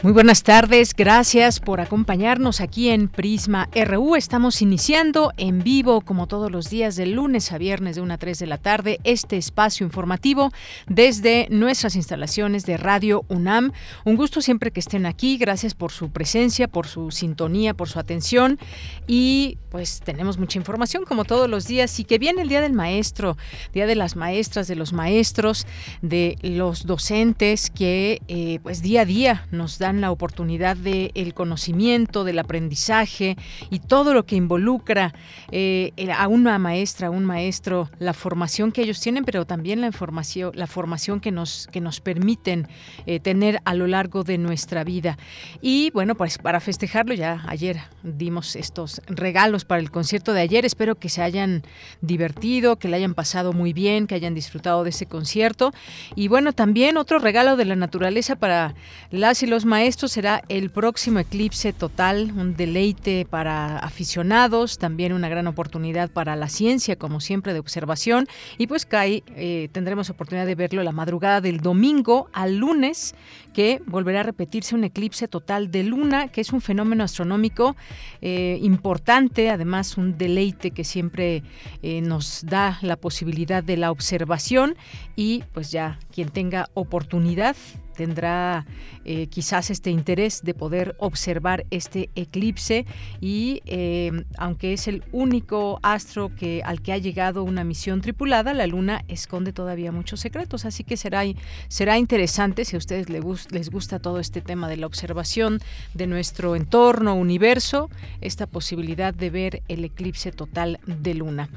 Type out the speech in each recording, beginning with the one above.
Muy buenas tardes, gracias por acompañarnos aquí en Prisma RU. Estamos iniciando en vivo, como todos los días, de lunes a viernes de 1 a 3 de la tarde, este espacio informativo desde nuestras instalaciones de Radio UNAM. Un gusto siempre que estén aquí, gracias por su presencia, por su sintonía, por su atención y pues tenemos mucha información como todos los días y que viene el Día del Maestro, Día de las Maestras, de los Maestros, de los docentes que eh, pues día a día nos la oportunidad del el conocimiento, del aprendizaje y todo lo que involucra eh, a una maestra, a un maestro, la formación que ellos tienen, pero también la información, la formación que nos, que nos permiten eh, tener a lo largo de nuestra vida. Y bueno, pues para festejarlo, ya ayer dimos estos regalos para el concierto de ayer. Espero que se hayan divertido, que le hayan pasado muy bien, que hayan disfrutado de ese concierto. Y bueno, también otro regalo de la naturaleza para las y los maestros esto será el próximo eclipse total, un deleite para aficionados, también una gran oportunidad para la ciencia, como siempre, de observación. Y pues cae, eh, tendremos oportunidad de verlo la madrugada del domingo al lunes, que volverá a repetirse un eclipse total de luna, que es un fenómeno astronómico eh, importante, además un deleite que siempre eh, nos da la posibilidad de la observación y pues ya quien tenga oportunidad tendrá eh, quizás este interés de poder observar este eclipse y eh, aunque es el único astro que al que ha llegado una misión tripulada, la Luna esconde todavía muchos secretos, así que será será interesante si a ustedes les, les gusta todo este tema de la observación de nuestro entorno, universo, esta posibilidad de ver el eclipse total de Luna.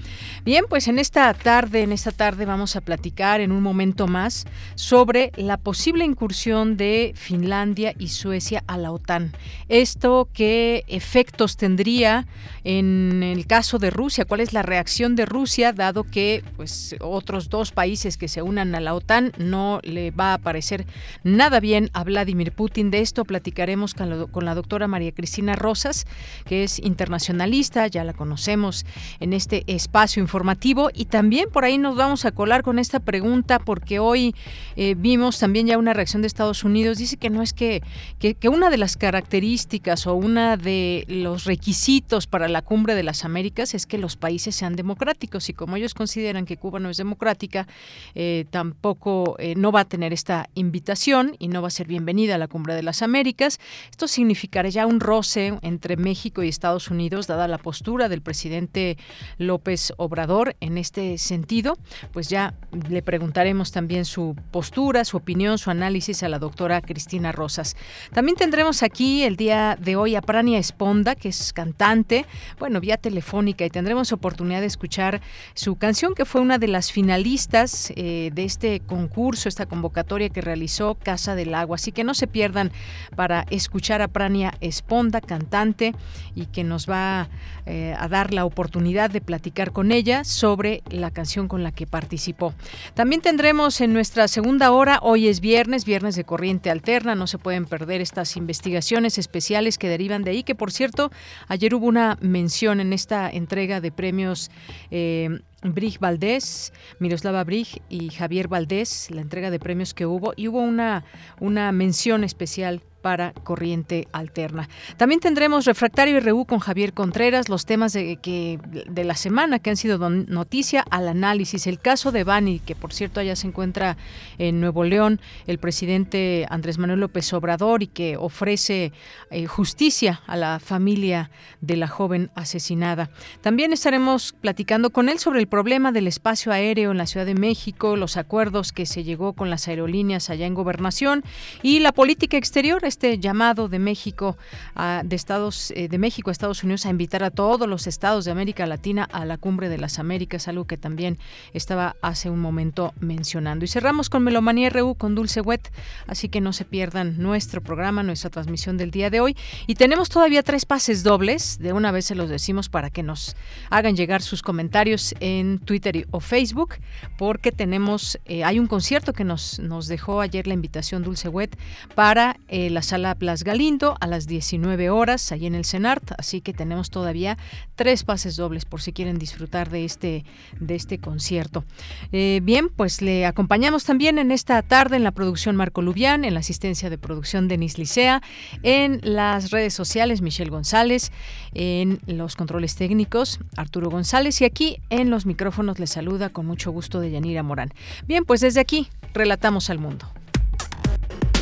Bien, pues en esta tarde, en esta tarde vamos a platicar en un momento más sobre la posible incursión de Finlandia y Suecia a la OTAN. ¿Esto qué efectos tendría en el caso de Rusia? ¿Cuál es la reacción de Rusia dado que pues otros dos países que se unan a la OTAN no le va a parecer nada bien a Vladimir Putin? De esto platicaremos con, la doctora María Cristina Rosas, que es internacionalista, ya la conocemos en este espacio informativo y también por ahí nos vamos a colar con esta pregunta porque hoy eh, vimos también ya una reacción de Estados Unidos dice que no es que, que, una de las características o una de los requisitos para la cumbre de las Américas es que los países sean democráticos y como ellos consideran que Cuba no es democrática, eh, tampoco eh, no va a tener esta invitación y no va a ser bienvenida a la cumbre de las Américas. Esto significará ya un roce entre México y Estados Unidos, dada la postura del presidente López Obrador en este sentido. Pues ya le preguntaremos también su postura, su opinión, su análisis a la doctora Cristina Rosas. También tendremos aquí el día de hoy a Prania Esponda, que es cantante, bueno, vía telefónica, y tendremos oportunidad de escuchar su canción, que fue una de las finalistas eh, de este concurso, esta convocatoria que realizó Casa del Agua. Así que no se pierdan para escuchar a Prania Esponda, cantante, y que nos va eh, a dar la oportunidad de platicar con ella sobre la canción con la que participó. También tendremos en nuestra segunda hora, hoy es viernes, viernes de corriente alterna. No se pueden perder estas investigaciones especiales que derivan de ahí, que por cierto, ayer hubo una mención en esta entrega de premios. Eh, Brig Valdés, Miroslava Brig y Javier Valdés, la entrega de premios que hubo, y hubo una, una mención especial para Corriente Alterna. También tendremos Refractario y Reú con Javier Contreras, los temas de, que, de la semana que han sido noticia al análisis. El caso de Bani, que por cierto allá se encuentra en Nuevo León, el presidente Andrés Manuel López Obrador y que ofrece eh, justicia a la familia de la joven asesinada. También estaremos platicando con él sobre el problema del espacio aéreo en la Ciudad de México, los acuerdos que se llegó con las aerolíneas allá en gobernación y la política exterior este llamado de México a, de Estados de México a Estados Unidos a invitar a todos los estados de América Latina a la cumbre de las Américas, algo que también estaba hace un momento mencionando. Y cerramos con Melomanía RU con Dulce Wet, así que no se pierdan nuestro programa, nuestra transmisión del día de hoy. Y tenemos todavía tres pases dobles, de una vez se los decimos para que nos hagan llegar sus comentarios en Twitter o Facebook, porque tenemos, eh, hay un concierto que nos, nos dejó ayer la invitación Dulce Wet para eh, la sala Plas Galindo a las 19 horas, ahí en el CENART, así que tenemos todavía tres pases dobles por si quieren disfrutar de este, de este concierto. Eh, bien, pues le acompañamos también en esta tarde en la producción Marco Lubián, en la asistencia de producción Denis Licea, en las redes sociales Michelle González, en los controles técnicos Arturo González y aquí en los micrófonos le saluda con mucho gusto de Yanira Morán. Bien, pues desde aquí relatamos al mundo.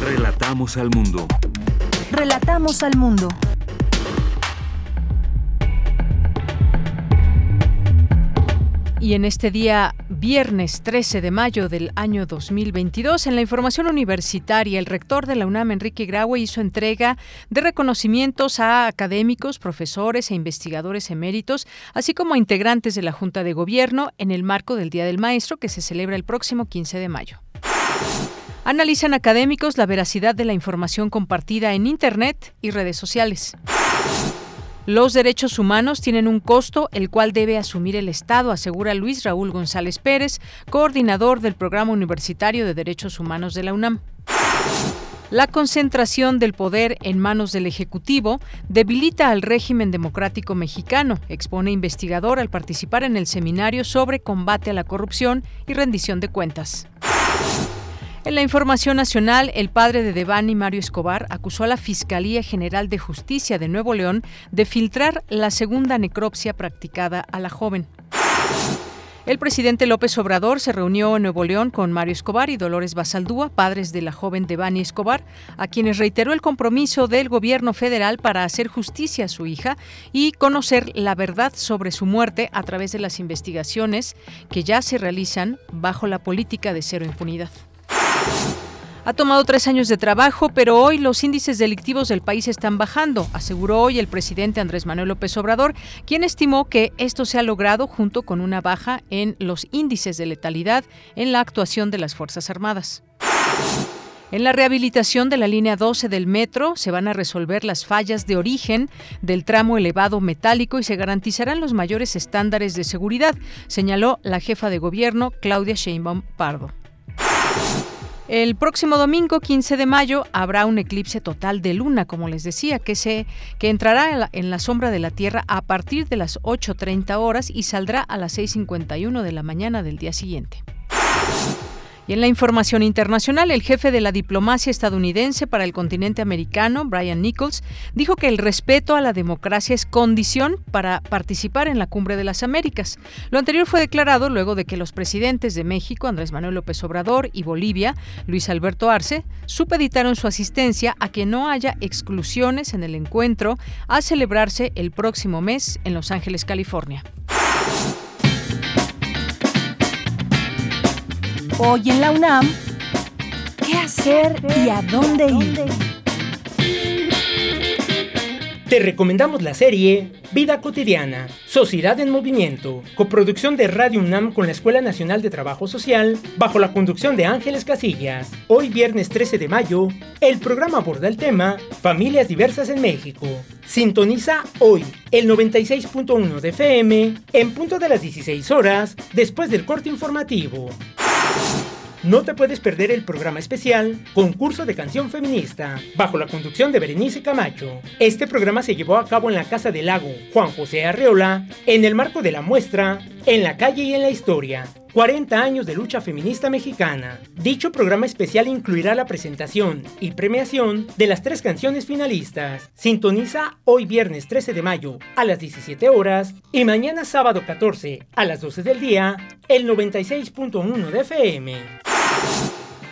Relatamos al mundo. Relatamos al mundo. Y en este día, viernes 13 de mayo del año 2022, en la información universitaria, el rector de la UNAM, Enrique Graue, hizo entrega de reconocimientos a académicos, profesores e investigadores eméritos, así como a integrantes de la Junta de Gobierno en el marco del Día del Maestro, que se celebra el próximo 15 de mayo. Analizan académicos la veracidad de la información compartida en Internet y redes sociales. Los derechos humanos tienen un costo, el cual debe asumir el Estado, asegura Luis Raúl González Pérez, coordinador del Programa Universitario de Derechos Humanos de la UNAM. La concentración del poder en manos del Ejecutivo debilita al régimen democrático mexicano, expone investigador al participar en el seminario sobre combate a la corrupción y rendición de cuentas. En la información nacional, el padre de Devani, Mario Escobar, acusó a la Fiscalía General de Justicia de Nuevo León de filtrar la segunda necropsia practicada a la joven. El presidente López Obrador se reunió en Nuevo León con Mario Escobar y Dolores Basaldúa, padres de la joven Devani Escobar, a quienes reiteró el compromiso del gobierno federal para hacer justicia a su hija y conocer la verdad sobre su muerte a través de las investigaciones que ya se realizan bajo la política de cero impunidad. Ha tomado tres años de trabajo, pero hoy los índices delictivos del país están bajando, aseguró hoy el presidente Andrés Manuel López Obrador, quien estimó que esto se ha logrado junto con una baja en los índices de letalidad en la actuación de las Fuerzas Armadas. En la rehabilitación de la línea 12 del metro se van a resolver las fallas de origen del tramo elevado metálico y se garantizarán los mayores estándares de seguridad, señaló la jefa de gobierno Claudia Sheinbaum Pardo. El próximo domingo, 15 de mayo, habrá un eclipse total de luna, como les decía, que, se, que entrará en la, en la sombra de la Tierra a partir de las 8.30 horas y saldrá a las 6.51 de la mañana del día siguiente. Y en la información internacional, el jefe de la diplomacia estadounidense para el continente americano, Brian Nichols, dijo que el respeto a la democracia es condición para participar en la Cumbre de las Américas. Lo anterior fue declarado luego de que los presidentes de México, Andrés Manuel López Obrador, y Bolivia, Luis Alberto Arce, supeditaron su asistencia a que no haya exclusiones en el encuentro a celebrarse el próximo mes en Los Ángeles, California. Hoy en la UNAM, ¿qué hacer y a dónde ir? Te recomendamos la serie Vida Cotidiana, Sociedad en Movimiento, coproducción de Radio UNAM con la Escuela Nacional de Trabajo Social, bajo la conducción de Ángeles Casillas. Hoy viernes 13 de mayo, el programa aborda el tema Familias diversas en México. Sintoniza hoy el 96.1 de FM en punto de las 16 horas después del corte informativo. No te puedes perder el programa especial Concurso de Canción Feminista, bajo la conducción de Berenice Camacho. Este programa se llevó a cabo en la Casa del Lago Juan José Arreola, en el marco de la muestra En la calle y en la historia. 40 años de lucha feminista mexicana. Dicho programa especial incluirá la presentación y premiación de las tres canciones finalistas. Sintoniza hoy viernes 13 de mayo a las 17 horas y mañana sábado 14 a las 12 del día el 96.1 de FM.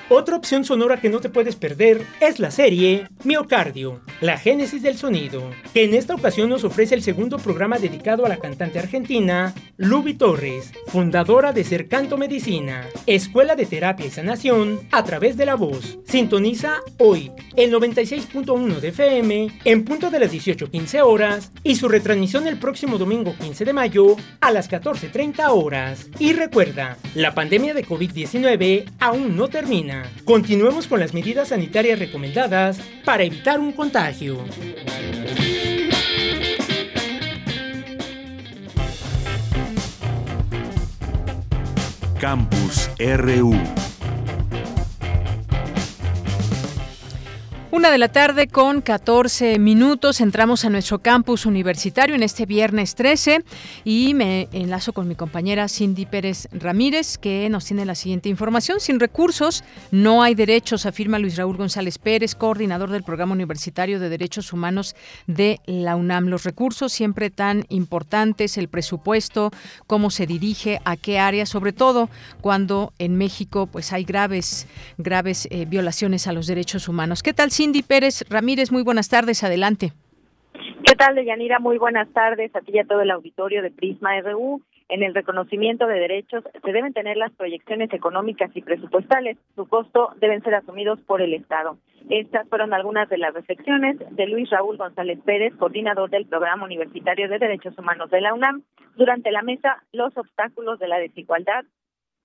Otra opción sonora que no te puedes perder es la serie Miocardio, la génesis del sonido, que en esta ocasión nos ofrece el segundo programa dedicado a la cantante argentina Luby Torres, fundadora de Cercanto Medicina, Escuela de Terapia y Sanación a través de la voz. Sintoniza hoy el 96.1 de FM en punto de las 18.15 horas y su retransmisión el próximo domingo 15 de mayo a las 14.30 horas. Y recuerda, la pandemia de COVID-19 aún no termina. Continuemos con las medidas sanitarias recomendadas para evitar un contagio. Campus RU Una de la tarde con 14 minutos. Entramos a nuestro campus universitario en este viernes 13 y me enlazo con mi compañera Cindy Pérez Ramírez que nos tiene la siguiente información. Sin recursos no hay derechos, afirma Luis Raúl González Pérez, coordinador del Programa Universitario de Derechos Humanos de la UNAM. Los recursos siempre tan importantes, el presupuesto, cómo se dirige, a qué área, sobre todo cuando en México pues hay graves, graves eh, violaciones a los derechos humanos. ¿Qué tal, Cindy? Cindy Pérez Ramírez, muy buenas tardes, adelante. ¿Qué tal, Deyanira? Muy buenas tardes a ti y a todo el auditorio de Prisma RU. En el reconocimiento de derechos se deben tener las proyecciones económicas y presupuestales. Su costo deben ser asumidos por el Estado. Estas fueron algunas de las reflexiones de Luis Raúl González Pérez, coordinador del Programa Universitario de Derechos Humanos de la UNAM, durante la mesa Los obstáculos de la desigualdad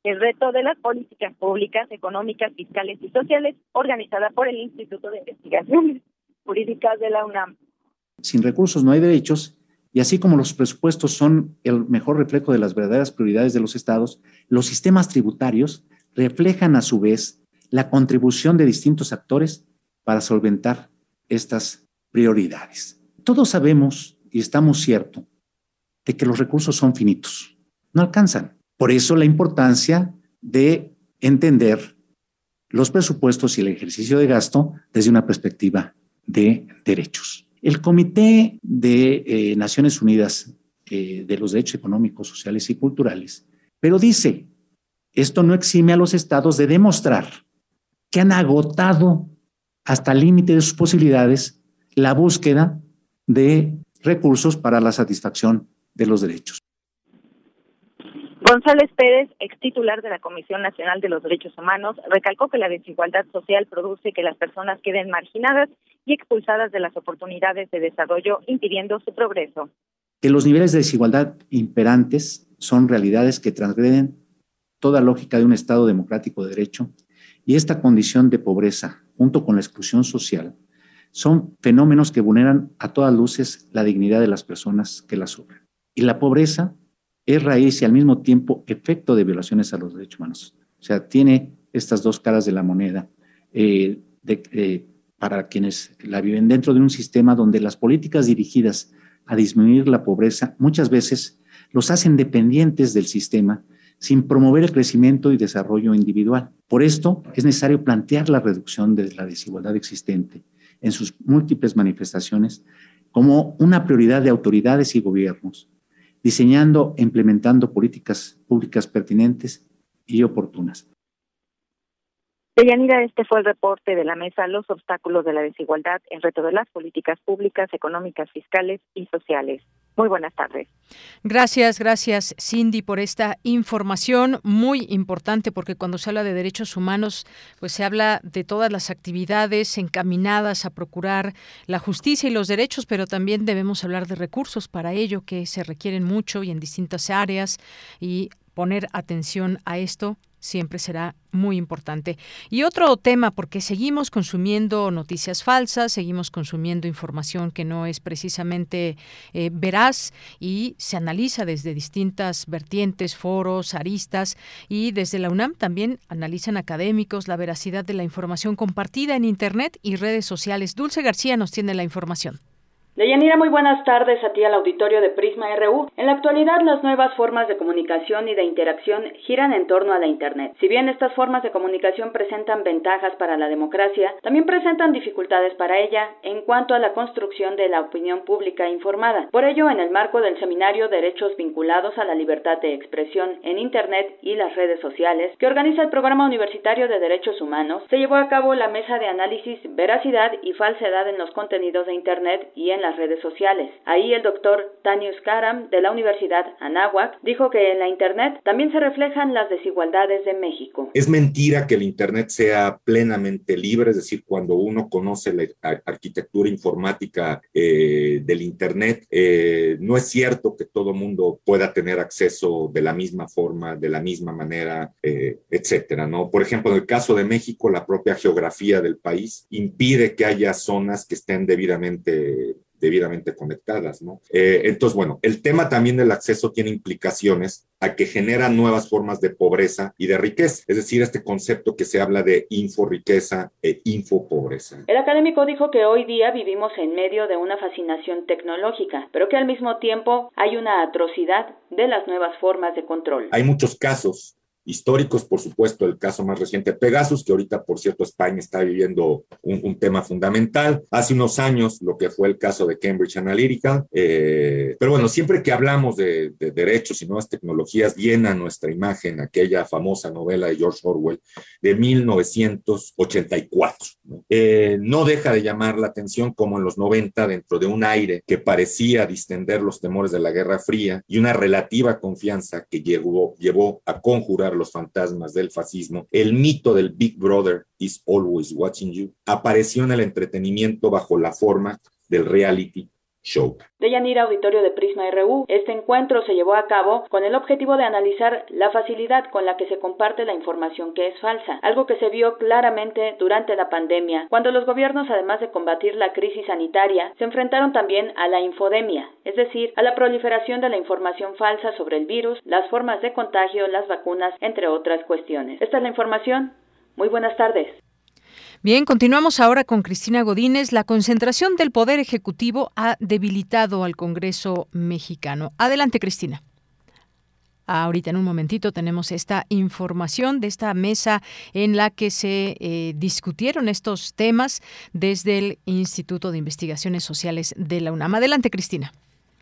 el reto de las políticas públicas, económicas, fiscales y sociales, organizada por el Instituto de Investigaciones Jurídicas de la UNAM. Sin recursos no hay derechos y así como los presupuestos son el mejor reflejo de las verdaderas prioridades de los estados, los sistemas tributarios reflejan a su vez la contribución de distintos actores para solventar estas prioridades. Todos sabemos y estamos ciertos de que los recursos son finitos, no alcanzan. Por eso la importancia de entender los presupuestos y el ejercicio de gasto desde una perspectiva de derechos. El Comité de eh, Naciones Unidas eh, de los Derechos Económicos, Sociales y Culturales, pero dice, esto no exime a los estados de demostrar que han agotado hasta el límite de sus posibilidades la búsqueda de recursos para la satisfacción de los derechos. González Pérez, ex titular de la Comisión Nacional de los Derechos Humanos, recalcó que la desigualdad social produce que las personas queden marginadas y expulsadas de las oportunidades de desarrollo, impidiendo su progreso. Que los niveles de desigualdad imperantes son realidades que transgreden toda lógica de un Estado democrático de derecho y esta condición de pobreza, junto con la exclusión social, son fenómenos que vulneran a todas luces la dignidad de las personas que la sufren. Y la pobreza es raíz y al mismo tiempo efecto de violaciones a los derechos humanos. O sea, tiene estas dos caras de la moneda eh, eh, para quienes la viven dentro de un sistema donde las políticas dirigidas a disminuir la pobreza muchas veces los hacen dependientes del sistema sin promover el crecimiento y desarrollo individual. Por esto es necesario plantear la reducción de la desigualdad existente en sus múltiples manifestaciones como una prioridad de autoridades y gobiernos diseñando e implementando políticas públicas pertinentes y oportunas. Deyanira, este fue el reporte de la mesa Los obstáculos de la desigualdad en reto de las políticas públicas, económicas, fiscales y sociales. Muy buenas tardes. Gracias, gracias Cindy por esta información muy importante porque cuando se habla de derechos humanos, pues se habla de todas las actividades encaminadas a procurar la justicia y los derechos, pero también debemos hablar de recursos para ello que se requieren mucho y en distintas áreas y poner atención a esto siempre será muy importante. Y otro tema, porque seguimos consumiendo noticias falsas, seguimos consumiendo información que no es precisamente eh, veraz y se analiza desde distintas vertientes, foros, aristas y desde la UNAM también analizan académicos la veracidad de la información compartida en Internet y redes sociales. Dulce García nos tiene la información. Deyanira, muy buenas tardes a ti al auditorio de Prisma RU. En la actualidad, las nuevas formas de comunicación y de interacción giran en torno a la Internet. Si bien estas formas de comunicación presentan ventajas para la democracia, también presentan dificultades para ella en cuanto a la construcción de la opinión pública informada. Por ello, en el marco del seminario Derechos vinculados a la libertad de expresión en Internet y las redes sociales, que organiza el Programa Universitario de Derechos Humanos, se llevó a cabo la mesa de análisis veracidad y falsedad en los contenidos de Internet y en las redes sociales. Ahí el doctor Tanius Karam de la Universidad Anáhuac dijo que en la Internet también se reflejan las desigualdades de México. Es mentira que el Internet sea plenamente libre, es decir, cuando uno conoce la arquitectura informática eh, del Internet, eh, no es cierto que todo mundo pueda tener acceso de la misma forma, de la misma manera, eh, etcétera, ¿no? Por ejemplo, en el caso de México, la propia geografía del país impide que haya zonas que estén debidamente debidamente conectadas, ¿no? Eh, entonces, bueno, el tema también del acceso tiene implicaciones a que genera nuevas formas de pobreza y de riqueza, es decir, este concepto que se habla de inforiqueza e infopobreza. El académico dijo que hoy día vivimos en medio de una fascinación tecnológica, pero que al mismo tiempo hay una atrocidad de las nuevas formas de control. Hay muchos casos históricos, por supuesto, el caso más reciente Pegasus, que ahorita, por cierto, España está viviendo un, tema fundamental. Hace unos años, lo que fue el caso de Cambridge Analytica. Eh, pero bueno, siempre que hablamos de, derechos y nuevas tecnologías, viene a nuestra imagen aquella famosa novela de George Orwell de 1984. Eh, ¿no? deja de llamar la atención como en los 90, dentro de un aire que parecía distender los temores de la Guerra Fría y una relativa confianza que llevó, llevó a conjurar los fantasmas del fascismo, el mito del Big Brother is always watching you apareció en el entretenimiento bajo la forma del reality show. De Yanira Auditorio de Prisma RU, este encuentro se llevó a cabo con el objetivo de analizar la facilidad con la que se comparte la información que es falsa, algo que se vio claramente durante la pandemia, cuando los gobiernos, además de combatir la crisis sanitaria, se enfrentaron también a la infodemia, es decir, a la proliferación de la información falsa sobre el virus, las formas de contagio, las vacunas, entre otras cuestiones. Esta es la información. Muy buenas tardes. Bien, continuamos ahora con Cristina Godínez. La concentración del Poder Ejecutivo ha debilitado al Congreso mexicano. Adelante, Cristina. Ahorita en un momentito tenemos esta información de esta mesa en la que se eh, discutieron estos temas desde el Instituto de Investigaciones Sociales de la UNAM. Adelante, Cristina.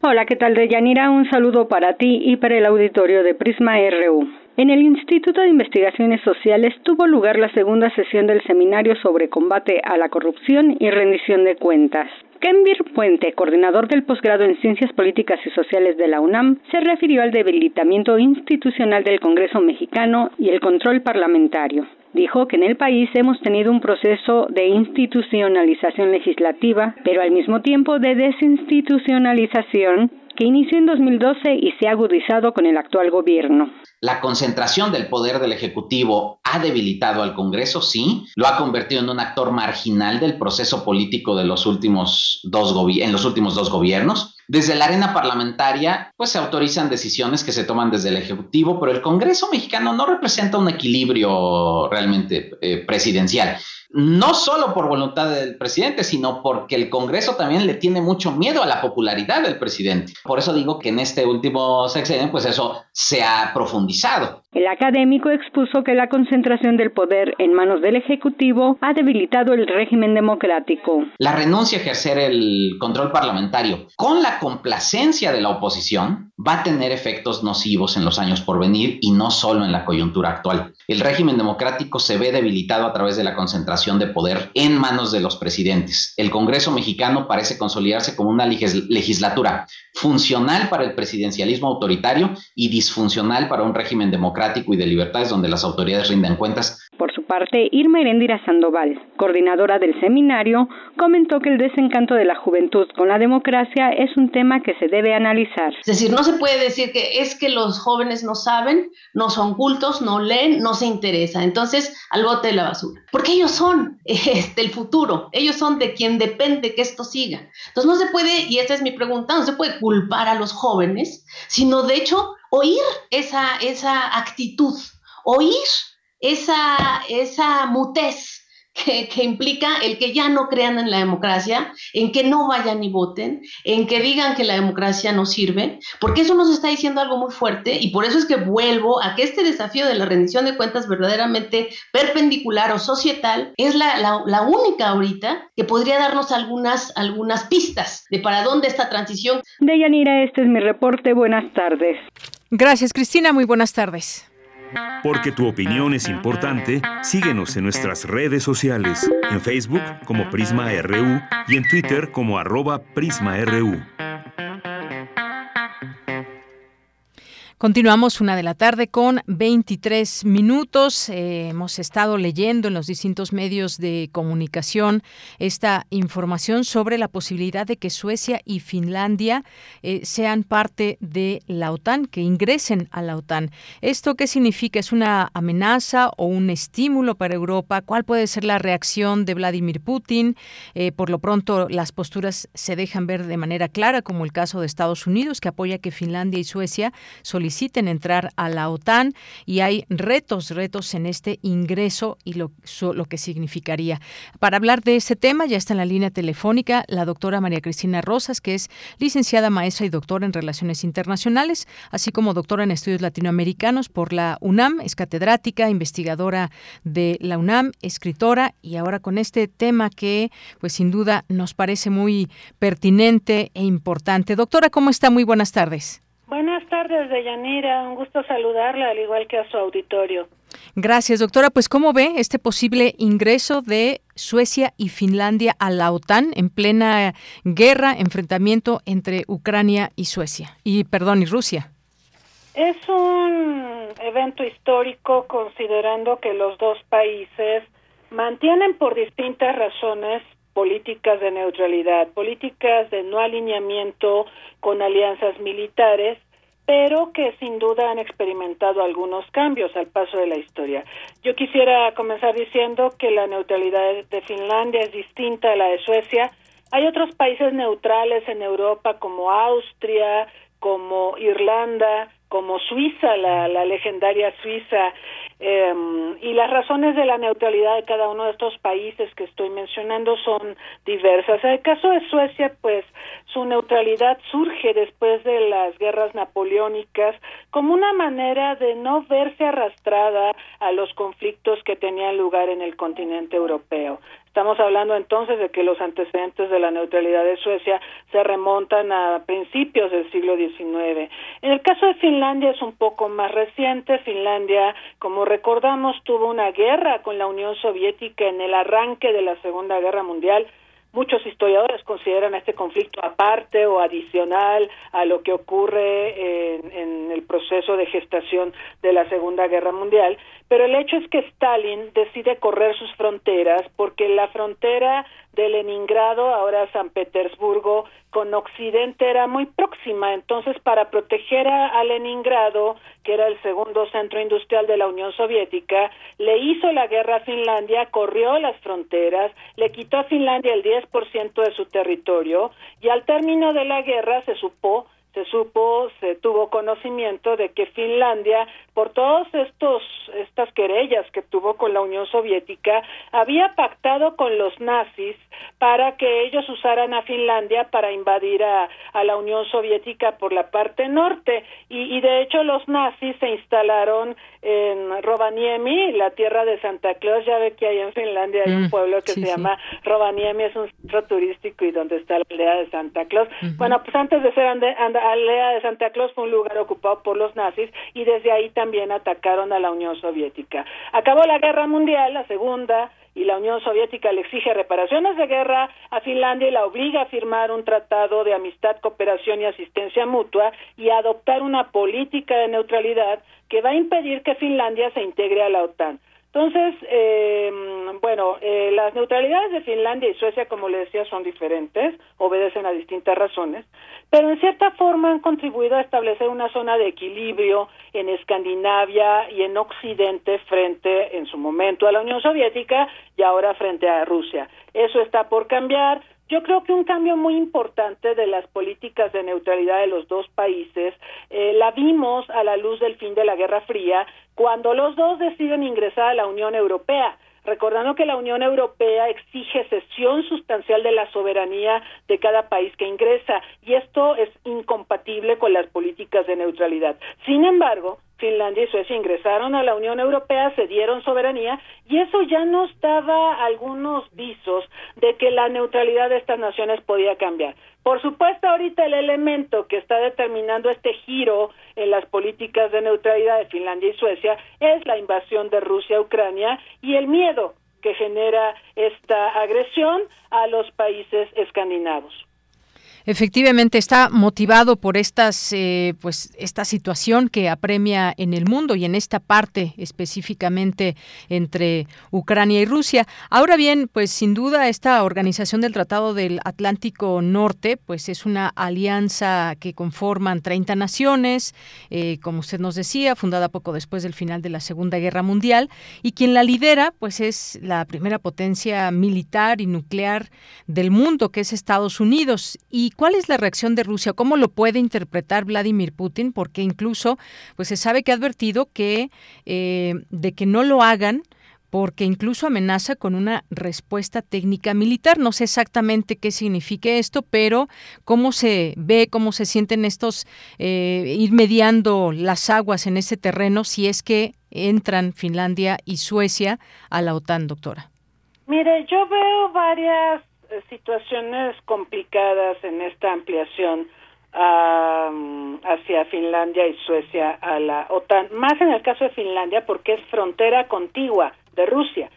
Hola, ¿qué tal, Deyanira? Un saludo para ti y para el auditorio de Prisma RU. En el Instituto de Investigaciones Sociales tuvo lugar la segunda sesión del seminario sobre combate a la corrupción y rendición de cuentas. Kenvir Puente, coordinador del posgrado en Ciencias Políticas y Sociales de la UNAM, se refirió al debilitamiento institucional del Congreso mexicano y el control parlamentario. Dijo que en el país hemos tenido un proceso de institucionalización legislativa, pero al mismo tiempo de desinstitucionalización que inició en 2012 y se ha agudizado con el actual gobierno. La concentración del poder del Ejecutivo ha debilitado al Congreso, sí, lo ha convertido en un actor marginal del proceso político de los últimos dos en los últimos dos gobiernos. Desde la arena parlamentaria, pues se autorizan decisiones que se toman desde el Ejecutivo, pero el Congreso mexicano no representa un equilibrio realmente eh, presidencial no solo por voluntad del presidente, sino porque el Congreso también le tiene mucho miedo a la popularidad del presidente. Por eso digo que en este último sexenio, pues eso se ha profundizado. El académico expuso que la concentración del poder en manos del Ejecutivo ha debilitado el régimen democrático. La renuncia a ejercer el control parlamentario con la complacencia de la oposición va a tener efectos nocivos en los años por venir y no solo en la coyuntura actual. El régimen democrático se ve debilitado a través de la concentración de poder en manos de los presidentes. El Congreso mexicano parece consolidarse como una legislatura funcional para el presidencialismo autoritario y disfuncional para un régimen democrático y de libertades donde las autoridades rinden cuentas. Por su parte, Irma Herendira Sandoval, coordinadora del seminario, comentó que el desencanto de la juventud con la democracia es un tema que se debe analizar. Es decir, no se puede decir que es que los jóvenes no saben, no son cultos, no leen, no se interesa. Entonces, al bote de la basura. Porque ellos son este, el futuro, ellos son de quien depende que esto siga. Entonces, no se puede, y esta es mi pregunta, no se puede culpar a los jóvenes, sino de hecho oír esa, esa actitud, oír esa, esa mutez que, implica el que ya no crean en la democracia, en que no vayan y voten, en que digan que la democracia no sirve, porque eso nos está diciendo algo muy fuerte y por eso es que vuelvo a que este desafío de la rendición de cuentas verdaderamente perpendicular o societal es la, la, única ahorita que podría darnos algunas, algunas pistas de para dónde esta transición. Deyanira, este es mi reporte. Buenas tardes. Gracias, Cristina. Muy buenas tardes. Porque tu opinión es importante, síguenos en nuestras redes sociales, en Facebook como Prisma RU y en Twitter como arroba PrismaRU. Continuamos una de la tarde con 23 minutos. Eh, hemos estado leyendo en los distintos medios de comunicación esta información sobre la posibilidad de que Suecia y Finlandia eh, sean parte de la OTAN, que ingresen a la OTAN. ¿Esto qué significa? ¿Es una amenaza o un estímulo para Europa? ¿Cuál puede ser la reacción de Vladimir Putin? Eh, por lo pronto, las posturas se dejan ver de manera clara, como el caso de Estados Unidos, que apoya que Finlandia y Suecia soliciten soliciten entrar a la OTAN y hay retos, retos en este ingreso y lo, lo que significaría. Para hablar de ese tema ya está en la línea telefónica la doctora María Cristina Rosas, que es licenciada maestra y doctora en Relaciones Internacionales, así como doctora en Estudios Latinoamericanos por la UNAM, es catedrática, investigadora de la UNAM, escritora y ahora con este tema que pues sin duda nos parece muy pertinente e importante. Doctora, ¿cómo está? Muy buenas tardes. Buenas tardes, Deyanira. Un gusto saludarla, al igual que a su auditorio. Gracias, doctora. Pues, ¿cómo ve este posible ingreso de Suecia y Finlandia a la OTAN en plena guerra, enfrentamiento entre Ucrania y Suecia? Y, perdón, y Rusia. Es un evento histórico considerando que los dos países mantienen por distintas razones políticas de neutralidad, políticas de no alineamiento con alianzas militares, pero que sin duda han experimentado algunos cambios al paso de la historia. Yo quisiera comenzar diciendo que la neutralidad de Finlandia es distinta a la de Suecia. Hay otros países neutrales en Europa como Austria, como Irlanda, como Suiza, la, la legendaria Suiza, eh, y las razones de la neutralidad de cada uno de estos países que estoy mencionando son diversas. En el caso de Suecia, pues su neutralidad surge después de las guerras napoleónicas como una manera de no verse arrastrada a los conflictos que tenían lugar en el continente europeo. Estamos hablando entonces de que los antecedentes de la neutralidad de Suecia se remontan a principios del siglo XIX. En el caso de Finlandia es un poco más reciente. Finlandia, como recordamos, tuvo una guerra con la Unión Soviética en el arranque de la Segunda Guerra Mundial Muchos historiadores consideran este conflicto aparte o adicional a lo que ocurre en, en, el proceso de gestación de la Segunda Guerra Mundial, pero el hecho es que Stalin decide correr sus fronteras porque la frontera de Leningrado, ahora San Petersburgo, con Occidente era muy próxima. Entonces, para proteger a, Leningrado, que era el segundo centro industrial de la Unión Soviética, le hizo la guerra a Finlandia, corrió las fronteras, le quitó a Finlandia el 10% de su territorio y al término de la guerra se supo se supo, se tuvo conocimiento de que Finlandia, por estos estas querellas que tuvo con la Unión Soviética, había pactado con los nazis para que ellos usaran a Finlandia para invadir a, a la Unión Soviética por la parte norte. Y, y de hecho los nazis se instalaron en Rovaniemi, la tierra de Santa Claus, ya ve que ahí en Finlandia hay un mm, pueblo que se llama Rovaniemi, es un centro turístico y donde está la aldea de Santa Claus. Bueno, pues antes de ser aldea de Santa Claus fue un lugar ocupado por los nazis y desde ahí también atacaron a la Unión Soviética. Acabó la Guerra Mundial, la segunda, y la Unión Soviética le exige reparaciones de guerra a Finlandia y la obliga a firmar un tratado de amistad, cooperación y asistencia mutua y a adoptar una política de neutralidad que va a impedir que Finlandia se integre a la OTAN. Entonces, eh, bueno, eh, las neutralidades de Finlandia y Suecia, como le decía, son diferentes, obedecen a distintas razones, pero en cierta forma han contribuido a establecer una zona de equilibrio en Escandinavia y en Occidente frente, en su momento, a la Unión Soviética y ahora frente a Rusia. Eso está por cambiar. Yo creo que un cambio muy importante de las políticas de neutralidad de los dos países eh, la vimos a la luz del fin de la Guerra Fría cuando los dos deciden ingresar a la Unión Europea. recordando que la Unión Europea exige cesión sustancial de la soberanía de cada país que ingresa y esto es incompatible con las políticas de neutralidad. Sin embargo, Finlandia y Suecia ingresaron a la Unión Europea, se dieron soberanía y eso ya nos daba algunos visos de que la neutralidad de estas naciones podía cambiar. Por supuesto, ahorita el elemento que está determinando este giro en las políticas de neutralidad de Finlandia y Suecia es la invasión de Rusia a Ucrania y el miedo que genera esta agresión a los países escandinavos. Efectivamente está motivado por estas, eh, pues, esta situación que apremia en el mundo y en esta parte específicamente entre Ucrania y Rusia. Ahora bien, pues sin duda esta organización del Tratado del Atlántico Norte, pues es una alianza que conforman 30 naciones, eh, como usted nos decía, fundada poco después del final de la Segunda Guerra Mundial y quien la lidera, pues es la primera potencia militar y nuclear del mundo, que es Estados Unidos y cuál es la reacción de Rusia? ¿Cómo lo puede interpretar Vladimir Putin? Porque incluso pues se sabe que ha advertido que eh, de que no lo hagan porque incluso amenaza con una respuesta técnica militar. No sé exactamente qué signifique esto, pero cómo se ve, cómo se sienten estos, eh, ir mediando las aguas en ese terreno si es que entran Finlandia y Suecia a la OTAN, doctora. Mire, yo veo varias situaciones complicadas en esta ampliación hacia Finlandia y Suecia a la OTAN, más en el caso de Finlandia porque es frontera contigua de Rusia.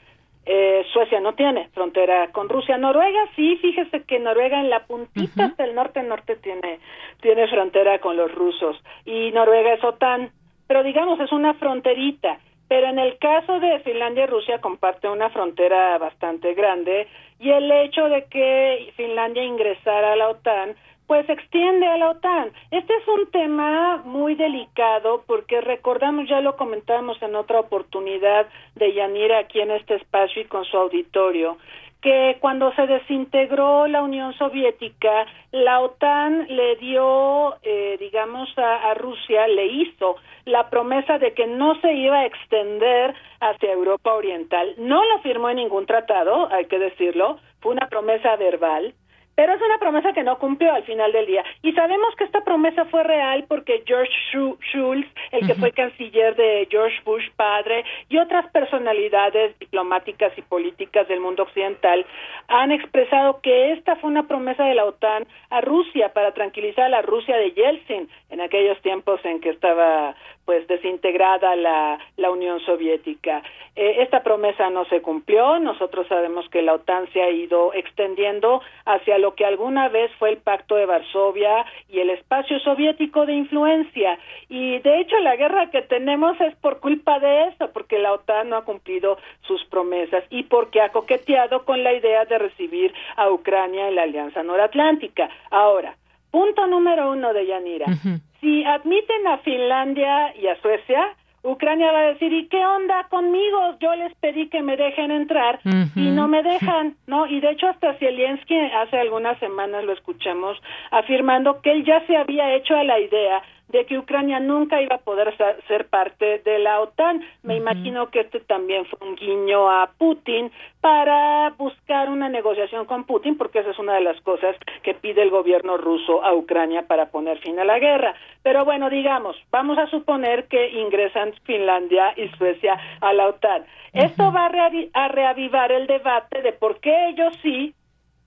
Eh, Suecia no tiene frontera con Rusia. Noruega sí, fíjese que Noruega en la puntita hasta el norte norte tiene tiene frontera con los rusos y Noruega es OTAN, pero digamos es una fronterita. Pero en el caso de Finlandia y Rusia comparte una frontera bastante grande y el hecho de que Finlandia ingresara a la OTAN pues extiende a la OTAN. Este es un tema muy delicado porque recordamos, ya lo comentábamos en otra oportunidad de Yanira aquí en este espacio y con su auditorio, que cuando se desintegró la Unión Soviética, la OTAN le dio, eh, digamos, a, Rusia, le hizo la promesa de que no se iba a extender hacia Europa Oriental. No lo firmó en ningún tratado, hay que decirlo, fue una promesa verbal, pero es una promesa que no cumplió al final del día. Y sabemos que esta promesa fue real porque George Shultz, el que fue canciller de George Bush padre, y otras personalidades diplomáticas y políticas del mundo occidental han expresado que esta fue una promesa de la OTAN a Rusia para tranquilizar a la Rusia de Yeltsin en aquellos tiempos en que estaba pues desintegrada la, la Unión Soviética. Eh, esta promesa no se cumplió, nosotros sabemos que la OTAN se ha ido extendiendo hacia lo que alguna vez fue el Pacto de Varsovia y el espacio soviético de influencia. Y de hecho la guerra que tenemos es por culpa de eso, porque la OTAN no ha cumplido sus promesas y porque ha coqueteado con la idea de recibir a Ucrania en la Alianza Noratlántica. Ahora, punto número uno de Yanira si admiten a Finlandia y a Suecia, Ucrania va a decir, ¿y qué onda conmigo? Yo les pedí que me dejen entrar y no me dejan, ¿no? Y de hecho hasta Zelensky hace algunas semanas lo escuchamos afirmando que él ya se había hecho a la idea de que Ucrania nunca iba a poder ser parte de la OTAN. Me imagino que este también fue un guiño a Putin para buscar una negociación con Putin, porque esa es una de las cosas que pide el gobierno ruso a Ucrania para poner fin a la guerra. Pero bueno, digamos, vamos a suponer que ingresan Finlandia y Suecia a la OTAN. Esto va a, a reavivar el debate de por qué ellos sí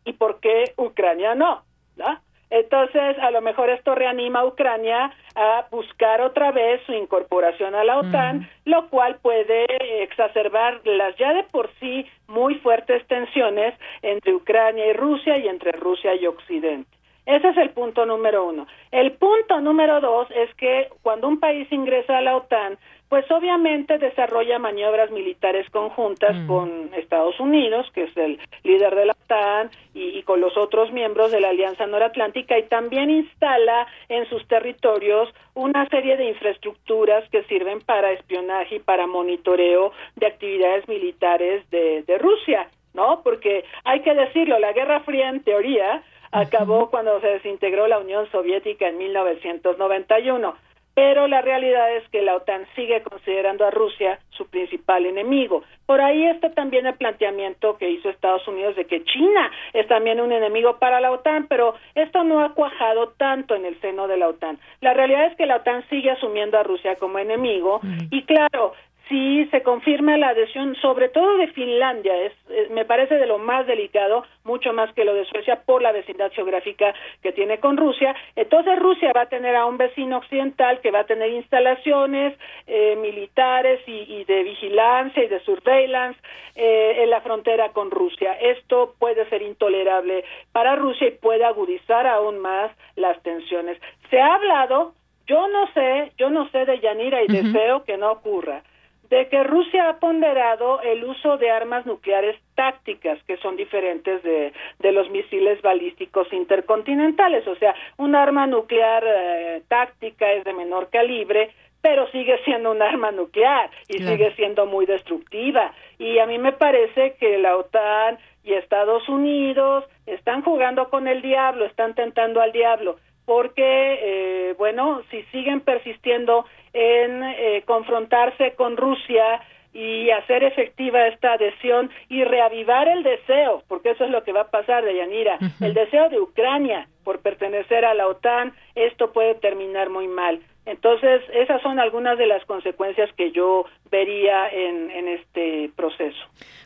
y por qué Ucrania no. ¿no? Entonces, a lo mejor esto reanima a Ucrania a buscar otra vez su incorporación a la OTAN, lo cual puede exacerbar las ya de por sí muy fuertes tensiones entre Ucrania y Rusia y entre Rusia y Occidente. Ese es el punto número uno. El punto número dos es que cuando un país ingresa a la OTAN, pues obviamente desarrolla maniobras militares conjuntas mm. con Estados Unidos, que es el líder de la OTAN, y, con los otros miembros de la Alianza Noratlántica, y también instala en sus territorios una serie de infraestructuras que sirven para espionaje y para monitoreo de actividades militares de, de Rusia, ¿no? Porque hay que decirlo, la Guerra Fría en teoría acabó cuando se desintegró la Unión Soviética en 1991 pero la realidad es que la OTAN sigue considerando a Rusia su principal enemigo. Por ahí está también el planteamiento que hizo Estados Unidos de que China es también un enemigo para la OTAN, pero esto no ha cuajado tanto en el seno de la OTAN. La realidad es que la OTAN sigue asumiendo a Rusia como enemigo y claro, si se confirma la adhesión, sobre todo de Finlandia, es, me parece de lo más delicado, mucho más que lo de Suecia por la vecindad geográfica que tiene con Rusia. Entonces Rusia va a tener a un vecino occidental que va a tener instalaciones eh, militares y, de vigilancia y de surveillance eh, en la frontera con Rusia. Esto puede ser intolerable para Rusia y puede agudizar aún más las tensiones. Se ha hablado, yo no sé, yo no sé de Yanira y deseo que no ocurra de que Rusia ha ponderado el uso de armas nucleares tácticas que son diferentes de, de los misiles balísticos intercontinentales. O sea, un arma nuclear eh, táctica es de menor calibre, pero sigue siendo un arma nuclear y sigue siendo muy destructiva. Y a mí me parece que la OTAN y Estados Unidos están jugando con el diablo, están tentando al diablo, porque, eh, bueno, si siguen persistiendo en eh, confrontarse con Rusia y hacer efectiva esta adhesión y reavivar el deseo, porque eso es lo que va a pasar, Deyanira, el deseo de Ucrania por pertenecer a la OTAN, esto puede terminar muy mal. Entonces, esas son algunas de las consecuencias que yo vería en, este proceso.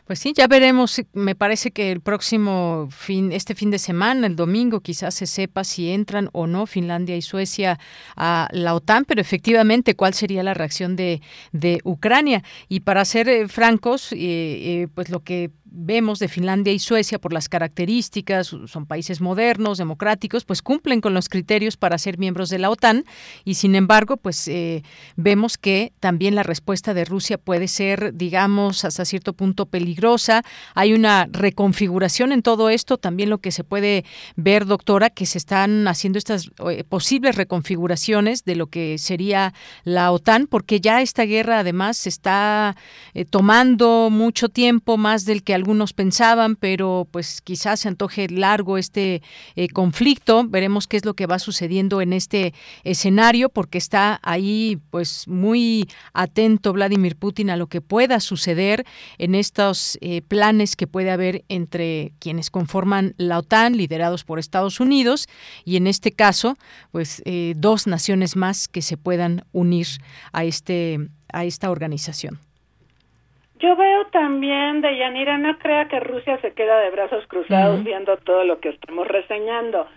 Pues sí, ya veremos. Me parece que el próximo fin, este fin de semana, el domingo, quizás se sepa si entran o no Finlandia y Suecia a la OTAN, pero efectivamente, ¿cuál sería la reacción de, de Ucrania? Y para ser eh, francos, eh, eh, pues lo que vemos de Finlandia y Suecia por las características, son países modernos, democráticos, pues cumplen con los criterios para ser miembros de la OTAN y sin embargo, pues eh, vemos que también la respuesta de Rusia puede ser, digamos, hasta cierto punto peligrosa. Hay una reconfiguración en todo esto, también lo que se puede ver, doctora, que se están haciendo estas eh, posibles reconfiguraciones de lo que sería la OTAN, porque ya esta guerra además se está eh, tomando mucho tiempo más del que algunos pensaban, pero pues quizás se antoje largo este eh, conflicto. Veremos qué es lo que va sucediendo en este escenario, porque está ahí pues muy atento Vladimir Putin a lo que pueda suceder en estos eh, planes que puede haber entre quienes conforman la OTAN, liderados por Estados Unidos, y en este caso, pues eh, dos naciones más que se puedan unir a este a esta organización. Yo veo también, de Yanira, no crea que Rusia se queda de brazos cruzados viendo todo lo que estamos reseñando.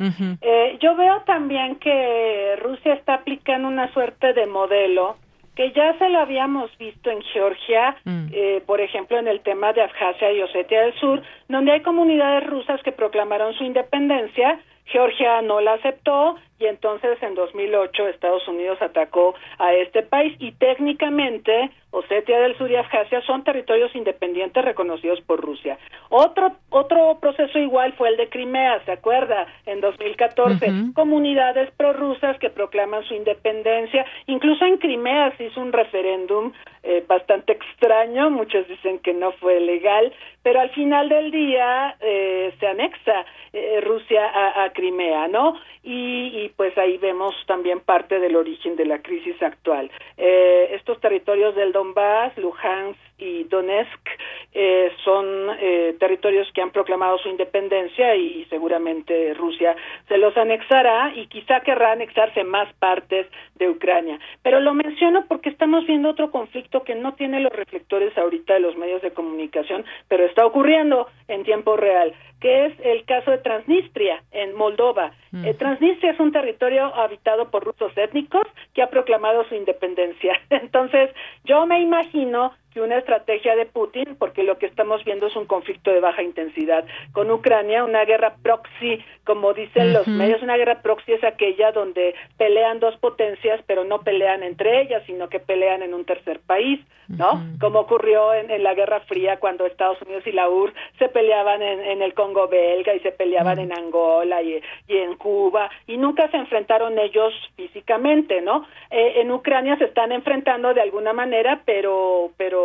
eh, yo veo también que Rusia está aplicando una suerte de modelo que ya se lo habíamos visto en Georgia, mm. eh, por ejemplo, en el tema de Abjasia y Osetia del Sur, donde hay comunidades rusas que proclamaron su independencia, Georgia no la aceptó y entonces en 2008 Estados Unidos atacó a este país y técnicamente Osetia del Sur y Abjasia son territorios independientes reconocidos por Rusia. Otro otro proceso igual fue el de Crimea, ¿se acuerda? En 2014, comunidades prorrusas que proclaman su independencia, incluso en Crimea se hizo un referéndum eh, bastante extraño, muchos dicen que no fue legal, pero al final del día eh, se anexa eh, Rusia a, a, Crimea, ¿no? y pues ahí vemos también parte del origen de la crisis actual. Eh, estos territorios del Donbass, Luhansk y Donetsk eh, son eh, territorios que han proclamado su independencia y seguramente Rusia se los anexará y quizá querrá anexarse más partes de Ucrania. Pero lo menciono porque estamos viendo otro conflicto que no tiene los reflectores ahorita de los medios de comunicación, pero está ocurriendo en tiempo real que es el caso de Transnistria en Moldova. Eh, Transnistria es un territorio habitado por rusos étnicos que ha proclamado su independencia. Entonces, yo me imagino que una estrategia de Putin, porque lo que estamos viendo es un conflicto de baja intensidad con Ucrania, una guerra proxy, como dicen los medios, una guerra proxy es aquella donde pelean dos potencias, pero no pelean entre ellas, sino que pelean en un tercer país, ¿no? Como ocurrió en, la Guerra Fría cuando Estados Unidos y la URSS se peleaban en, el Congo belga y se peleaban en Angola y, en Cuba y nunca se enfrentaron ellos físicamente, ¿no? Eh, en Ucrania se están enfrentando de alguna manera, pero pero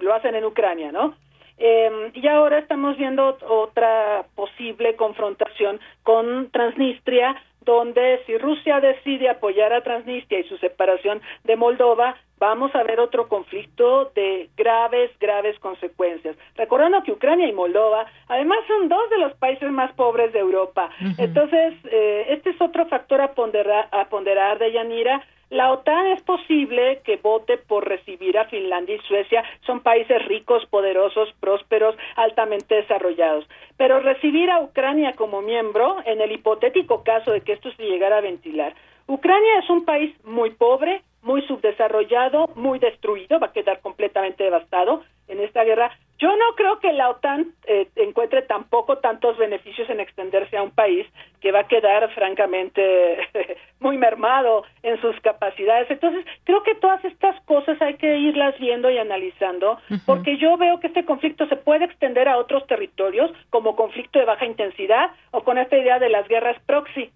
lo hacen en Ucrania, ¿no? Eh, y ahora estamos viendo otra posible confrontación con Transnistria, donde si Rusia decide apoyar a Transnistria y su separación de Moldova, vamos a ver otro conflicto de graves, graves consecuencias. Recordando que Ucrania y Moldova, además, son dos de los países más pobres de Europa. Entonces, eh, este es otro factor a ponderar, a ponderar de Yanira la OTAN es posible que vote por recibir a Finlandia y Suecia, son países ricos, poderosos, prósperos, altamente desarrollados. Pero recibir a Ucrania como miembro, en el hipotético caso de que esto se llegara a ventilar, Ucrania es un país muy pobre, muy subdesarrollado, muy destruido, va a quedar completamente devastado en esta guerra. Yo no creo que la OTAN eh, encuentre tampoco tantos beneficios en extenderse a un país que va a quedar francamente muy mermado en sus capacidades. Entonces, creo que todas estas cosas hay que irlas viendo y analizando, porque yo veo que este conflicto se puede extender a otros territorios como conflicto de baja intensidad o con esta idea de las guerras proxy.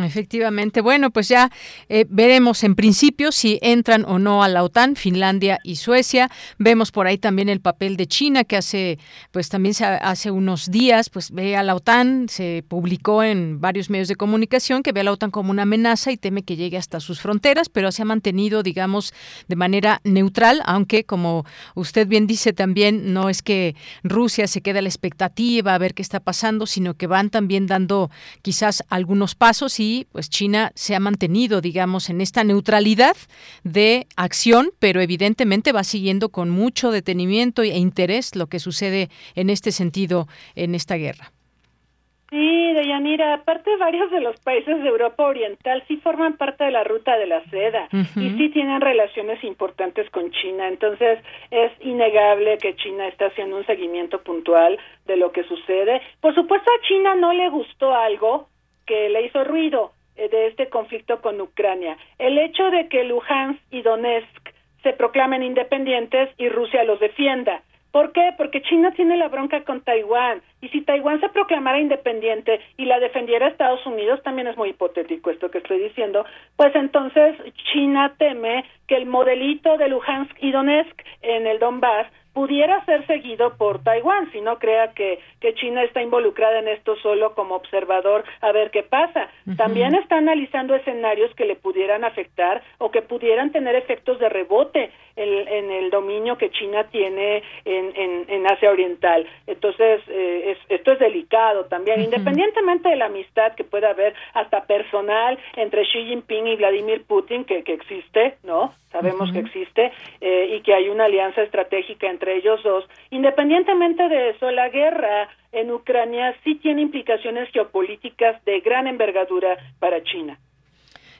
Efectivamente. Bueno, pues ya eh, veremos en principio si entran o no a la OTAN, Finlandia y Suecia. Vemos por ahí también el papel de China, que hace, pues también hace unos días, pues ve a la OTAN, se publicó en varios medios de comunicación que ve a la OTAN como una amenaza y teme que llegue hasta sus fronteras, pero se ha mantenido, digamos, de manera neutral, aunque como usted bien dice también, no es que Rusia se quede a la expectativa a ver qué está pasando, sino que van también dando quizás algunos pasos pues China se ha mantenido, digamos, en esta neutralidad de acción, pero evidentemente va siguiendo con mucho detenimiento e interés lo que sucede en este sentido en esta guerra. Sí, Deyanira, aparte varios de los países de Europa Oriental sí forman parte de la ruta de la seda y sí tienen relaciones importantes con China, entonces es innegable que China está haciendo un seguimiento puntual de lo que sucede. Por supuesto a China no le gustó algo que le hizo ruido eh, de este conflicto con Ucrania. El hecho de que Luhansk y Donetsk se proclamen independientes y Rusia los defienda. ¿Por qué? Porque China tiene la bronca con Taiwán. Y si Taiwán se proclamara independiente y la defendiera Estados Unidos, también es muy hipotético esto que estoy diciendo, pues entonces China teme que el modelito de Luhansk y Donetsk en el Donbass pudiera ser seguido por Taiwán, si no crea que, que China está involucrada en esto solo como observador a ver qué pasa. También está analizando escenarios que le pudieran afectar o que pudieran tener efectos de rebote en, en el dominio que China tiene en, en, en Asia Oriental. Entonces, eh, esto es delicado también, independientemente de la amistad que pueda haber hasta personal entre Xi Jinping y Vladimir Putin, que, que existe, ¿no? Sabemos que existe eh, y que hay una alianza estratégica entre ellos dos. Independientemente de eso, la guerra en Ucrania sí tiene implicaciones geopolíticas de gran envergadura para China.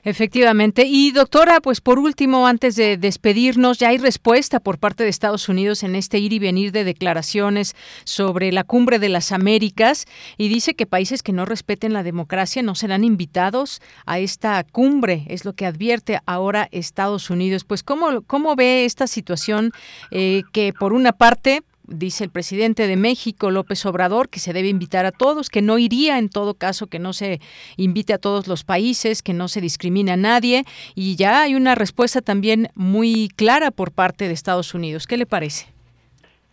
Efectivamente. Y doctora, pues por último, antes de despedirnos, ya hay respuesta por parte de Estados Unidos en este ir y venir de declaraciones sobre la cumbre de las Américas y dice que países que no respeten la democracia no serán invitados a esta cumbre, es lo que advierte ahora Estados Unidos. Pues cómo, cómo ve esta situación eh, que por una parte dice el presidente de México, López Obrador, que se debe invitar a todos, que no iría en todo caso, que no se invite a todos los países, que no se discrimine a nadie. Y ya hay una respuesta también muy clara por parte de Estados Unidos. ¿Qué le parece?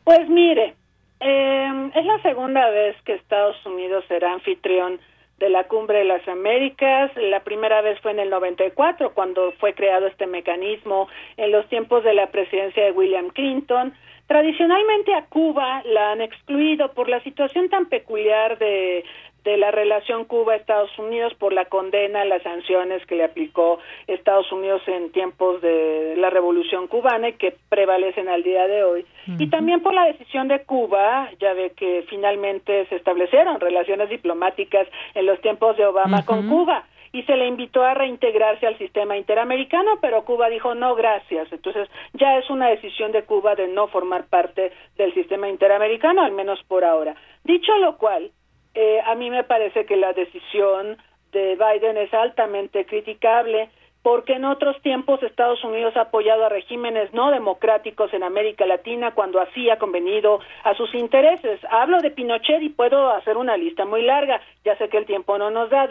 Pues mire, em, es la segunda vez que Estados Unidos será anfitrión de la Cumbre de las Américas. La primera vez fue en el 94, cuando fue creado este mecanismo en los tiempos de la presidencia de William Clinton. Tradicionalmente a Cuba la han excluido por la situación tan peculiar de, de la relación Cuba-Estados Unidos por la condena las sanciones que le aplicó Estados Unidos en tiempos de la Revolución cubana y que prevalecen al día de hoy. Y también por la decisión de Cuba, ya ve que finalmente se establecieron relaciones diplomáticas en los tiempos de Obama con Cuba y se le invitó a reintegrarse al sistema interamericano, pero Cuba dijo no, gracias. Entonces ya es una decisión de Cuba de no formar parte del sistema interamericano, al menos por ahora. Dicho lo cual, eh, a mí me parece que la decisión de Biden es altamente criticable porque en otros tiempos Estados Unidos ha apoyado a regímenes no democráticos en América Latina cuando así ha convenido a sus intereses. Hablo de Pinochet y puedo hacer una lista muy larga, ya sé que el tiempo no nos da,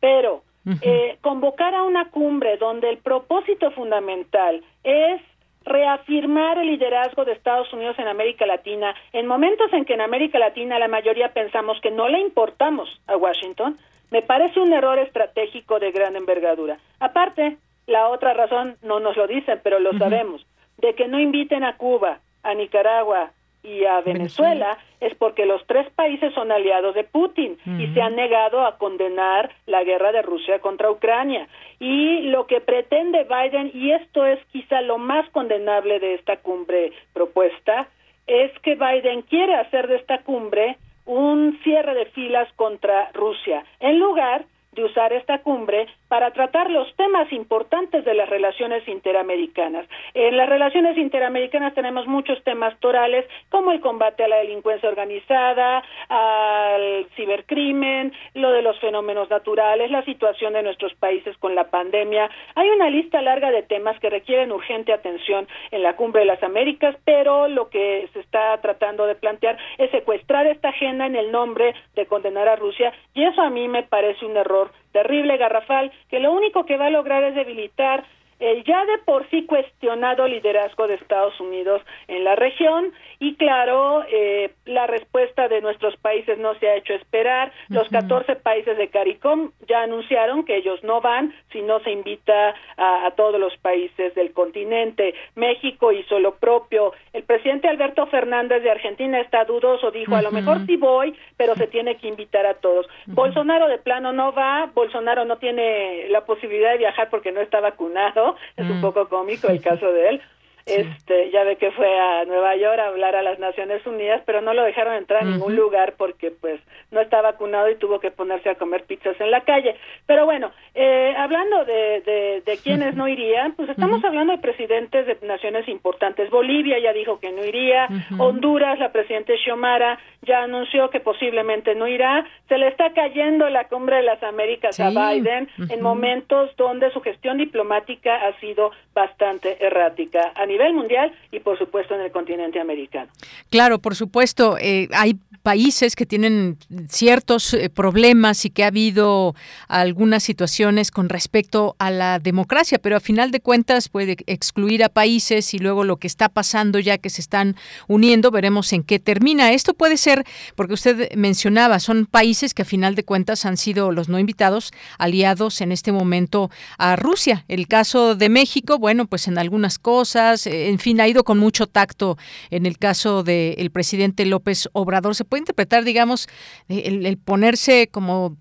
pero eh, convocar a una cumbre donde el propósito fundamental es reafirmar el liderazgo de Estados Unidos en América Latina, en momentos en que en América Latina la mayoría pensamos que no le importamos a Washington, Me parece un error estratégico de gran envergadura. Aparte, la otra razón no nos lo dicen, pero lo sabemos, de que no inviten a Cuba, a Nicaragua y a Venezuela, es porque los tres países son aliados de Putin y se han negado a condenar la guerra de Rusia contra Ucrania. Y lo que pretende Biden, y esto es quizá lo más condenable de esta cumbre propuesta, es que Biden quiere hacer de esta cumbre un cierre de filas contra Rusia, en lugar de usar esta cumbre para tratar los temas importantes de las relaciones interamericanas. En las relaciones interamericanas tenemos muchos temas torales como el combate a la delincuencia organizada, al cibercrimen, lo de los fenómenos naturales, la situación de nuestros países con la pandemia. Hay una lista larga de temas que requieren urgente atención en la Cumbre de las Américas, pero lo que se está tratando de plantear es secuestrar esta agenda en el nombre de condenar a Rusia y eso a mí me parece un error terrible, garrafal, que lo único que va a lograr es debilitar el ya de por sí cuestionado liderazgo de Estados Unidos en la región y claro, eh, la respuesta de nuestros países no se ha hecho esperar. Los 14 países de CARICOM ya anunciaron que ellos no van si no se invita a, todos los países del continente. México hizo lo propio. El presidente Alberto Fernández de Argentina está dudoso, dijo, a lo mejor sí voy, pero se tiene que invitar a todos. Bolsonaro de plano no va, Bolsonaro no tiene la posibilidad de viajar porque no está vacunado, es un poco cómico el caso de él. Este, ya ve que fue a Nueva York a hablar a las Naciones Unidas, pero no lo dejaron entrar a ningún lugar porque pues no está vacunado y tuvo que ponerse a comer pizzas en la calle. Pero bueno, eh, hablando de, de, de quienes no irían, pues estamos hablando de presidentes de naciones importantes. Bolivia ya dijo que no iría, Honduras, la presidenta Xiomara ya anunció que posiblemente no irá. Se le está cayendo la cumbre de las Américas a Biden en momentos donde su gestión diplomática ha sido bastante errática nivel mundial y por supuesto en el continente americano. Claro, por supuesto, eh, hay países que tienen ciertos eh, problemas y que ha habido algunas situaciones con respecto a la democracia, pero a final de cuentas puede excluir a países y luego lo que está pasando ya que se están uniendo, veremos en qué termina. Esto puede ser, porque usted mencionaba, son países que a final de cuentas han sido los no invitados, aliados en este momento a Rusia. El caso de México, bueno, pues en algunas cosas, eh, en fin, ha ido con mucho tacto en el caso del presidente López Obrador. ¿Se puede interpretar, digamos, el, ponerse como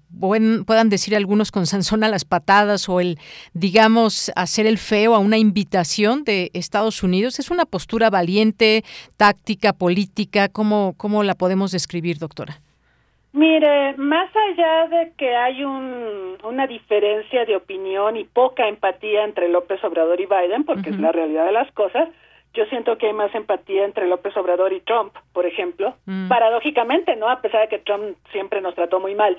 puedan decir algunos con Sansón a las patadas o el, digamos, hacer el feo a una invitación de Estados Unidos? ¿Es una postura valiente, táctica, política? ¿Cómo, cómo la podemos describir, doctora? Mire, más allá de que hay un, una diferencia de opinión y poca empatía entre López Obrador y Biden, porque es la realidad de las cosas, yo siento que hay más empatía entre López Obrador y Trump, por ejemplo. Mm. Paradójicamente, ¿no? A pesar de que Trump siempre nos trató muy mal.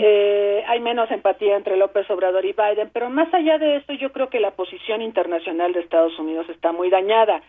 eh, hay menos empatía entre López Obrador y Biden, pero más allá de eso, yo creo que la posición internacional de Estados Unidos está muy dañada.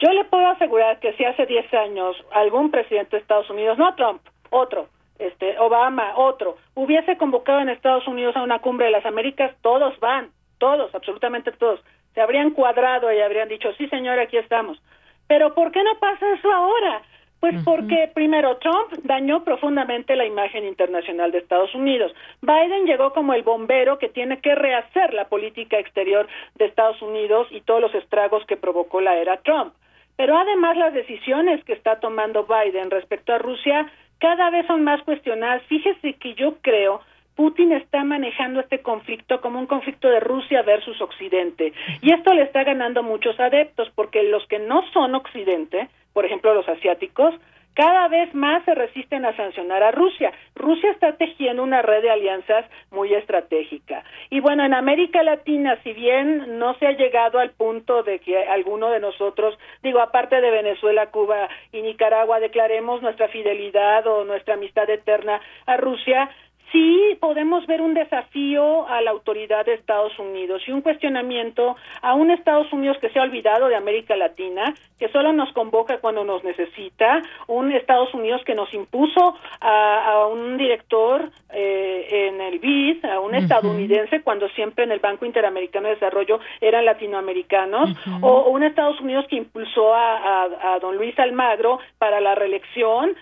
Yo le puedo asegurar que si hace 10 años algún presidente de Estados Unidos, no Trump, otro, este Obama, otro, hubiese convocado en Estados Unidos a una cumbre de las Américas, todos van, todos, absolutamente todos, se habrían cuadrado y habrían dicho, sí señor, aquí estamos. Pero ¿por qué no pasa eso ahora? Pues porque primero Trump dañó profundamente la imagen internacional de Estados Unidos. Biden llegó como el bombero que tiene que rehacer la política exterior de Estados Unidos y todos los estragos que provocó la era Trump. Pero además las decisiones que está tomando Biden respecto a Rusia cada vez son más cuestionadas. Fíjese que yo creo Putin está manejando este conflicto como un conflicto de Rusia versus Occidente. Y esto le está ganando muchos adeptos, porque los que no son Occidente, por ejemplo los asiáticos, cada vez más se resisten a sancionar a Rusia. Rusia está tejiendo una red de alianzas muy estratégica. Y bueno, en América Latina, si bien no se ha llegado al punto de que alguno de nosotros, digo, aparte de Venezuela, Cuba y Nicaragua, declaremos nuestra fidelidad o nuestra amistad eterna a Rusia, sí podemos ver un desafío a la autoridad de Estados Unidos y un cuestionamiento a un Estados Unidos que se ha olvidado de América Latina, que solo nos convoca cuando nos necesita, un Estados Unidos que nos impuso a, un director eh, en el BID, a un estadounidense cuando siempre en el Banco Interamericano de Desarrollo eran latinoamericanos, o, un Estados Unidos que impulsó a, don Luis Almagro para la reelección,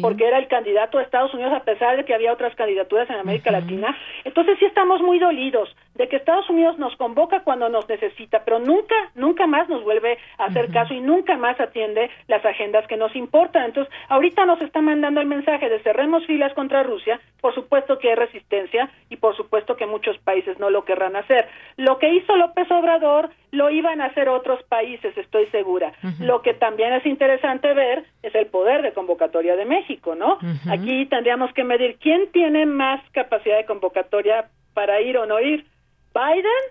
porque era el candidato de Estados Unidos a pesar de que había otras candidaturas candidaturas en América Latina. Entonces sí estamos muy dolidos de que Estados Unidos nos convoca cuando nos necesita, pero nunca, nunca más nos vuelve a hacer caso y nunca más atiende las agendas que nos importan. Entonces, ahorita nos está mandando el mensaje de cerremos filas contra Rusia, por supuesto que hay resistencia y por supuesto que muchos países no lo querrán hacer. Lo que hizo López Obrador lo iban a hacer otros países, estoy segura. Lo que también es interesante ver es el poder de convocatoria de México, ¿no? Aquí tendríamos que medir quién tiene más capacidad de convocatoria para ir o no ir Biden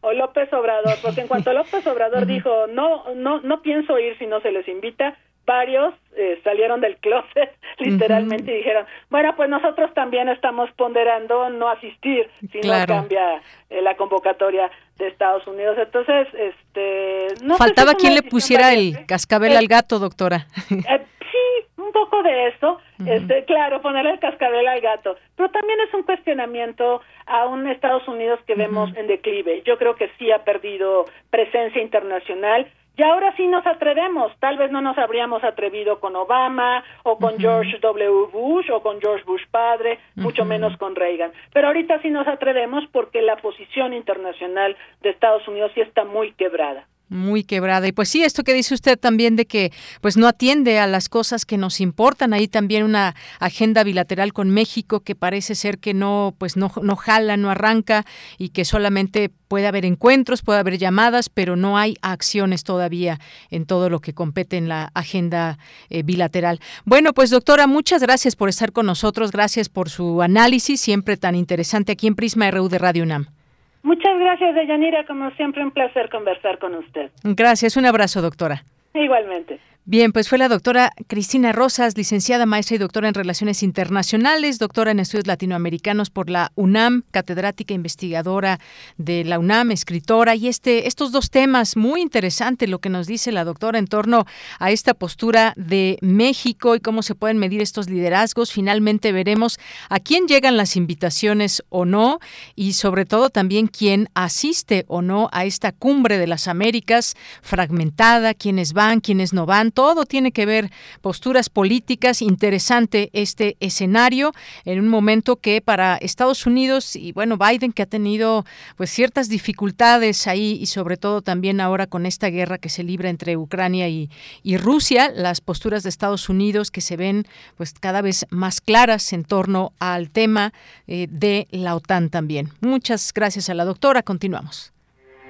o López Obrador, porque en cuanto López Obrador dijo no no no pienso ir si no se les invita, varios eh, salieron del closet literalmente y dijeron, bueno, pues nosotros también estamos ponderando no asistir si no cambia eh, la convocatoria de Estados Unidos. Entonces, este... No Faltaba quien le pusiera el cascabel al gato, doctora. Un poco de eso, este, claro, ponerle el cascabel al gato, pero también es un cuestionamiento a un Estados Unidos que vemos en declive. Yo creo que sí ha perdido presencia internacional y ahora sí nos atrevemos, tal vez no nos habríamos atrevido con Obama o con George W. Bush o con George Bush padre, mucho menos con Reagan. Pero ahorita sí nos atrevemos porque la posición internacional de Estados Unidos sí está muy quebrada muy quebrada. Y pues sí, esto que dice usted también de que pues no atiende a las cosas que nos importan. Ahí también una agenda bilateral con México que parece ser que no pues no, no jala, no arranca y que solamente puede haber encuentros, puede haber llamadas, pero no hay acciones todavía en todo lo que compete en la agenda eh, bilateral. Bueno, pues doctora, muchas gracias por estar con nosotros, gracias por su análisis, siempre tan interesante aquí en Prisma RU de Radio UNAM. Muchas gracias, Deyanira. Como siempre, un placer conversar con usted. Gracias. Un abrazo, doctora. Igualmente. Bien, pues fue la doctora Cristina Rosas, licenciada, maestra y doctora en Relaciones Internacionales, doctora en Estudios Latinoamericanos por la UNAM, catedrática investigadora de la UNAM, escritora. Y este, estos dos temas, muy interesante lo que nos dice la doctora en torno a esta postura de México y cómo se pueden medir estos liderazgos. Finalmente veremos a quién llegan las invitaciones o no y sobre todo también quién asiste o no a esta cumbre de las Américas fragmentada, quiénes van, quiénes no van todo tiene que ver posturas políticas. Interesante este escenario en un momento que para Estados Unidos y bueno, Biden que ha tenido pues ciertas dificultades ahí y sobre todo también ahora con esta guerra que se libra entre Ucrania y, Rusia, las posturas de Estados Unidos que se ven pues cada vez más claras en torno al tema eh, de la OTAN también. Muchas gracias a la doctora. Continuamos.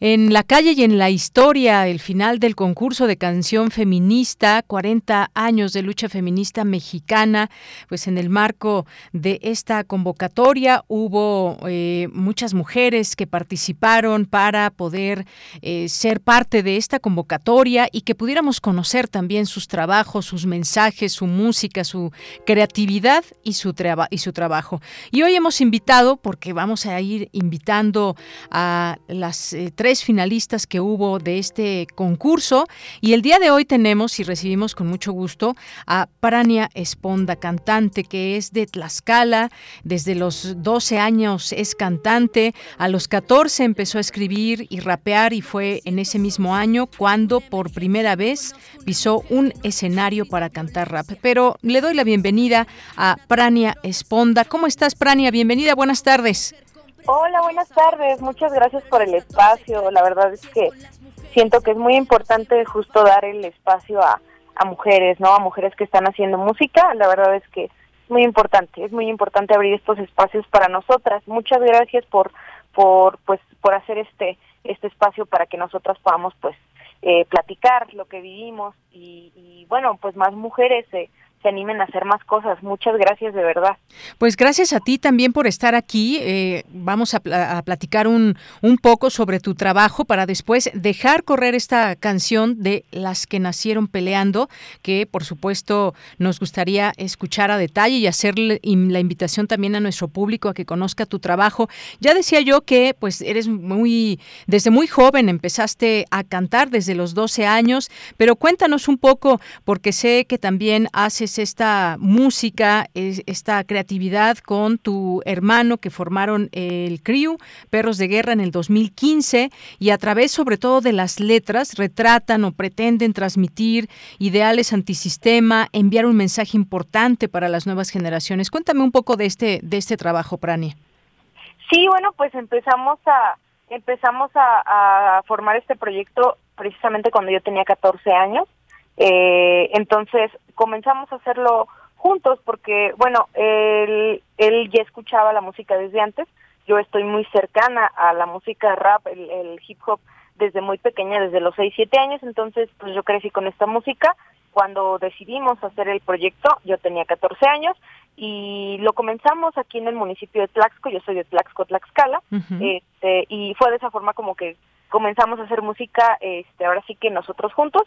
En la calle y en la historia, el final del concurso de canción feminista, 40 años de lucha feminista mexicana, pues en el marco de esta convocatoria hubo eh, muchas mujeres que participaron para poder eh, ser parte de esta convocatoria y que pudiéramos conocer también sus trabajos, sus mensajes, su música, su creatividad y su, trabajo. Y hoy hemos invitado, porque vamos a ir invitando a las eh, tres finalistas que hubo de este concurso y el día de hoy tenemos y recibimos con mucho gusto a Prania Esponda, cantante que es de Tlaxcala, desde los 12 años es cantante, a los 14 empezó a escribir y rapear y fue en ese mismo año cuando por primera vez pisó un escenario para cantar rap. Pero le doy la bienvenida a Prania Esponda. ¿Cómo estás, Prania? Bienvenida, buenas tardes. Hola, buenas tardes. Muchas gracias por el espacio. La verdad es que siento que es muy importante justo dar el espacio a, mujeres, ¿no? A mujeres que están haciendo música. La verdad es que es muy importante, es muy importante abrir estos espacios para nosotras. Muchas gracias por por pues por hacer este este espacio para que nosotras podamos pues eh, platicar lo que vivimos y, y bueno pues más mujeres eh, se animen a hacer más cosas. Muchas gracias de verdad. Pues gracias a ti también por estar aquí. Eh, vamos a, platicar un, un poco sobre tu trabajo para después dejar correr esta canción de Las que nacieron peleando, que por supuesto nos gustaría escuchar a detalle y hacerle la invitación también a nuestro público a que conozca tu trabajo. Ya decía yo que pues eres muy, desde muy joven empezaste a cantar desde los 12 años, pero cuéntanos un poco porque sé que también haces esta música, esta creatividad con tu hermano que formaron el CRIU, Perros de Guerra, en el 2015 y a través sobre todo de las letras retratan o pretenden transmitir ideales antisistema, enviar un mensaje importante para las nuevas generaciones. Cuéntame un poco de este, de este trabajo, Prania. Sí, bueno, pues empezamos a empezamos a, formar este proyecto precisamente cuando yo tenía 14 años. Eh, entonces comenzamos a hacerlo juntos porque, bueno, él, él ya escuchaba la música desde antes. Yo estoy muy cercana a la música rap, el, el hip hop, desde muy pequeña, desde los 6, 7 años. Entonces, pues yo crecí con esta música. Cuando decidimos hacer el proyecto, yo tenía 14 años y lo comenzamos aquí en el municipio de Tlaxco, yo soy de Tlaxco, Tlaxcala, este, y fue de esa forma como que comenzamos a hacer música, este, ahora sí que nosotros juntos,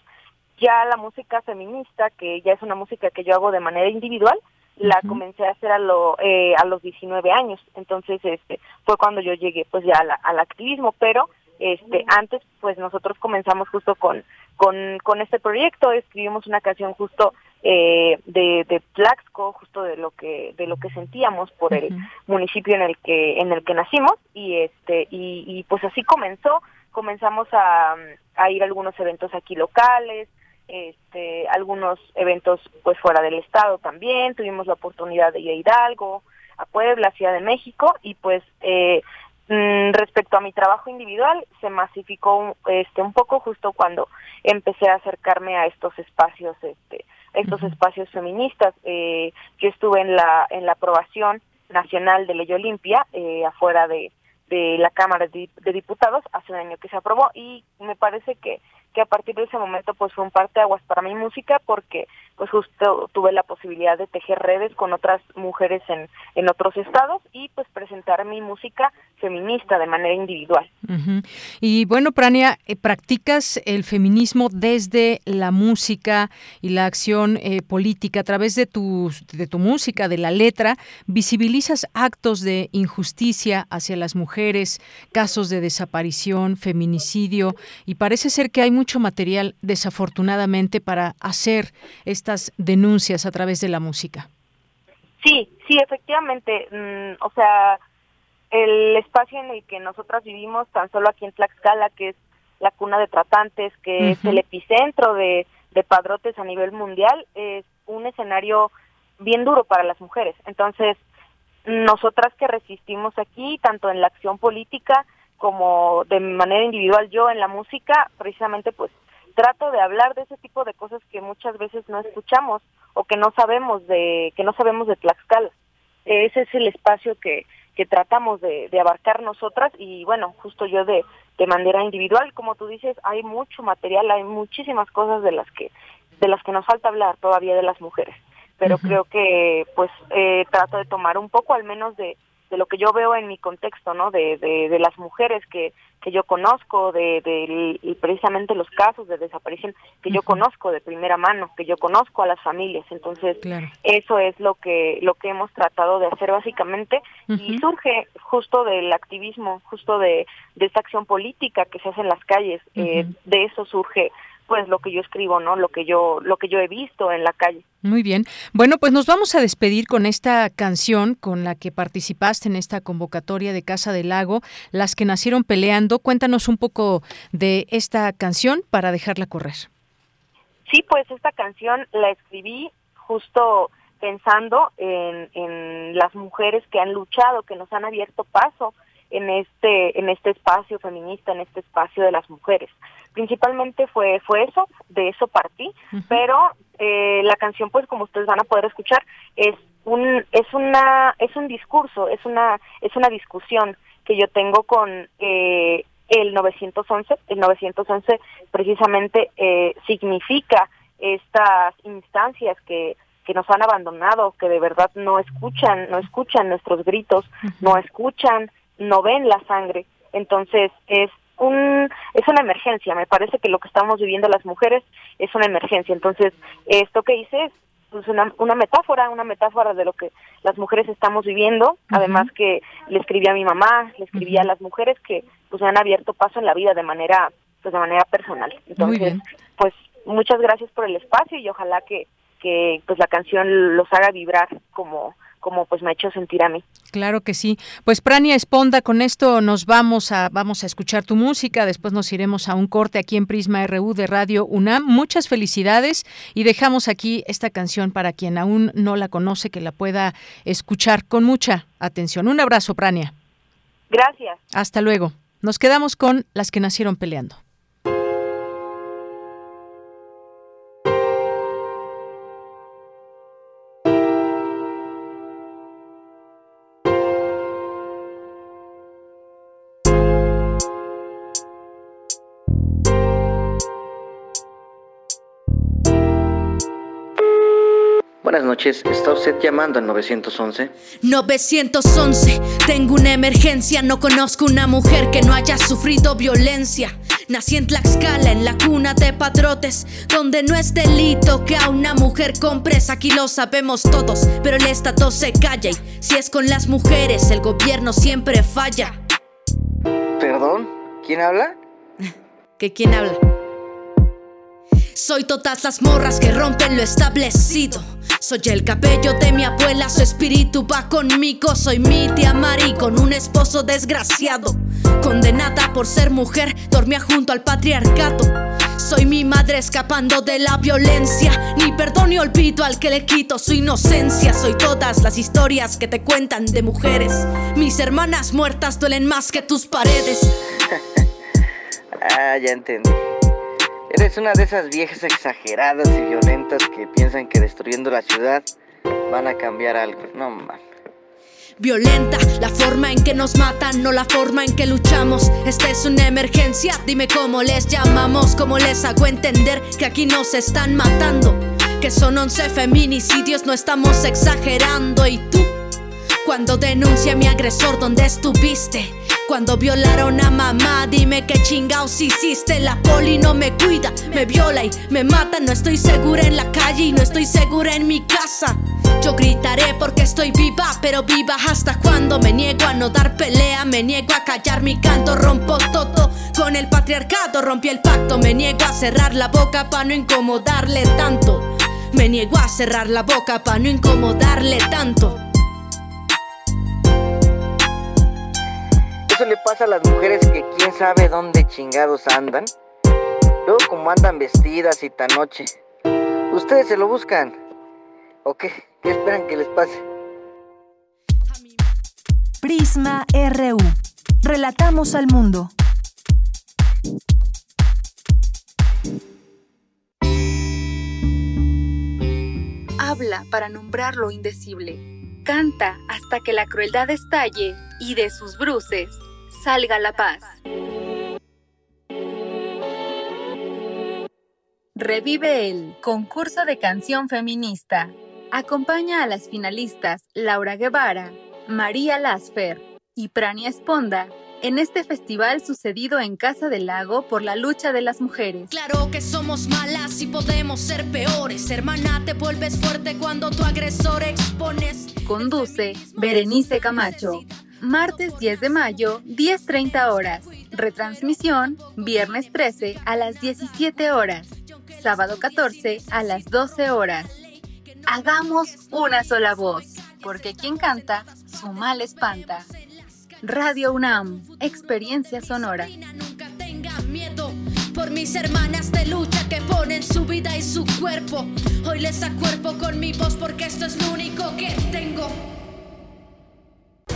ya la música feminista, que ya es una música que yo hago de manera individual, la comencé a hacer a, lo, eh, a los 19 años, entonces este, fue cuando yo llegué pues ya al activismo, pero este, antes pues nosotros comenzamos justo con, con, con este proyecto, escribimos una canción justo eh, de, de Tlaxco, justo de lo que de lo que sentíamos por el municipio en el que en el que nacimos. Y este y, y pues así comenzó. Comenzamos a, a, ir a algunos eventos aquí locales este algunos eventos pues fuera del estado también tuvimos la oportunidad de ir a Hidalgo a Puebla Ciudad de México y pues eh, mm, respecto a mi trabajo individual se masificó este un poco justo cuando empecé a acercarme a estos espacios este estos espacios feministas. Eh, yo estuve en la, en la aprobación nacional de Ley Olimpia, eh, afuera de, de la Cámara de, Diputados, hace un año que se aprobó, y me parece que, que a partir de ese momento pues fue un parteaguas para mi música porque pues justo tuve la posibilidad de tejer redes con otras mujeres en, en otros estados y pues presentar mi música feminista de manera individual. Y bueno, Prania, eh, practicas el feminismo desde la música y la acción eh, política a través de tu, de tu música, de la letra, visibilizas actos de injusticia hacia las mujeres, casos de desaparición, feminicidio, y parece ser que hay mucho material, desafortunadamente, para hacer esta denuncias a través de la música. Sí, sí, efectivamente. Mm, o sea, el espacio en el que nosotras vivimos, tan solo aquí en Tlaxcala, que es la cuna de tratantes, que es el epicentro de, de padrotes a nivel mundial, es un escenario bien duro para las mujeres. Entonces, nosotras que resistimos aquí, tanto en la acción política como de manera individual, yo en la música, precisamente pues trato de hablar de ese tipo de cosas que muchas veces no escuchamos o que no sabemos de que no sabemos de Tlaxcala. Ese es el espacio que, que tratamos de, de abarcar nosotras y bueno, justo yo de, de manera individual, como tú dices, hay mucho material, hay muchísimas cosas de las que de las que nos falta hablar todavía de las mujeres, pero creo que pues eh, trato de tomar un poco al menos de, de lo que yo veo en mi contexto, ¿no? De, de, de las mujeres que, que yo conozco, de, de, precisamente los casos de desaparición que yo conozco de primera mano, que yo conozco a las familias. Entonces, eso es lo que lo que hemos tratado de hacer básicamente y surge justo del activismo, justo de, de esta acción política que se hace en las calles. eh, de eso surge pues lo que yo escribo, ¿no? Lo que yo lo que yo he visto en la calle. Muy bien. Bueno, pues nos vamos a despedir con esta canción con la que participaste en esta convocatoria de Casa del Lago, Las que nacieron peleando. Cuéntanos un poco de esta canción para dejarla correr. Sí, pues esta canción la escribí justo pensando en, en las mujeres que han luchado, que nos han abierto paso en este en este espacio feminista, en este espacio de las mujeres principalmente fue fue eso de eso partí pero eh, la canción pues como ustedes van a poder escuchar es un es una es un discurso es una es una discusión que yo tengo con eh, el 911 el 911 precisamente eh, significa estas instancias que que nos han abandonado, que de verdad no escuchan, no escuchan nuestros gritos, no escuchan, no ven la sangre. Entonces es un es una emergencia. Me parece que lo que estamos viviendo las mujeres es una emergencia. Entonces esto que hice es pues, una, una metáfora una metáfora de lo que las mujeres estamos viviendo. Además que le escribí a mi mamá le escribí a las mujeres que pues han abierto paso en la vida de manera pues de manera personal. Entonces pues muchas gracias por el espacio y ojalá que que pues la canción los haga vibrar como como pues me ha hecho sentir a mí. Claro que sí. Pues Prania Esponda, con esto nos vamos a vamos a escuchar tu música, después nos iremos a un corte aquí en Prisma RU de Radio UNAM. Muchas felicidades y dejamos aquí esta canción para quien aún no la conoce que la pueda escuchar con mucha atención. Un abrazo, Prania. Gracias. Hasta luego. Nos quedamos con las que nacieron peleando. Noches, ¿está usted llamando al 911? 911, tengo una emergencia, no conozco una mujer que no haya sufrido violencia. Nací en Tlaxcala, en la cuna de patrotes, donde no es delito que a una mujer compres. Aquí lo sabemos todos, pero el Estado se calla y si es con las mujeres, el gobierno siempre falla. ¿Perdón? ¿Quién habla? ¿Que quién habla? Soy todas las morras que rompen lo establecido. Soy el cabello de mi abuela, su espíritu va conmigo. Soy mi tía Mari con un esposo desgraciado. Condenada por ser mujer, dormía junto al patriarcado. Soy mi madre escapando de la violencia. Ni perdón ni olvido al que le quito su inocencia. Soy todas las historias que te cuentan de mujeres. Mis hermanas muertas duelen más que tus paredes. ah, ya entendí. Eres una de esas viejas exageradas y violentas que piensan que destruyendo la ciudad van a cambiar algo. No man. Violenta, la forma en que nos matan, no la forma en que luchamos. Esta es una emergencia, dime cómo les llamamos, cómo les hago entender que aquí nos están matando. Que son 11 feminicidios, no estamos exagerando. ¿Y tú? Cuando denuncia a mi agresor, ¿dónde estuviste? Cuando violaron a mamá, dime qué chingaos hiciste. La poli no me cuida, me viola y me mata. No estoy segura en la calle y no estoy segura en mi casa. Yo gritaré porque estoy viva, pero viva hasta cuando me niego a no dar pelea, me niego a callar mi canto, rompo todo. Con el patriarcado rompí el pacto, me niego a cerrar la boca para no incomodarle tanto. Me niego a cerrar la boca para no incomodarle tanto. Eso le pasa a las mujeres que quién sabe dónde chingados andan. Luego como andan vestidas y tan noche. Ustedes se lo buscan. ¿O qué? ¿Qué esperan que les pase? Prisma RU. Relatamos al mundo. Habla para nombrar lo indecible. Canta hasta que la crueldad estalle y de sus bruces salga la paz. Revive el concurso de canción feminista. Acompaña a las finalistas Laura Guevara, María Lasfer y Prania Esponda en este festival sucedido en Casa del Lago por la lucha de las mujeres. Claro que somos malas y podemos ser peores. Hermana, te vuelves fuerte cuando tu agresor expones. Conduce Berenice Camacho. Martes 10 de mayo, 10.30 horas. Retransmisión, viernes 13 a las 17 horas. Sábado 14 a las 12 horas. Hagamos una sola voz, porque quien canta, su mal espanta. Radio UNAM, experiencia sonora. Nunca tenga miedo por mis hermanas de lucha que ponen su vida y su cuerpo. Hoy les acuerpo con mi voz porque esto es lo único que tengo.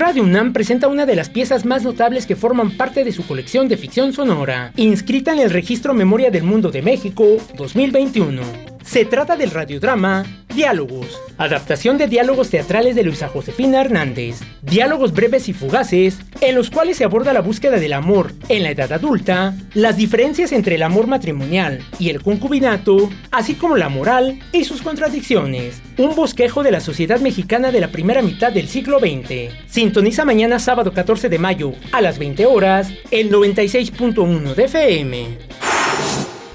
Radio UNAM presenta una de las piezas más notables que forman parte de su colección de ficción sonora, inscrita en el Registro Memoria del Mundo de México 2021. Se trata del radiodrama Diálogos, adaptación de diálogos teatrales de Luisa Josefina Hernández. Diálogos breves y fugaces, en los cuales se aborda la búsqueda del amor en la edad adulta, las diferencias entre el amor matrimonial y el concubinato, así como la moral y sus contradicciones. Un bosquejo de la sociedad mexicana de la primera mitad del siglo XX. Sintoniza mañana sábado 14 de mayo a las 20 horas el 96.1 de FM.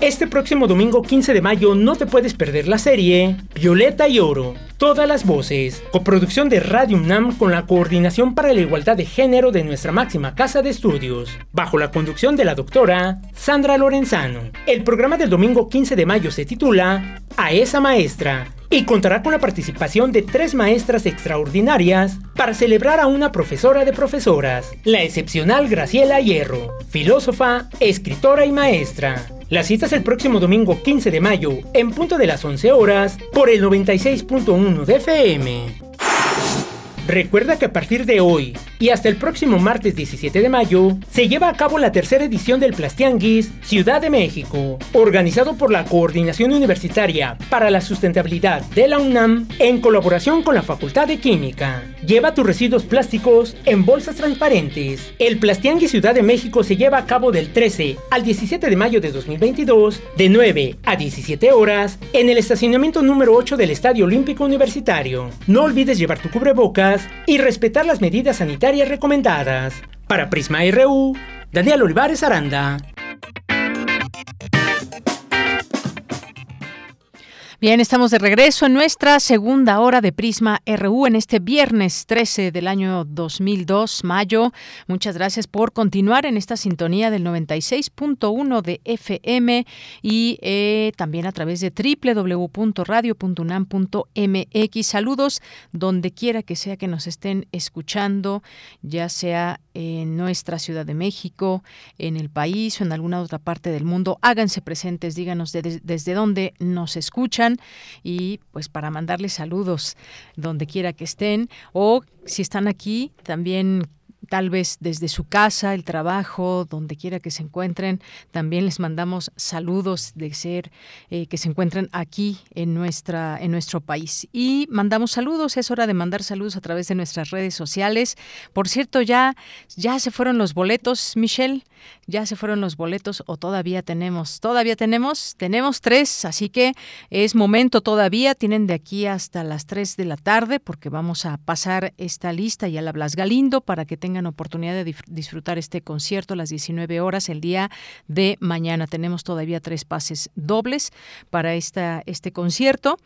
Este próximo domingo 15 de mayo no te puedes perder la serie Violeta y Oro, todas las voces, coproducción de Radio UNAM con la Coordinación para la Igualdad de Género de nuestra máxima casa de estudios, bajo la conducción de la doctora Sandra Lorenzano. El programa del domingo 15 de mayo se titula A esa maestra y contará con la participación de tres maestras extraordinarias para celebrar a una profesora de profesoras, la excepcional Graciela Hierro, filósofa, escritora y maestra. La cita es el próximo domingo 15 de mayo, en punto de las 11 horas, por el 96.1 de FM. Recuerda que a partir de hoy y hasta el próximo martes 17 de mayo se lleva a cabo la tercera edición del Plastianguis Ciudad de México, organizado por la Coordinación Universitaria para la Sustentabilidad de la UNAM en colaboración con la Facultad de Química. Lleva tus residuos plásticos en bolsas transparentes. El Plastianguis Ciudad de México se lleva a cabo del 13 al 17 de mayo de 2022 de 9 a 17 horas en el estacionamiento número 8 del Estadio Olímpico Universitario. No olvides llevar tu cubrebocas y respetar las medidas sanitarias recomendadas. Para Prisma RU, Daniel Olivares Aranda. Bien, estamos de regreso en nuestra segunda hora de Prisma RU en este viernes 13 del año 2002, mayo. Muchas gracias por continuar en esta sintonía del 96.1 de FM y eh, también a través de www.radio.unam.mx. Saludos donde quiera que sea que nos estén escuchando, ya sea en nuestra Ciudad de México, en el país o en alguna otra parte del mundo. Háganse presentes, díganos desde dónde nos escuchan y pues para mandarles saludos donde quiera que estén o si están aquí también tal vez desde su casa, el trabajo, donde quiera que se encuentren. También les mandamos saludos de ser eh, que se encuentren aquí en nuestra en nuestro país y mandamos saludos. Es hora de mandar saludos a través de nuestras redes sociales. Por cierto, ya ya se fueron los boletos, Michelle. Ya se fueron los boletos o todavía tenemos. Todavía tenemos. Tenemos tres, así que es momento todavía. Tienen de aquí hasta las tres de la tarde porque vamos a pasar esta lista y a la Blas Galindo para que tengan oportunidad de disfrutar este concierto a las 19 horas el día de mañana. Tenemos todavía tres pases dobles para esta, este concierto.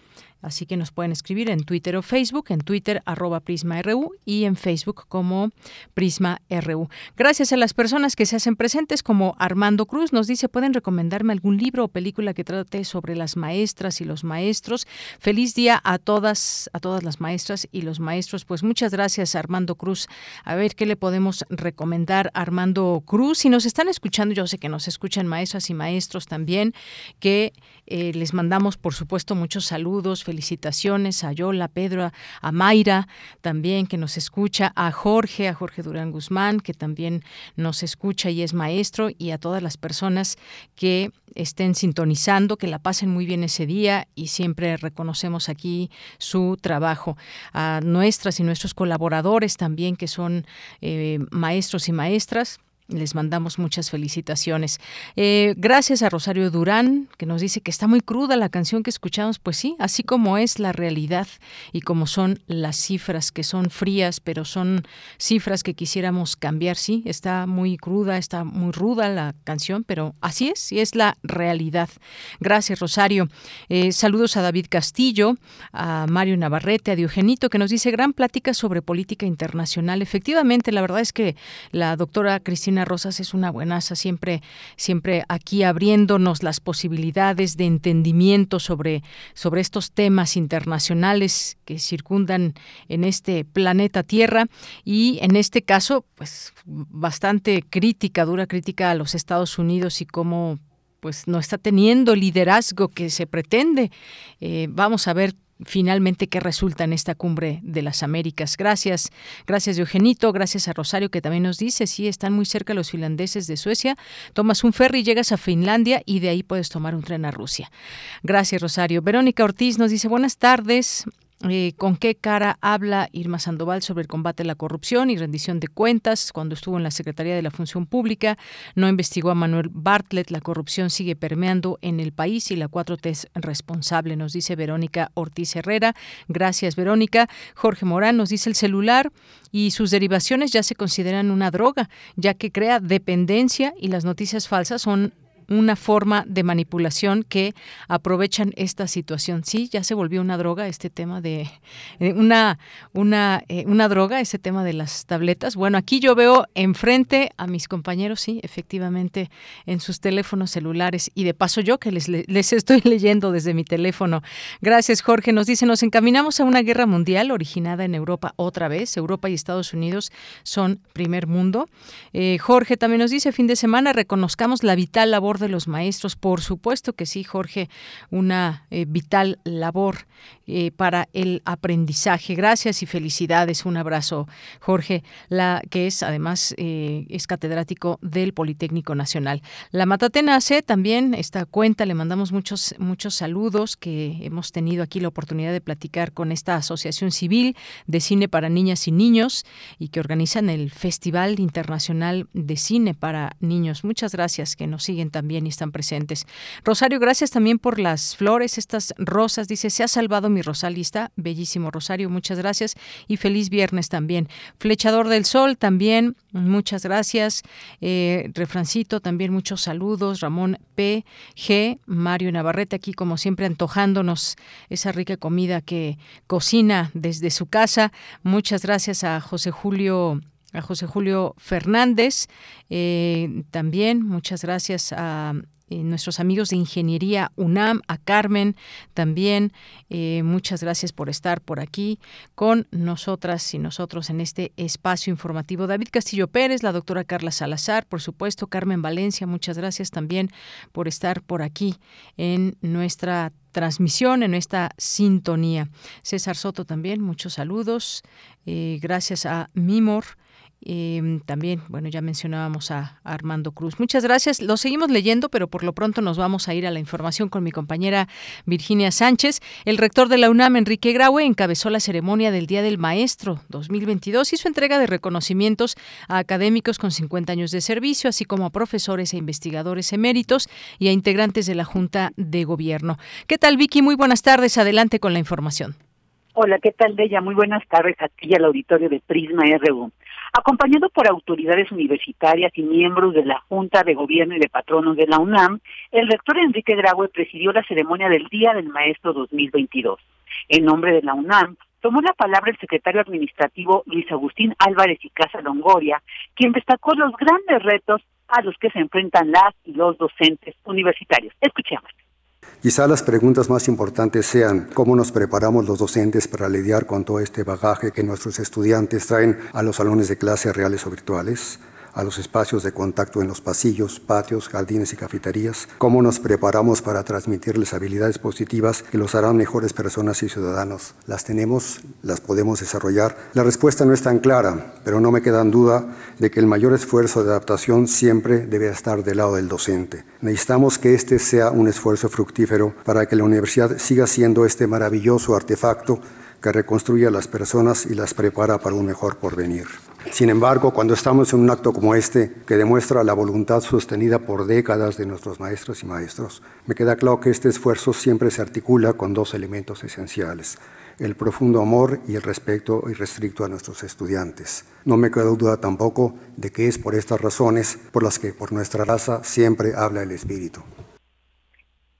Así que nos pueden escribir en Twitter o Facebook, en Twitter arroba PrismaRU y en Facebook como PrismaRU. Gracias a las personas que se hacen presentes, como Armando Cruz nos dice, pueden recomendarme algún libro o película que trate sobre las maestras y los maestros. Feliz día a todas, a todas las maestras y los maestros. Pues muchas gracias, Armando Cruz. A ver qué le podemos recomendar, Armando Cruz. Si nos están escuchando, yo sé que nos escuchan maestras y maestros también, que eh, les mandamos, por supuesto, muchos saludos, felicitaciones a Yola, Pedro, a Mayra también que nos escucha, a Jorge, a Jorge Durán Guzmán, que también nos escucha y es maestro, y a todas las personas que estén sintonizando, que la pasen muy bien ese día y siempre reconocemos aquí su trabajo. A nuestras y nuestros colaboradores también, que son eh, maestros y maestras les mandamos muchas felicitaciones. Eh, gracias a Rosario Durán, que nos dice que está muy cruda la canción que escuchamos. Pues sí, así como es la realidad y como son las cifras, que son frías, pero son cifras que quisiéramos cambiar. Sí, está muy cruda, está muy ruda la canción, pero así es, y es la realidad. Gracias, Rosario. Eh, saludos a David Castillo, a Mario Navarrete, a Diogenito, que nos dice gran plática sobre política internacional. Efectivamente, la verdad es que la doctora Cristina Rosas es una buenaza, siempre, siempre aquí abriéndonos las posibilidades de entendimiento sobre, sobre estos temas internacionales que circundan en este planeta Tierra y en este caso, pues bastante crítica, dura crítica a los Estados Unidos y cómo pues no está teniendo liderazgo que se pretende. Eh, vamos a ver finalmente qué resulta en esta cumbre de las Américas. Gracias, gracias Eugenito, gracias a Rosario que también nos dice, sí, están muy cerca los finlandeses de Suecia, tomas un ferry, llegas a Finlandia y de ahí puedes tomar un tren a Rusia. Gracias Rosario. Verónica Ortiz nos dice, buenas tardes, eh, con qué cara habla Irma Sandoval sobre el combate a la corrupción y rendición de cuentas cuando estuvo en la Secretaría de la Función Pública. No investigó a Manuel Bartlett. La corrupción sigue permeando en el país y la 4T es responsable, nos dice Verónica Ortiz Herrera. Gracias, Verónica. Jorge Morán nos dice el celular y sus derivaciones ya se consideran una droga, ya que crea dependencia y las noticias falsas son una forma de manipulación que aprovechan esta situación. Sí, ya se volvió una droga este tema de eh, una una eh, una droga ese tema de las tabletas. Bueno, aquí yo veo enfrente a mis compañeros, sí, efectivamente en sus teléfonos celulares y de paso yo que les les estoy leyendo desde mi teléfono. Gracias, Jorge. Nos dice, "Nos encaminamos a una guerra mundial originada en Europa otra vez. Europa y Estados Unidos son primer mundo." Eh, Jorge también nos dice, "Fin de semana reconozcamos la vital labor de los maestros. Por supuesto que sí, Jorge, una eh, vital labor eh, para el aprendizaje. Gracias y felicidades. Un abrazo, Jorge, la que es además eh, es catedrático del Politécnico Nacional. La Matatena C también, esta cuenta, le mandamos muchos, muchos saludos que hemos tenido aquí la oportunidad de platicar con esta asociación civil de cine para niñas y niños y que organizan el Festival Internacional de Cine para Niños. Muchas gracias que nos siguen también y están presentes. Rosario, gracias también por las flores, estas rosas. Dice, se ha salvado mi rosalista. Bellísimo, Rosario, muchas gracias. Y feliz viernes también. Flechador del Sol también, muchas gracias. Eh, refrancito, también muchos saludos. Ramón P. G. Mario Navarrete, aquí como siempre antojándonos esa rica comida que cocina desde su casa. Muchas gracias a José Julio a José Julio Fernández, eh, también muchas gracias a eh, nuestros amigos de Ingeniería UNAM, a Carmen también, eh, muchas gracias por estar por aquí con nosotras y nosotros en este espacio informativo. David Castillo Pérez, la doctora Carla Salazar, por supuesto, Carmen Valencia, muchas gracias también por estar por aquí en nuestra transmisión, en esta sintonía. César Soto también, muchos saludos. gracias a Mimor. Em, también, bueno, ya mencionábamos a, Armando Cruz. Muchas gracias. Lo seguimos leyendo, pero por lo pronto nos vamos a ir a la información con mi compañera Virginia Sánchez. El rector de la UNAM, Enrique Graue, encabezó la ceremonia del Día del Maestro 2022 y su entrega de reconocimientos a académicos con 50 años de servicio, así como a profesores e investigadores eméritos y a integrantes de la Junta de Gobierno. ¿Qué tal, Vicky? Muy buenas tardes. Adelante con la información. Hola, ¿qué tal, Bella? Muy buenas tardes aquí al auditorio de Prisma RU. Acompañado por autoridades universitarias y miembros de la Junta de Gobierno y de Patronos de la UNAM, el rector Enrique Graue presidió la ceremonia del Día del Maestro 2022. En nombre de la UNAM, tomó la palabra el secretario administrativo Luis Agustín Álvarez y Casa Longoria, quien destacó los grandes retos a los que se enfrentan las y los docentes universitarios. Escuchemos. Quizá las preguntas más importantes sean cómo nos preparamos los docentes para lidiar con todo este bagaje que nuestros estudiantes traen a los salones de clase reales o virtuales, a los espacios de contacto en los pasillos, patios, jardines y cafeterías, cómo nos preparamos para transmitirles habilidades positivas que los harán mejores personas y ciudadanos. ¿Las tenemos? ¿Las podemos desarrollar? La respuesta no es tan clara, pero no me queda duda de que el mayor esfuerzo de adaptación siempre debe estar del lado del docente. Necesitamos que este sea un esfuerzo fructífero para que la universidad siga siendo este maravilloso artefacto que reconstruye a las personas y las prepara para un mejor porvenir. Sin embargo, cuando estamos en un acto como este, que demuestra la voluntad sostenida por décadas de nuestros maestros y maestros, me queda claro que este esfuerzo siempre se articula con dos elementos esenciales, el profundo amor y el respeto irrestricto a nuestros estudiantes. No me queda duda tampoco de que es por estas razones por las que por nuestra raza siempre habla el espíritu.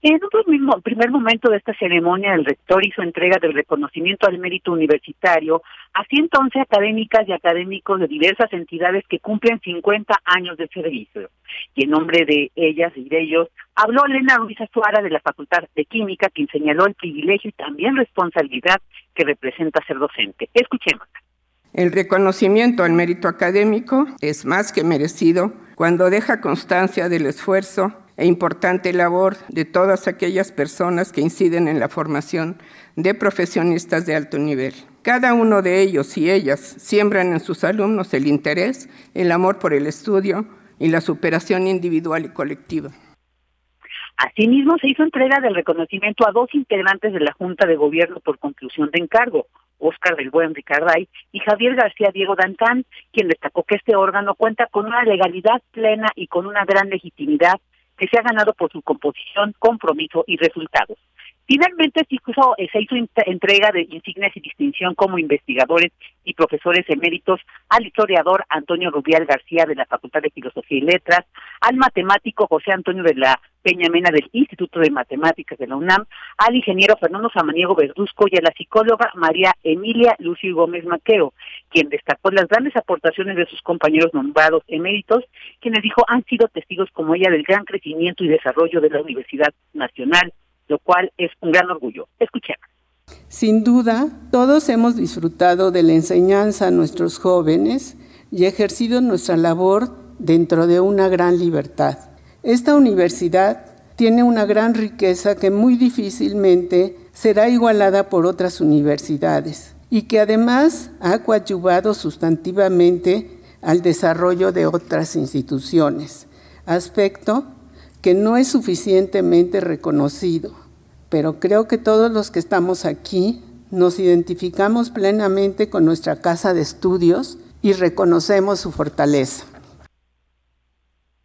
En un mismo, primer momento de esta ceremonia, el rector hizo entrega del reconocimiento al mérito universitario a 111 académicas y académicos de diversas entidades que cumplen 50 años de servicio. Y en nombre de ellas y de ellos, habló Elena Ruiz Azuara de la Facultad de Química, quien señaló el privilegio y también responsabilidad que representa ser docente. Escuchemos. El reconocimiento al mérito académico es más que merecido cuando deja constancia del esfuerzo e importante labor de todas aquellas personas que inciden en la formación de profesionistas de alto nivel. Cada uno de ellos y ellas siembran en sus alumnos el interés, el amor por el estudio y la superación individual y colectiva. Asimismo, se hizo entrega del reconocimiento a dos integrantes de la Junta de Gobierno por conclusión de encargo, Óscar del Buen Ricarday y Javier García Diego Dantán, quien destacó que este órgano cuenta con una legalidad plena y con una gran legitimidad que se ha ganado por su composición, compromiso y resultados. Finalmente se hizo, entrega de insignias y distinción como investigadores y profesores eméritos al historiador Antonio Rubial García de la Facultad de Filosofía y Letras, al matemático José Antonio de la Peña Mena del Instituto de Matemáticas de la UNAM, al ingeniero Fernando Samaniego Verduzco y a la psicóloga María Emilia Lucio Gómez Maqueo, quien destacó las grandes aportaciones de sus compañeros nombrados eméritos, quienes dijo han sido testigos como ella del gran crecimiento y desarrollo de la Universidad Nacional lo cual es un gran orgullo. Escuchemos. Sin duda, todos hemos disfrutado de la enseñanza a nuestros jóvenes y ejercido nuestra labor dentro de una gran libertad. Esta universidad tiene una gran riqueza que muy difícilmente será igualada por otras universidades y que además ha coadyuvado sustantivamente al desarrollo de otras instituciones, aspecto que no es suficientemente reconocido, pero creo que todos los que estamos aquí nos identificamos plenamente con nuestra casa de estudios y reconocemos su fortaleza.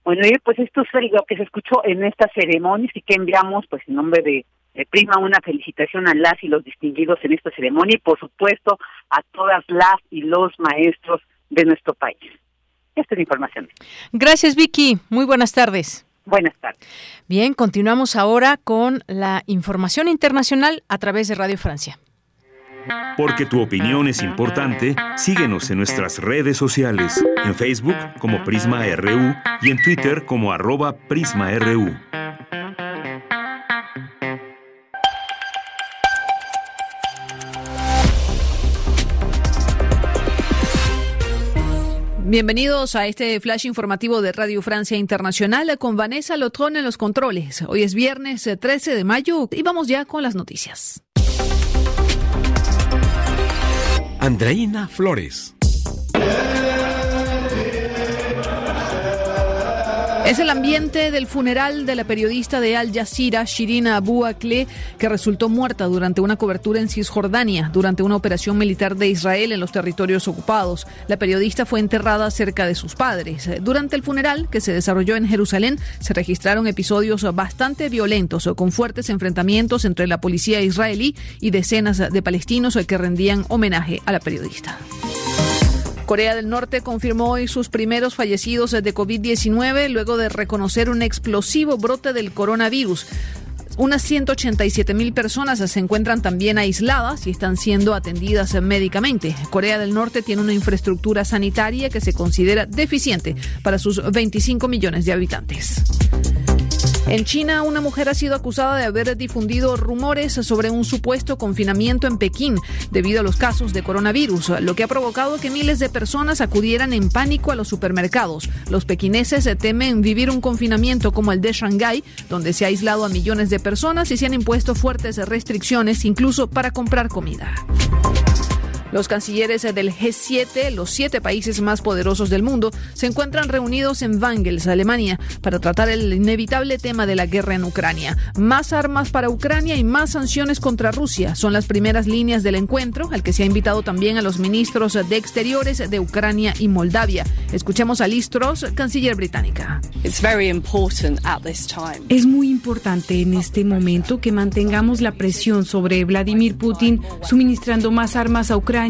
Bueno, pues esto es lo que se escuchó en esta ceremonia, y que enviamos, pues en nombre de, Prima, una felicitación a las y los distinguidos en esta ceremonia y por supuesto a todas las y los maestros de nuestro país. Esta es la información. Gracias, Vicky. Muy buenas tardes. Buenas tardes. Bien, continuamos ahora con la información internacional a través de Radio Francia. Porque tu opinión es importante, síguenos en nuestras redes sociales, en Facebook como Prisma RU y en Twitter como arroba PrismaRU. Bienvenidos a este flash informativo de Radio Francia Internacional con Vanessa Lotrón en los controles. Hoy es viernes 13 eh, de mayo y vamos ya con las noticias. Andreina Flores. Es el ambiente del funeral de la periodista de Al Jazeera, Shirina Abu Akleh, que resultó muerta durante una cobertura en Cisjordania, durante una operación militar de Israel en los territorios ocupados. La periodista fue enterrada cerca de sus padres. Durante el funeral, que se desarrolló en Jerusalén, se registraron episodios bastante violentos, con fuertes enfrentamientos entre la policía israelí y decenas de palestinos que rendían homenaje a la periodista. Corea del Norte confirmó hoy sus primeros fallecidos de COVID-19 luego de reconocer un explosivo brote del coronavirus. Unas 187 mil personas se encuentran también aisladas y están siendo atendidas médicamente. Corea del Norte tiene una infraestructura sanitaria que se considera deficiente para sus 25 millones de habitantes. En China, una mujer ha sido acusada de haber difundido rumores sobre un supuesto confinamiento en Pekín debido a los casos de coronavirus, lo que ha provocado que miles de personas acudieran en pánico a los supermercados. Los pequineses temen vivir un confinamiento como el de Shanghái, donde se ha aislado a millones de personas y se han impuesto fuertes restricciones incluso para comprar comida. Los cancilleres del G7, los siete países más poderosos del mundo, se encuentran reunidos en Wangels, Alemania, para tratar el inevitable tema de la guerra en Ucrania. Más armas para Ucrania y más sanciones contra Rusia son las primeras líneas del encuentro, al que se ha invitado también a los ministros de Exteriores de Ucrania y Moldavia. Escuchemos a Liz Truss, canciller británica. Es muy importante en este momento que mantengamos la presión sobre Vladimir Putin, suministrando más armas a Ucrania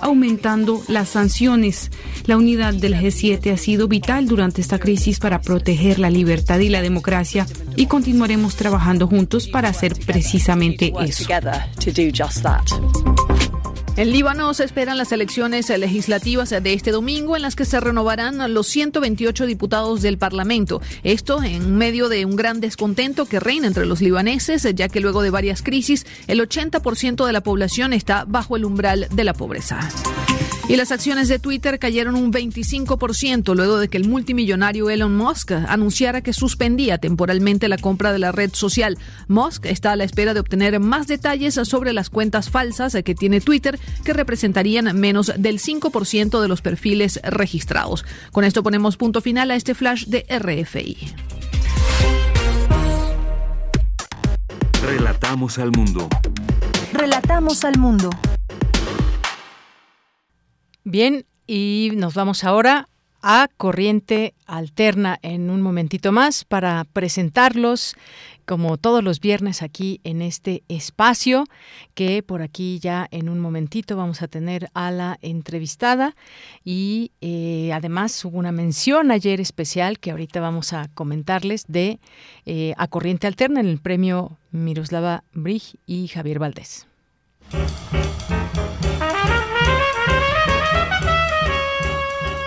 aumentando las sanciones. La unidad del G7 ha sido vital durante esta crisis para proteger la libertad y la democracia y continuaremos trabajando juntos para hacer precisamente eso. En Líbano se esperan las elecciones legislativas de este domingo en las que se renovarán los 128 diputados del Parlamento. Esto en medio de un gran descontento que reina entre los libaneses, ya que luego de varias crisis el 80% de la población está bajo el umbral de la pobreza. Y las acciones de Twitter cayeron un 25% luego de que el multimillonario Elon Musk anunciara que suspendía temporalmente la compra de la red social. Musk está a la espera de obtener más detalles sobre las cuentas falsas que tiene Twitter, que representarían menos del 5% de los perfiles registrados. Con esto ponemos punto final a este flash de RFI. Relatamos al mundo. Relatamos al mundo. Bien, y nos vamos ahora a Corriente Alterna en un momentito más para presentarlos como todos los viernes aquí en este espacio que por aquí ya en un momentito vamos a tener a la entrevistada y eh, además hubo una mención ayer especial que ahorita vamos a comentarles de eh, a Corriente Alterna en el premio Miroslava Brig y Javier Valdés.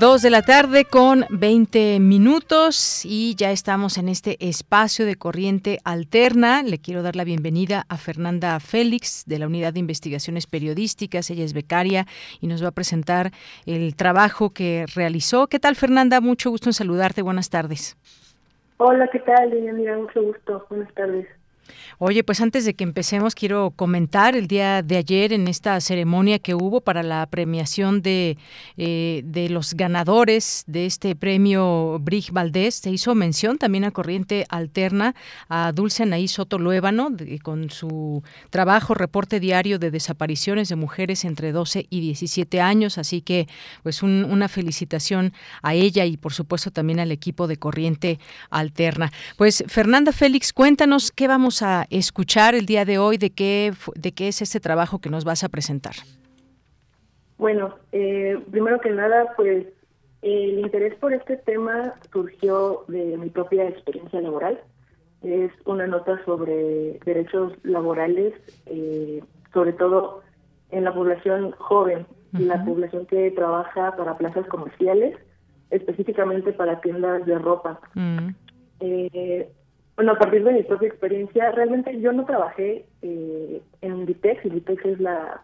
Dos de la tarde con 20 minutos y ya estamos en este espacio de corriente alterna. Le quiero dar la bienvenida a Fernanda Félix de la Unidad de Investigaciones Periodísticas. Ella es becaria y nos va a presentar el trabajo que realizó. ¿Qué tal, Fernanda? Mucho gusto en saludarte. Buenas tardes. Hola, ¿qué tal? Mira, mucho gusto. Buenas tardes. Oye, pues antes de que empecemos, quiero comentar el día de ayer en esta ceremonia que hubo para la premiación de, eh, de los ganadores de este premio Brig Valdés. Se hizo mención también a Corriente Alterna a Dulce Anaí Soto Luébano con su trabajo Reporte Diario de Desapariciones de Mujeres entre 12 y 17 años. Así que, pues, una felicitación a ella y, por supuesto, también al equipo de Corriente Alterna. Pues, Fernanda Félix, cuéntanos qué vamos a escuchar el día de hoy de qué, de qué es este trabajo que nos vas a presentar. Bueno, eh, primero que nada, pues el interés por este tema surgió de mi propia experiencia laboral. Es una nota sobre derechos laborales, eh, sobre todo en la población joven la población que trabaja para plazas comerciales, específicamente para tiendas de ropa. eh, bueno, a partir de mi propia experiencia, realmente yo no trabajé eh, en Vitex, y Vitex es la,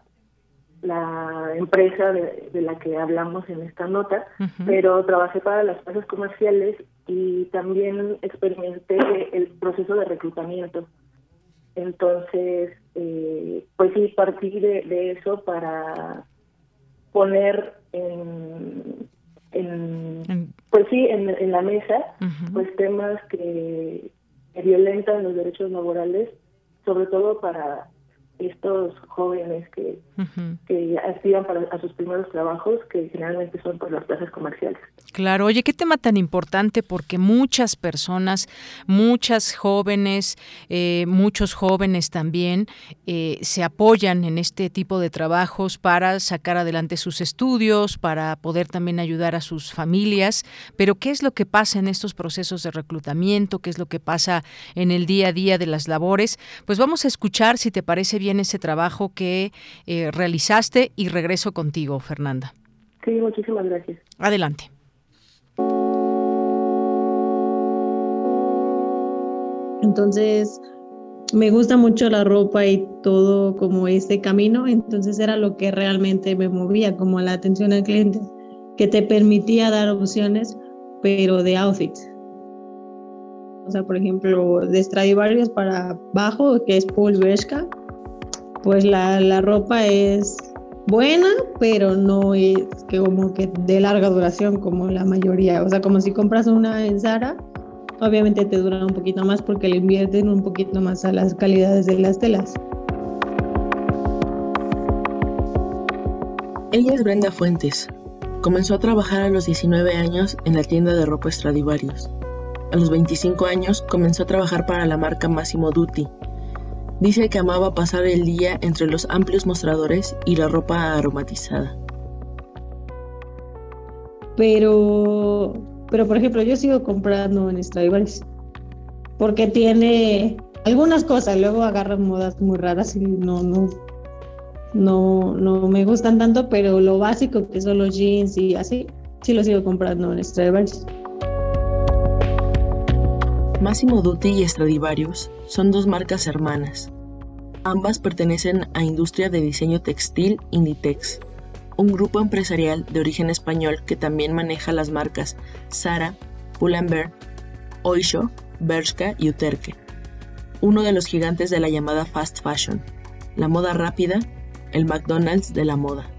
la empresa de, la que hablamos en esta nota, pero trabajé para las plazas comerciales y también experimenté el proceso de reclutamiento. Entonces, eh, pues sí, partí de, eso para poner en, pues sí, en, la mesa, pues temas que violentan los derechos laborales, sobre todo para estos jóvenes que, que aspiran para, a sus primeros trabajos, que generalmente son por las plazas comerciales. Claro, oye, qué tema tan importante porque muchas personas, muchas jóvenes, eh, muchos jóvenes también eh, se apoyan en este tipo de trabajos para sacar adelante sus estudios, para poder también ayudar a sus familias. Pero ¿qué es lo que pasa en estos procesos de reclutamiento? ¿Qué es lo que pasa en el día a día de las labores? Pues vamos a escuchar, si te parece bien, ese trabajo que eh, realizaste y regreso contigo, Fernanda. Sí, muchísimas gracias. Adelante. Entonces, me gusta mucho la ropa y todo como este camino, entonces era lo que realmente me movía, como la atención al cliente, que te permitía dar opciones, pero de outfits. O sea, por ejemplo, de Stradivarius para bajo, que es Paul Bershka, pues la, la ropa es buena, pero no es que como que de larga duración como la mayoría. O sea, como si compras una en Zara, obviamente te dura un poquito más porque le invierten un poquito más a las calidades de las telas. Ella es Brenda Fuentes. Comenzó a trabajar a los 19 años en la tienda de ropa Stradivarius. A los 25 años comenzó a trabajar para la marca Massimo Dutti, Dice que amaba pasar el día entre los amplios mostradores y la ropa aromatizada. Pero, pero por ejemplo, yo sigo comprando en Stradivarius porque tiene algunas cosas, luego agarran modas muy raras y no, no, no, no me gustan tanto, pero lo básico que son los jeans y así, sí lo sigo comprando en Stradivarius. Massimo Dutti y Stradivarius son dos marcas hermanas. Ambas pertenecen a Industria de Diseño Textil Inditex, un grupo empresarial de origen español que también maneja las marcas Zara, Pull&Bear, Oysho, Bershka y Uterque, uno de los gigantes de la llamada fast fashion, la moda rápida, el McDonald's de la moda.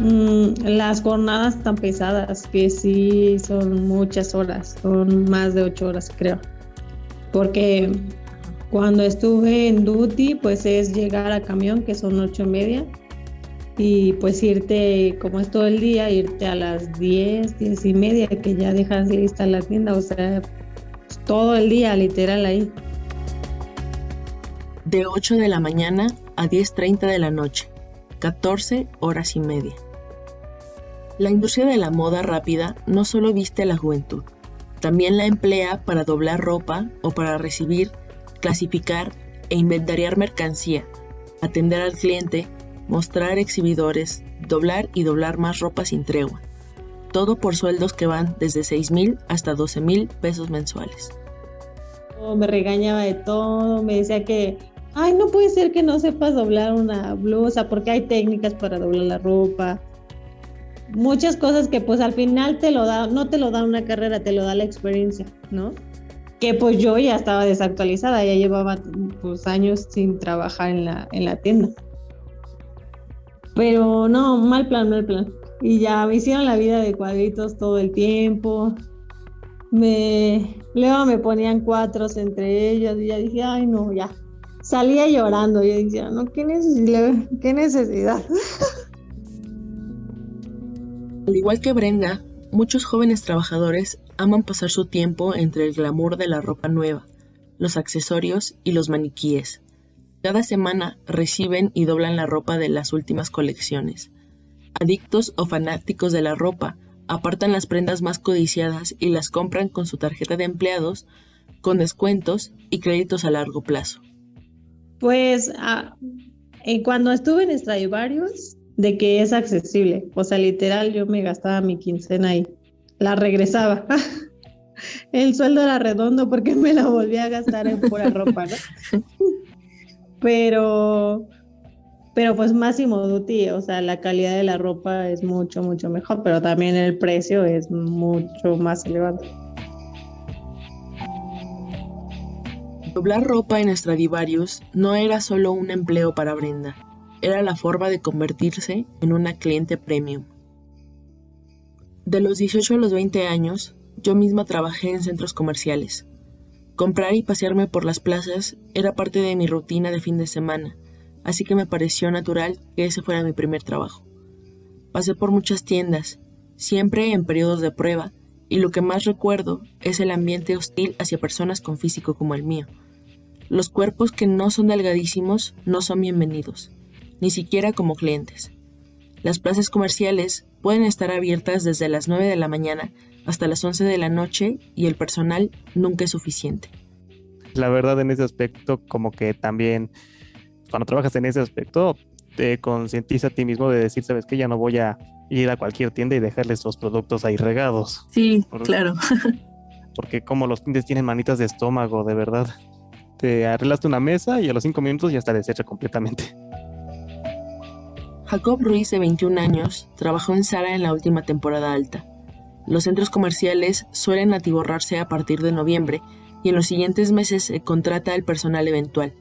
Mm, las jornadas tan pesadas, que sí son muchas horas, son más de ocho horas creo. Porque cuando estuve en duty, pues es llegar a camión, que son ocho y media, y pues irte, como es todo el día, irte a las diez, diez y media, que ya dejas lista la tienda, o sea, todo el día literal ahí. De 8 de la mañana a 10.30 de la noche, 14 horas y media. La industria de la moda rápida no solo viste a la juventud, también la emplea para doblar ropa o para recibir, clasificar e inventariar mercancía, atender al cliente, mostrar exhibidores, doblar y doblar más ropa sin tregua. Todo por sueldos que van desde 6 mil hasta 12 mil pesos mensuales. Me regañaba de todo, me decía que, ay, no puede ser que no sepas doblar una blusa porque hay técnicas para doblar la ropa muchas cosas que pues al final te lo da, no te lo da una carrera, te lo da la experiencia, ¿no? Que pues yo ya estaba desactualizada, ya llevaba pues años sin trabajar en la, en la tienda. Pero no, mal plan, mal plan. Y ya me hicieron la vida de cuadritos todo el tiempo. Me, luego me ponían cuatros entre ellos y ya dije, ay no, ya. Salía llorando, yo decía, no, qué necesidad, qué necesidad. Al igual que Brenda, muchos jóvenes trabajadores aman pasar su tiempo entre el glamour de la ropa nueva, los accesorios y los maniquíes. Cada semana reciben y doblan la ropa de las últimas colecciones. Adictos o fanáticos de la ropa apartan las prendas más codiciadas y las compran con su tarjeta de empleados, con descuentos y créditos a largo plazo. Pues eh, cuando estuve en Stradivarius, de que es accesible. O sea, literal, yo me gastaba mi quincena ahí. La regresaba. El sueldo era redondo porque me la volví a gastar en pura ropa, ¿no? Pero, pero pues Máximo Duty, o sea, la calidad de la ropa es mucho, mucho mejor, pero también el precio es mucho más elevado. Doblar ropa en Stradivarius no era solo un empleo para Brenda, era la forma de convertirse en una cliente premium. De los 18 a los 20 años, yo misma trabajé en centros comerciales. Comprar y pasearme por las plazas era parte de mi rutina de fin de semana, así que me pareció natural que ese fuera mi primer trabajo. Pasé por muchas tiendas, siempre en periodos de prueba, y lo que más recuerdo es el ambiente hostil hacia personas con físico como el mío. Los cuerpos que no son delgadísimos no son bienvenidos, ni siquiera como clientes. Las plazas comerciales pueden estar abiertas desde las 9 de la mañana hasta las 11 de la noche y el personal nunca es suficiente. La verdad en ese aspecto como que también cuando trabajas en ese aspecto te concientiza a ti mismo de decir, sabes que ya no voy a ir a cualquier tienda y dejarles los productos ahí regados. Sí, claro. Porque como los clientes tienen manitas de estómago, de verdad te arreglaste una mesa y a los cinco minutos ya está deshecha completamente. Jacob Ruiz, de 21 años, trabajó en Sara en la última temporada alta. Los centros comerciales suelen atiborrarse a partir de noviembre y en los siguientes meses se contrata al personal eventual,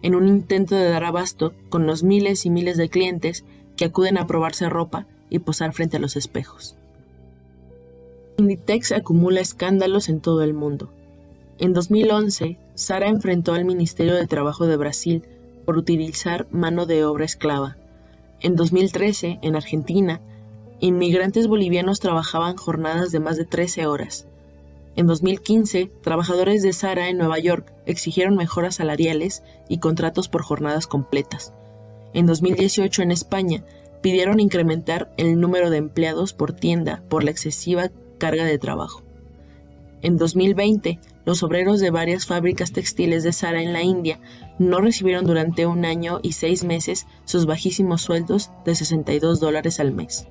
en un intento de dar abasto con los miles y miles de clientes que acuden a probarse ropa y posar frente a los espejos. Inditex acumula escándalos en todo el mundo. En 2011, Sara enfrentó al Ministerio de Trabajo de Brasil por utilizar mano de obra esclava. En 2013, en Argentina, inmigrantes bolivianos trabajaban jornadas de más de 13 horas. En 2015, trabajadores de Sara en Nueva York exigieron mejoras salariales y contratos por jornadas completas. En 2018, en España, pidieron incrementar el número de empleados por tienda por la excesiva carga de trabajo. En 2020, los obreros de varias fábricas textiles de Sara en la India no recibieron durante un año y seis meses sus bajísimos sueldos de 62 dólares al mes.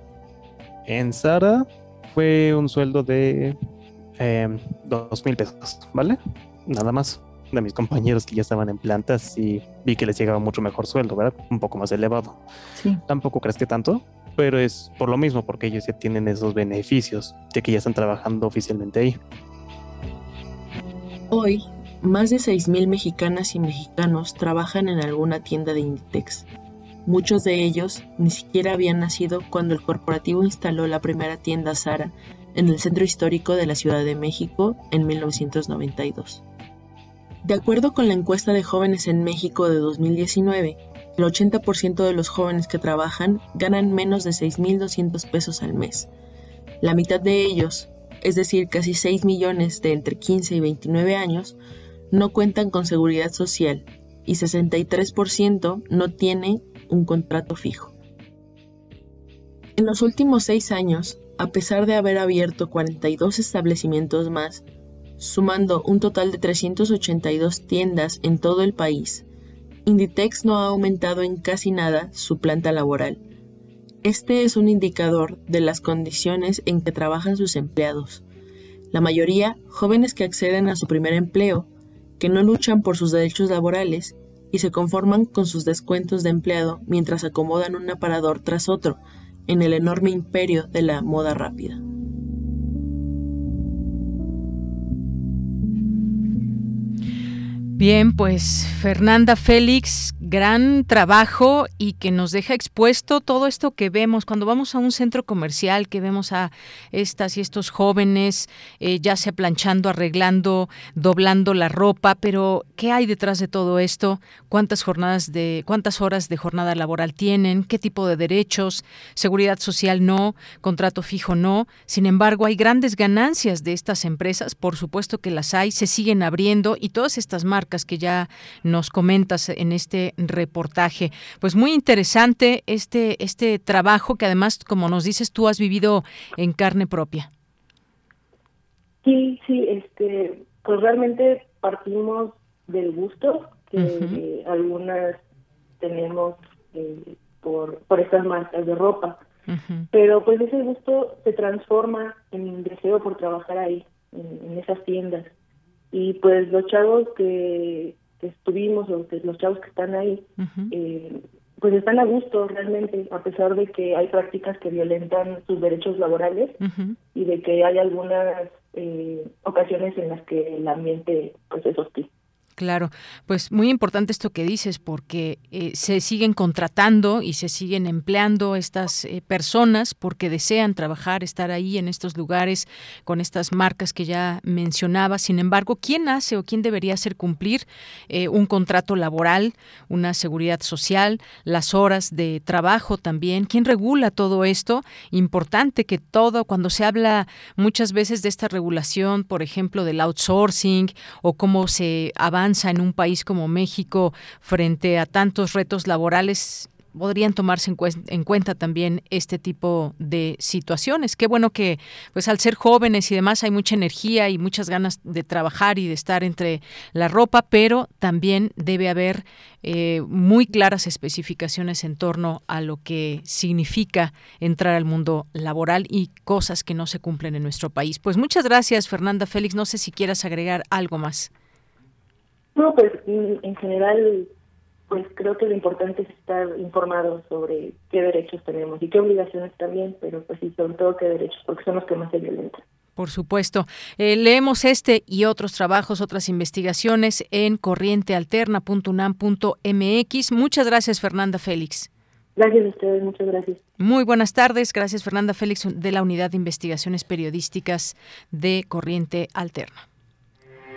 En Sara fue un sueldo de eh, dos mil pesos, ¿vale? Nada más. De mis compañeros que ya estaban en plantas y vi que les llegaba mucho mejor sueldo, ¿verdad? Un poco más elevado. Sí. Tampoco crees que tanto, pero es por lo mismo, porque ellos ya tienen esos beneficios de que ya están trabajando oficialmente ahí. Hoy, más de 6.000 mexicanas y mexicanos trabajan en alguna tienda de Inditex. Muchos de ellos ni siquiera habían nacido cuando el corporativo instaló la primera tienda Sara en el centro histórico de la Ciudad de México en 1992. De acuerdo con la encuesta de jóvenes en México de 2019, el 80% de los jóvenes que trabajan ganan menos de 6.200 pesos al mes. La mitad de ellos, es decir, casi 6 millones de entre 15 y 29 años, no cuentan con seguridad social y 63% no tiene un contrato fijo. En los últimos seis años, a pesar de haber abierto 42 establecimientos más, sumando un total de 382 tiendas en todo el país, Inditex no ha aumentado en casi nada su planta laboral este es un indicador de las condiciones en que trabajan sus empleados. La mayoría, jóvenes que acceden a su primer empleo, que no luchan por sus derechos laborales y se conforman con sus descuentos de empleado mientras acomodan un aparador tras otro en el enorme imperio de la moda rápida. Bien, pues Fernanda Félix, gran trabajo y que nos deja expuesto todo esto que vemos cuando vamos a un centro comercial, que vemos a estas y estos jóvenes eh, ya sea planchando, arreglando, doblando la ropa, pero ¿qué hay detrás de todo esto? ¿Cuántas jornadas de, cuántas horas de jornada laboral tienen? ¿Qué tipo de derechos? Seguridad social no, contrato fijo no. Sin embargo, hay grandes ganancias de estas empresas, por supuesto que las hay, se siguen abriendo y todas estas marcas que ya nos comentas en este reportaje. Pues muy interesante este, este trabajo que además, como nos dices, tú has vivido en carne propia. Sí, sí, este, pues realmente partimos del gusto que algunas tenemos eh, por, por estas marcas de ropa. Pero pues ese gusto se transforma en deseo por trabajar ahí, en esas tiendas y pues los chavos que, estuvimos o los chavos que están ahí eh, pues están a gusto realmente, a pesar de que hay prácticas que violentan sus derechos laborales y de que hay algunas eh, ocasiones en las que el ambiente pues es hostil. Claro, pues muy importante esto que dices porque eh, se siguen contratando y se siguen empleando estas eh, personas porque desean trabajar, estar ahí en estos lugares con estas marcas que ya mencionaba. Sin embargo, ¿quién hace o quién debería hacer cumplir eh, un contrato laboral, una seguridad social, las horas de trabajo también? ¿Quién regula todo esto? Importante que todo, cuando se habla muchas veces de esta regulación, por ejemplo, del outsourcing o cómo se avanza en un país como México frente a tantos retos laborales podrían tomarse en, cuenta también este tipo de situaciones. Qué bueno que, pues al ser jóvenes y demás, hay mucha energía y muchas ganas de trabajar y de estar entre la ropa, pero también debe haber eh, muy claras especificaciones en torno a lo que significa entrar al mundo laboral y cosas que no se cumplen en nuestro país. Pues muchas gracias, Fernanda Félix. No sé si quieras agregar algo más. No, pues en general, pues creo que lo importante es estar informados sobre qué derechos tenemos y qué obligaciones también, pero pues sí, sobre todo qué derechos, porque son los que más se violentan. Por supuesto. Eh, leemos este y otros trabajos, otras investigaciones en corrientealterna.unam.mx. Muchas gracias, Fernanda Félix. Gracias a ustedes, muchas gracias. Muy buenas tardes. Gracias, Fernanda Félix, de la Unidad de Investigaciones Periodísticas de Corriente Alterna.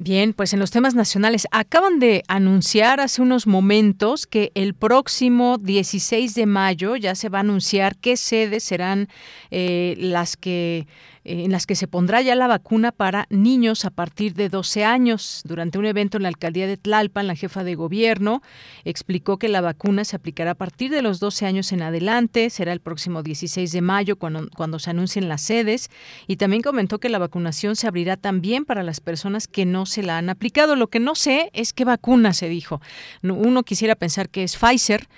Bien, pues en los temas nacionales acaban de anunciar hace unos momentos que el próximo 16 de mayo ya se va a anunciar qué sedes serán eh, las que en las que se pondrá ya la vacuna para niños a partir de 12 años. Durante un evento en la alcaldía de Tlalpan, la jefa de gobierno explicó que la vacuna se aplicará a partir de los 12 años en adelante, será el próximo 16 de mayo cuando, cuando se anuncien las sedes y también comentó que la vacunación se abrirá también para las personas que no se la han aplicado. Lo que no sé es qué vacuna se dijo. Uno quisiera pensar que es Pfizer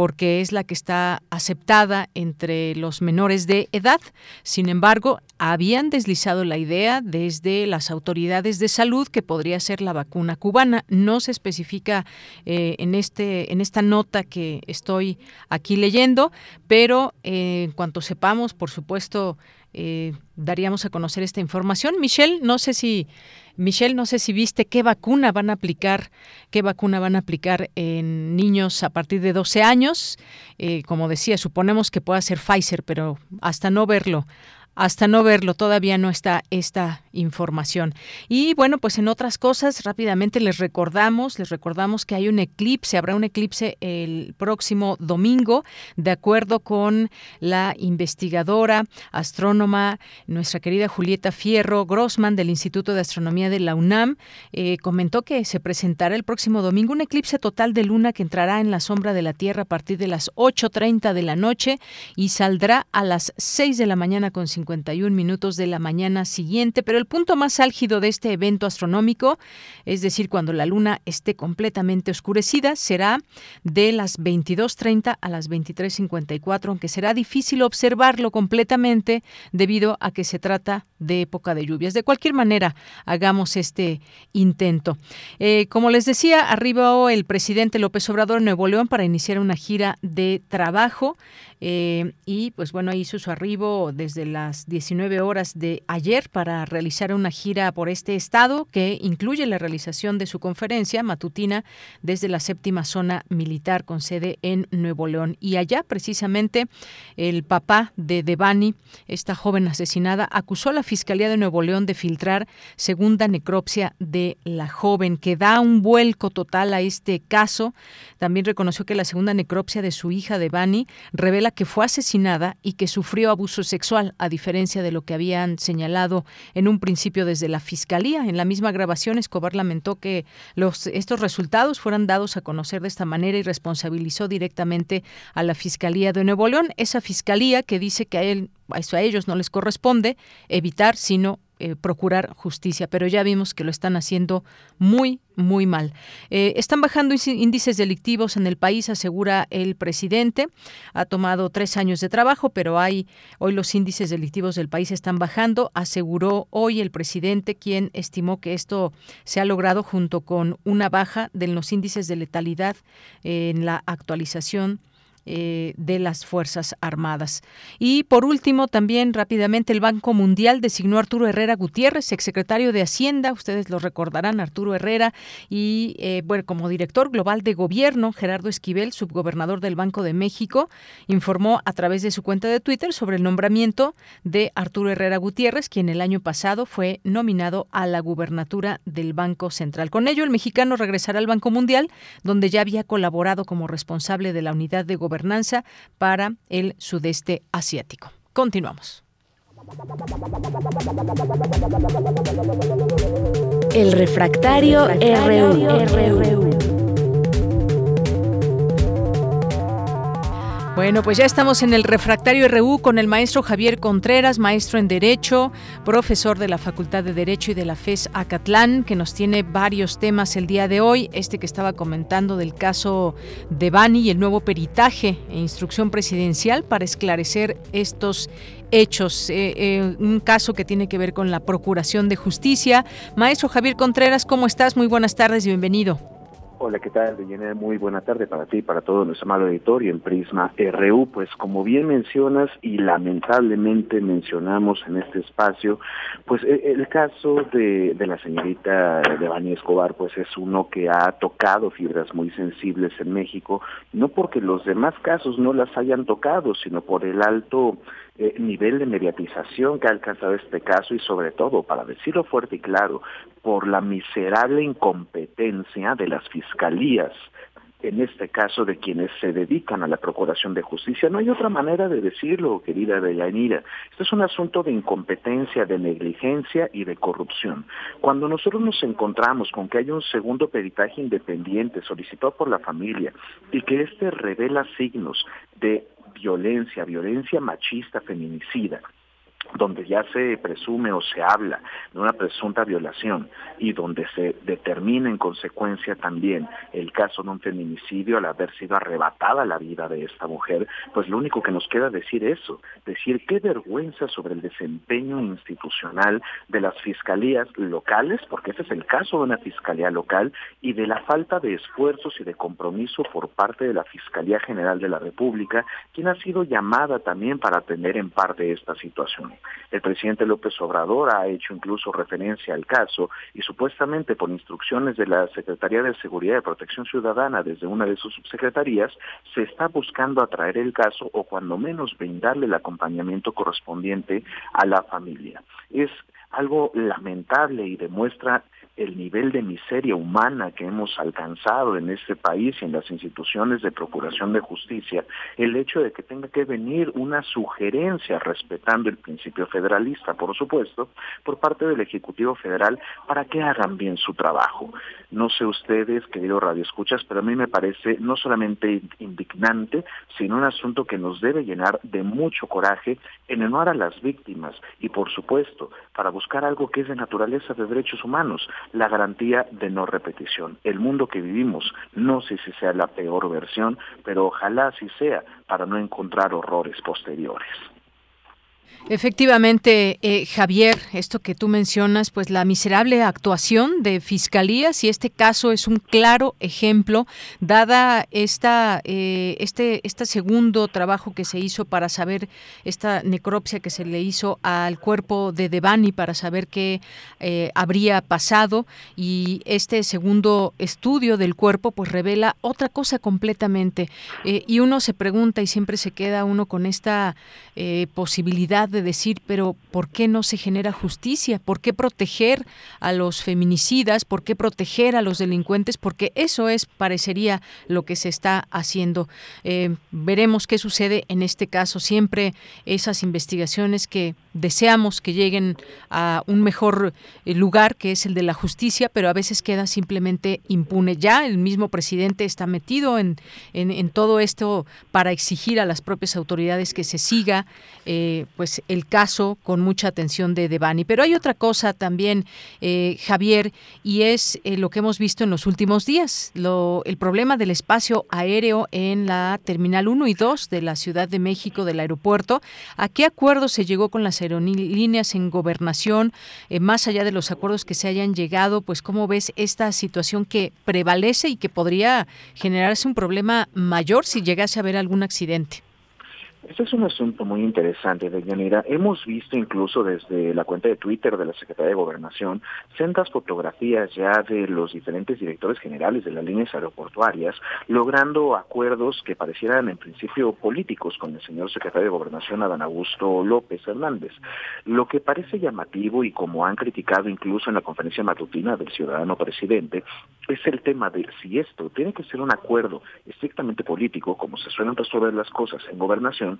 porque es la que está aceptada entre los menores de edad. Sin embargo, habían deslizado la idea desde las autoridades de salud que podría ser la vacuna cubana. No se especifica eh, en, este, en esta nota que estoy aquí leyendo, pero eh, en cuanto sepamos, por supuesto, eh, daríamos a conocer esta información. Michelle, no sé si Michelle, no sé si viste qué vacuna van a aplicar, qué vacuna van a aplicar en niños a partir de 12 años. Eh, como decía, suponemos que pueda ser Pfizer, pero hasta no verlo, hasta no verlo, todavía no está esta información. Y bueno, pues en otras cosas, rápidamente les recordamos, les recordamos que hay un eclipse, habrá un eclipse el próximo domingo, de acuerdo con la investigadora, astrónoma, nuestra querida Julieta Fierro Grossman del Instituto de Astronomía de la UNAM, eh, comentó que se presentará el próximo domingo un eclipse total de luna que entrará en la sombra de la Tierra a partir de las 8.30 de la noche y saldrá a las 6 de la mañana con 51 minutos de la mañana siguiente, pero el punto más álgido de este evento astronómico, es decir, cuando la luna esté completamente oscurecida, será de las 22.30 a las 23.54, aunque será difícil observarlo completamente debido a que se trata de época de lluvias. De cualquier manera, hagamos este intento. Eh, como les decía, arribó el presidente López Obrador en Nuevo León para iniciar una gira de trabajo. Eh, y pues bueno, hizo su arribo desde las 19 horas de ayer para realizar una gira por este estado que incluye la realización de su conferencia matutina desde la séptima zona militar con sede en Nuevo León. Y allá precisamente el papá de Devani, esta joven asesinada, acusó a la Fiscalía de Nuevo León de filtrar segunda necropsia de la joven, que da un vuelco total a este caso. También reconoció que la segunda necropsia de su hija Devani revela que fue asesinada y que sufrió abuso sexual, a diferencia de lo que habían señalado en un principio desde la Fiscalía. En la misma grabación, Escobar lamentó que estos resultados fueran dados a conocer de esta manera y responsabilizó directamente a la Fiscalía de Nuevo León, esa Fiscalía que dice que a él a ellos no les corresponde evitar, sino eh, procurar justicia, pero ya vimos que lo están haciendo muy, muy mal. Eh, están bajando índices delictivos en el país, asegura el presidente. Ha tomado tres años de trabajo, pero hay hoy los índices delictivos del país están bajando. Aseguró hoy el presidente, quien estimó que esto se ha logrado junto con una baja de los índices de letalidad en la actualización eh, de las Fuerzas Armadas. Y por último, también rápidamente, el Banco Mundial designó a Arturo Herrera Gutiérrez, exsecretario de Hacienda, ustedes lo recordarán, Arturo Herrera, y eh, como director global de gobierno, Gerardo Esquivel, subgobernador del Banco de México, informó a través de su cuenta de Twitter sobre el nombramiento de Arturo Herrera Gutiérrez, quien el año pasado fue nominado a la gubernatura del Banco Central. Con ello, el mexicano regresará al Banco Mundial, donde ya había colaborado como responsable de la unidad de gobierno gobernanza para el sudeste asiático. Continuamos. El refractario, RU. Bueno, pues ya estamos en el refractario RU con el maestro Javier Contreras, maestro en Derecho, profesor de la Facultad de Derecho y de la FES Acatlán, que nos tiene varios temas el día de hoy. Este que estaba comentando del caso de Bani y el nuevo peritaje e instrucción presidencial para esclarecer estos hechos, eh, eh, un caso que tiene que ver con la Procuración de Justicia. Maestro Javier Contreras, ¿cómo estás? Muy buenas tardes y bienvenido. Hola, ¿qué tal? Deyanira? Muy buena tarde para ti y para todo nuestro amado editorio en Prisma RU. Pues como bien mencionas y lamentablemente mencionamos en este espacio, pues e, el caso de, de la señorita Devani Escobar pues es uno que ha tocado fibras muy sensibles en México, no porque los demás casos no las hayan tocado, sino por el alto eh, nivel de mediatización que ha alcanzado este caso y sobre todo, para decirlo fuerte y claro, por la miserable incompetencia de las fiscalías en este caso de quienes se dedican a la procuración de justicia. No hay otra manera de decirlo, querida Deyanira. Este es un asunto de incompetencia, de negligencia y de corrupción. Cuando nosotros nos encontramos con que hay un segundo peritaje independiente solicitado por la familia y que éste revela signos de violencia, violencia machista, feminicida, donde ya se presume o se habla de una presunta violación y donde se determina en consecuencia también el caso de un feminicidio al haber sido arrebatada la vida de esta mujer, pues lo único que nos queda decir eso, decir qué vergüenza sobre el desempeño institucional de las fiscalías locales, porque ese es el caso de una fiscalía local, y de la falta de esfuerzos y de compromiso por parte de la Fiscalía General de la República, quien ha sido llamada también para atender en parte esta situación. El presidente López Obrador ha hecho incluso referencia al caso y supuestamente por instrucciones de la Secretaría de Seguridad y Protección Ciudadana desde una de sus subsecretarías, se está buscando atraer el caso o cuando menos brindarle el acompañamiento correspondiente a la familia. Es algo lamentable y demuestra el nivel de miseria humana que hemos alcanzado en este país y en las instituciones de procuración de justicia, el hecho de que tenga que venir una sugerencia respetando el principio federalista, por supuesto, por parte del Ejecutivo Federal para que hagan bien su trabajo. No sé ustedes, querido Radio Escuchas, pero a mí me parece no solamente indignante, sino un asunto que nos debe llenar de mucho coraje en honor a las víctimas y, por supuesto, para buscar algo que es de naturaleza de derechos humanos, la garantía de no repetición. El mundo que vivimos, no sé si sea la peor versión, pero ojalá así sea para no encontrar horrores posteriores. Efectivamente, eh, Javier, esto que tú mencionas, pues la miserable actuación de fiscalías y este caso es un claro ejemplo, dada esta eh, este este segundo trabajo que se hizo para saber esta necropsia que se le hizo al cuerpo de Devani para saber qué eh, habría pasado y este segundo estudio del cuerpo pues revela otra cosa completamente. Y uno se pregunta y siempre se queda uno con esta posibilidad de decir, pero ¿por qué no se genera justicia? ¿Por qué proteger a los feminicidas? ¿Por qué proteger a los delincuentes? Porque eso es, parecería, lo que se está haciendo. Eh, veremos qué sucede en este caso. Siempre esas investigaciones que deseamos que lleguen a un mejor eh, lugar, que es el de la justicia, pero a veces queda simplemente impune. Ya el mismo presidente está metido en, en, todo esto para exigir a las propias autoridades que se siga eh, pues el caso con mucha atención de Devani. Pero hay otra cosa también, eh, Javier, y es lo que hemos visto en los últimos días, lo, el problema del espacio aéreo en la Terminal 1 y 2 de la Ciudad de México del aeropuerto. ¿A qué acuerdo se llegó con las en gobernación, eh, más allá de los acuerdos que se hayan llegado, pues cómo ves esta situación que prevalece y que podría generarse un problema mayor si llegase a haber algún accidente. Este es un asunto muy interesante, Deyanira. Hemos visto incluso desde la cuenta de Twitter de la Secretaría de Gobernación sendas fotografías ya de los diferentes directores generales de las líneas aeroportuarias logrando acuerdos que parecieran en principio políticos con el señor secretario de Gobernación, Adán Augusto López Hernández. Lo que parece llamativo y como han criticado incluso en la conferencia matutina del ciudadano presidente es el tema de si esto tiene que ser un acuerdo estrictamente político, como se suelen resolver las cosas en gobernación,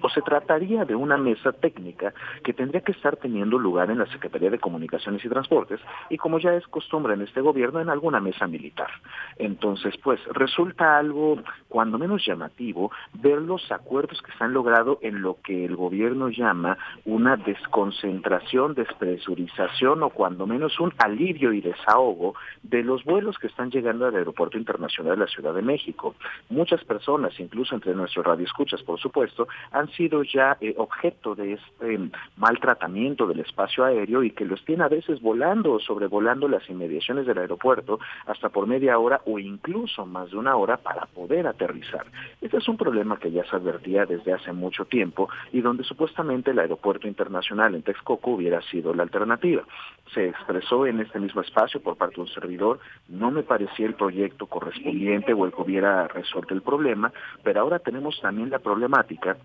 o se trataría de una mesa técnica que tendría que estar teniendo lugar en la Secretaría de Comunicaciones y Transportes y como ya es costumbre en este gobierno en alguna mesa militar. Entonces, pues resulta algo cuando menos llamativo ver los acuerdos que se han logrado en lo que el gobierno llama una desconcentración, despresurización o cuando menos un alivio y desahogo de los vuelos que están llegando al Aeropuerto Internacional de la Ciudad de México. Muchas personas, incluso entre nuestros radioescuchas, por supuesto, han sido ya eh, objeto de este maltratamiento del espacio aéreo y que los tiene a veces volando o sobrevolando las inmediaciones del aeropuerto hasta por media hora o incluso más de una hora para poder aterrizar. Este es un problema que ya se advertía desde hace mucho tiempo y donde supuestamente el aeropuerto internacional en Texcoco hubiera sido la alternativa. Se expresó en este mismo espacio por parte de un servidor, no me parecía el proyecto correspondiente o el que hubiera resuelto el problema, pero ahora tenemos también la problemática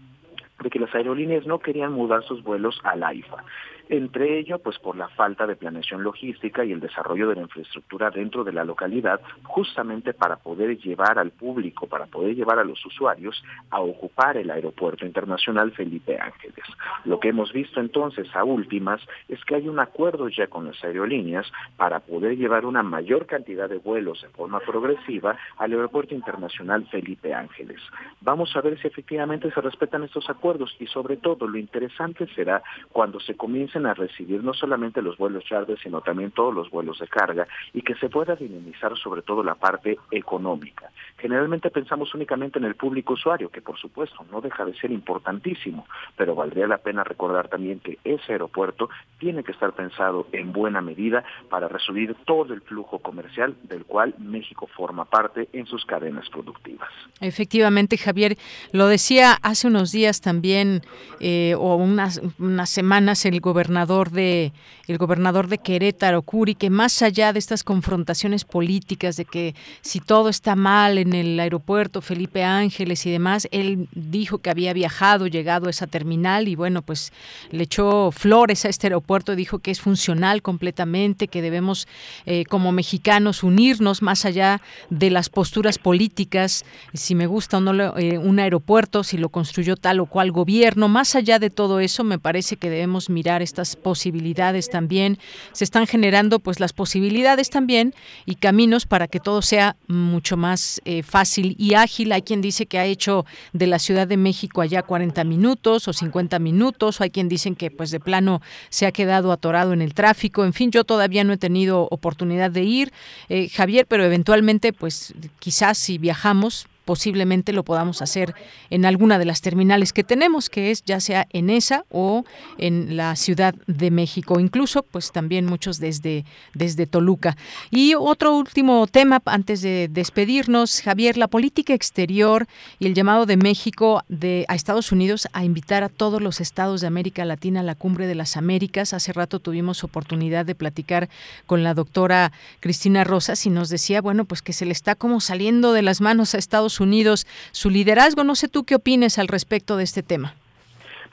de que las aerolíneas no querían mudar sus vuelos al AIFA entre ello pues por la falta de planeación logística y el desarrollo de la infraestructura dentro de la localidad, justamente para poder llevar al público, para poder llevar a los usuarios a ocupar el aeropuerto internacional Felipe Ángeles. Lo que hemos visto entonces a últimas es que hay un acuerdo ya con las aerolíneas para poder llevar una mayor cantidad de vuelos de forma progresiva al aeropuerto internacional Felipe Ángeles. Vamos a ver si efectivamente se respetan estos acuerdos y sobre todo lo interesante será cuando se comiencen a recibir no solamente los vuelos charter, sino también todos los vuelos de carga y que se pueda dinamizar sobre todo la parte económica. Generalmente pensamos únicamente en el público usuario, que por supuesto no deja de ser importantísimo, pero valdría la pena recordar también que ese aeropuerto tiene que estar pensado en buena medida para recibir todo el flujo comercial del cual México forma parte en sus cadenas productivas. Efectivamente, Javier, lo decía hace unos días también, eh, o unas, unas semanas, el gobernador gobernador de el gobernador de Querétaro, Curi, que más allá de estas confrontaciones políticas de que si todo está mal en el aeropuerto Felipe Ángeles y demás, él dijo que había viajado, llegado a esa terminal y bueno, pues le echó flores a este aeropuerto, dijo que es funcional completamente, que debemos eh, como mexicanos unirnos más allá de las posturas políticas, si me gusta o no eh, un aeropuerto, si lo construyó tal o cual gobierno, más allá de todo eso, me parece que debemos mirar posibilidades también, se están generando pues las posibilidades también y caminos para que todo sea mucho más eh, fácil y ágil. Hay quien dice que ha hecho de la Ciudad de México allá 40 minutos o 50 minutos, o hay quien dicen que pues de plano se ha quedado atorado en el tráfico. En fin, yo todavía no he tenido oportunidad de ir, eh, Javier, pero eventualmente pues quizás si viajamos posiblemente lo podamos hacer en alguna de las terminales que tenemos, que es ya sea en esa o en la Ciudad de México, incluso pues también muchos desde, desde Toluca. Y otro último tema antes de despedirnos, Javier, la política exterior y el llamado de México de, a Estados Unidos a invitar a todos los estados de América Latina a la Cumbre de las Américas. Hace rato tuvimos oportunidad de platicar con la doctora Cristina Rosas y nos decía, bueno, pues que se le está como saliendo de las manos a Estados Unidos su liderazgo. No sé tú qué opines al respecto de este tema.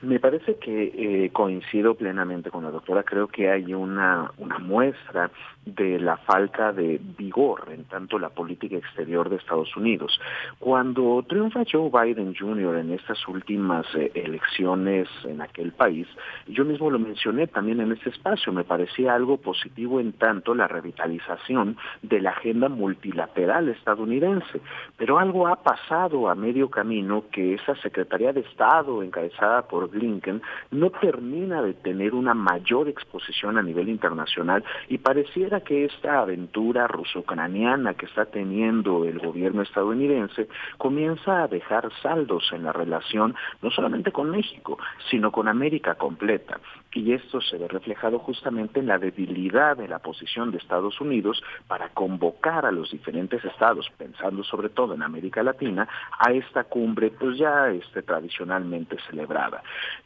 Me parece que eh, coincido plenamente con la doctora. Creo que hay una, una muestra de la falta de vigor en tanto la política exterior de Estados Unidos. Cuando triunfa Joe Biden Jr. en estas últimas eh, elecciones en aquel país, yo mismo lo mencioné también en este espacio, me parecía algo positivo en tanto la revitalización de la agenda multilateral estadounidense, pero algo ha pasado a medio camino que esa Secretaría de Estado encabezada por Blinken no termina de tener una mayor exposición a nivel internacional y pareciera que esta aventura ruso-ucraniana que está teniendo el gobierno estadounidense comienza a dejar saldos en la relación no solamente con México, sino con América completa. Y esto se ve reflejado justamente en la debilidad de la posición de Estados Unidos para convocar a los diferentes estados, pensando sobre todo en América Latina, a esta cumbre pues ya este, tradicionalmente celebrada.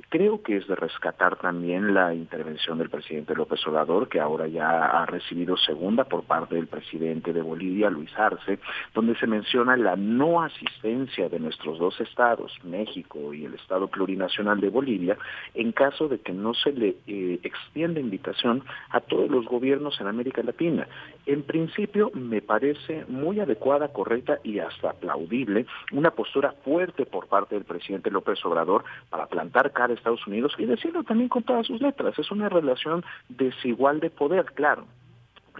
Creo que es de rescatar también la intervención del presidente López Obrador, que ahora ya ha recibido segunda por parte del presidente de Bolivia, Luis Arce, donde se menciona la no asistencia de nuestros dos estados, México y el Estado Plurinacional de Bolivia, en caso de que no se eh, extienda invitación a todos los gobiernos en América Latina. En principio, me parece muy adecuada, correcta y hasta aplaudible una postura fuerte por parte del presidente López Obrador para plantar cara a Estados Unidos y decirlo también con todas sus letras. Es una relación desigual de poder, claro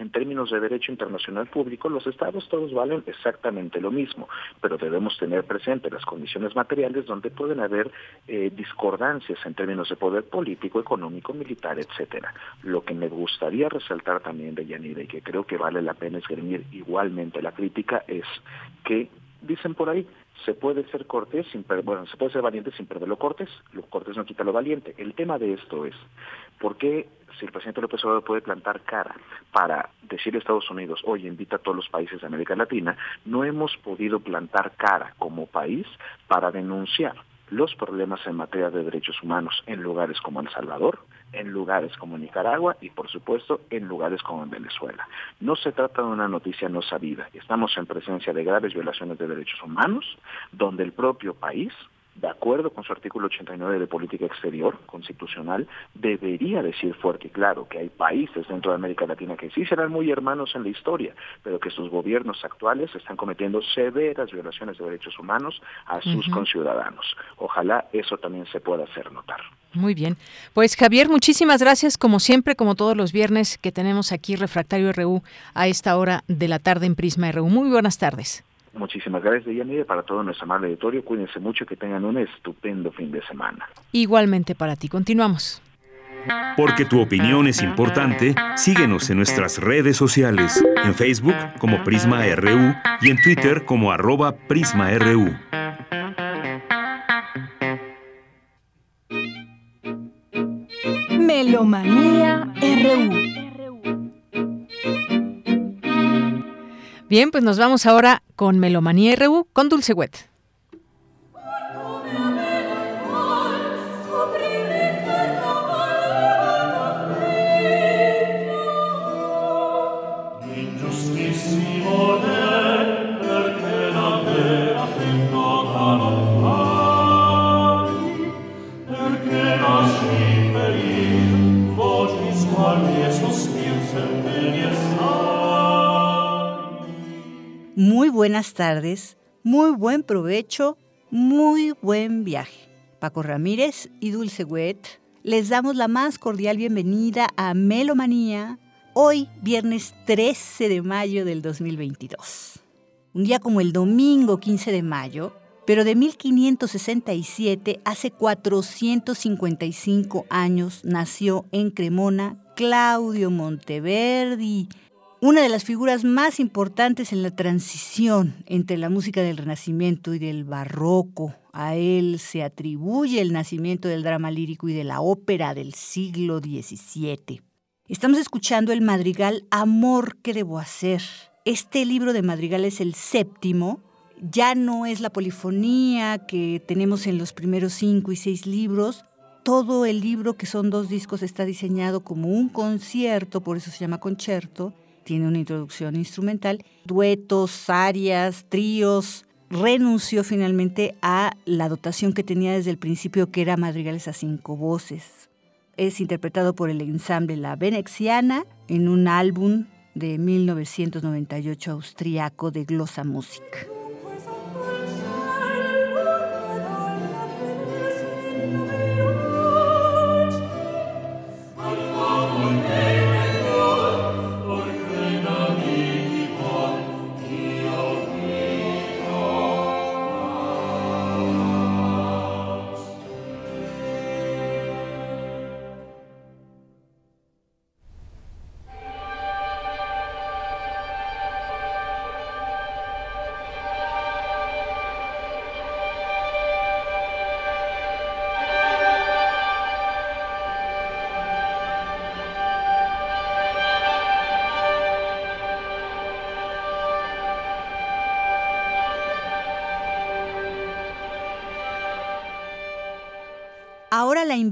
en términos de derecho internacional público, los estados todos valen exactamente lo mismo, pero debemos tener presente las condiciones materiales donde pueden haber eh, discordancias en términos de poder político, económico, militar, etcétera. Lo que me gustaría resaltar también de Yanira y que creo que vale la pena esgrimir igualmente la crítica es que dicen por ahí, se puede ser cortés sin bueno, se puede ser valiente sin perder lo cortés, lo cortés no quita lo valiente. El tema de esto es, ¿por qué si el presidente López Obrador puede plantar cara para decirle a Estados Unidos, oye, invita a todos los países de América Latina, no hemos podido plantar cara como país para denunciar los problemas en materia de derechos humanos en lugares como El Salvador, en lugares como Nicaragua y por supuesto en lugares como en Venezuela. No se trata de una noticia no sabida, estamos en presencia de graves violaciones de derechos humanos, donde el propio país de acuerdo con su artículo 89 de política exterior constitucional, debería decir fuerte y claro que hay países dentro de América Latina que sí serán muy hermanos en la historia, pero que sus gobiernos actuales están cometiendo severas violaciones de derechos humanos a sus conciudadanos. Ojalá eso también se pueda hacer notar. Muy bien. Pues Javier, muchísimas gracias, como siempre, como todos los viernes que tenemos aquí Refractario RU a esta hora de la tarde en Prisma RU. Muy buenas tardes. Muchísimas gracias, Deyanira, para todo nuestro amable auditorio. Cuídense mucho, que tengan un estupendo fin de semana. Igualmente para ti. Continuamos. Porque tu opinión es importante, síguenos en nuestras redes sociales, en Facebook como Prisma RU y en Twitter como arroba PrismaRU. Melomanía RU. Bien, pues nos vamos ahora con Melomanía RU con Dulce Wet. Muy buenas tardes, muy buen provecho, muy buen viaje. Paco Ramírez y Dulce Wet les damos la más cordial bienvenida a Melomanía, hoy viernes 13 de mayo del 2022. Un día como el domingo 15 de mayo, pero de 1567, hace 455 años, nació en Cremona Claudio Monteverdi, una de las figuras más importantes en la transición entre la música del Renacimiento y del Barroco. A él se atribuye el nacimiento del drama lírico y de la ópera del siglo XVII. Estamos escuchando el madrigal Amor que debo hacer. Este libro de madrigal es el séptimo. Ya no es la polifonía que tenemos en los primeros cinco y seis libros. Todo el libro, que son dos discos, está diseñado como un concierto, por eso se llama concierto, tiene una introducción instrumental, duetos, arias, tríos. Renunció finalmente a la dotación que tenía desde el principio, que era madrigales a cinco voces. Es interpretado por el ensamble La Venexiana en un álbum de 1998 austriaco de Glossa Music.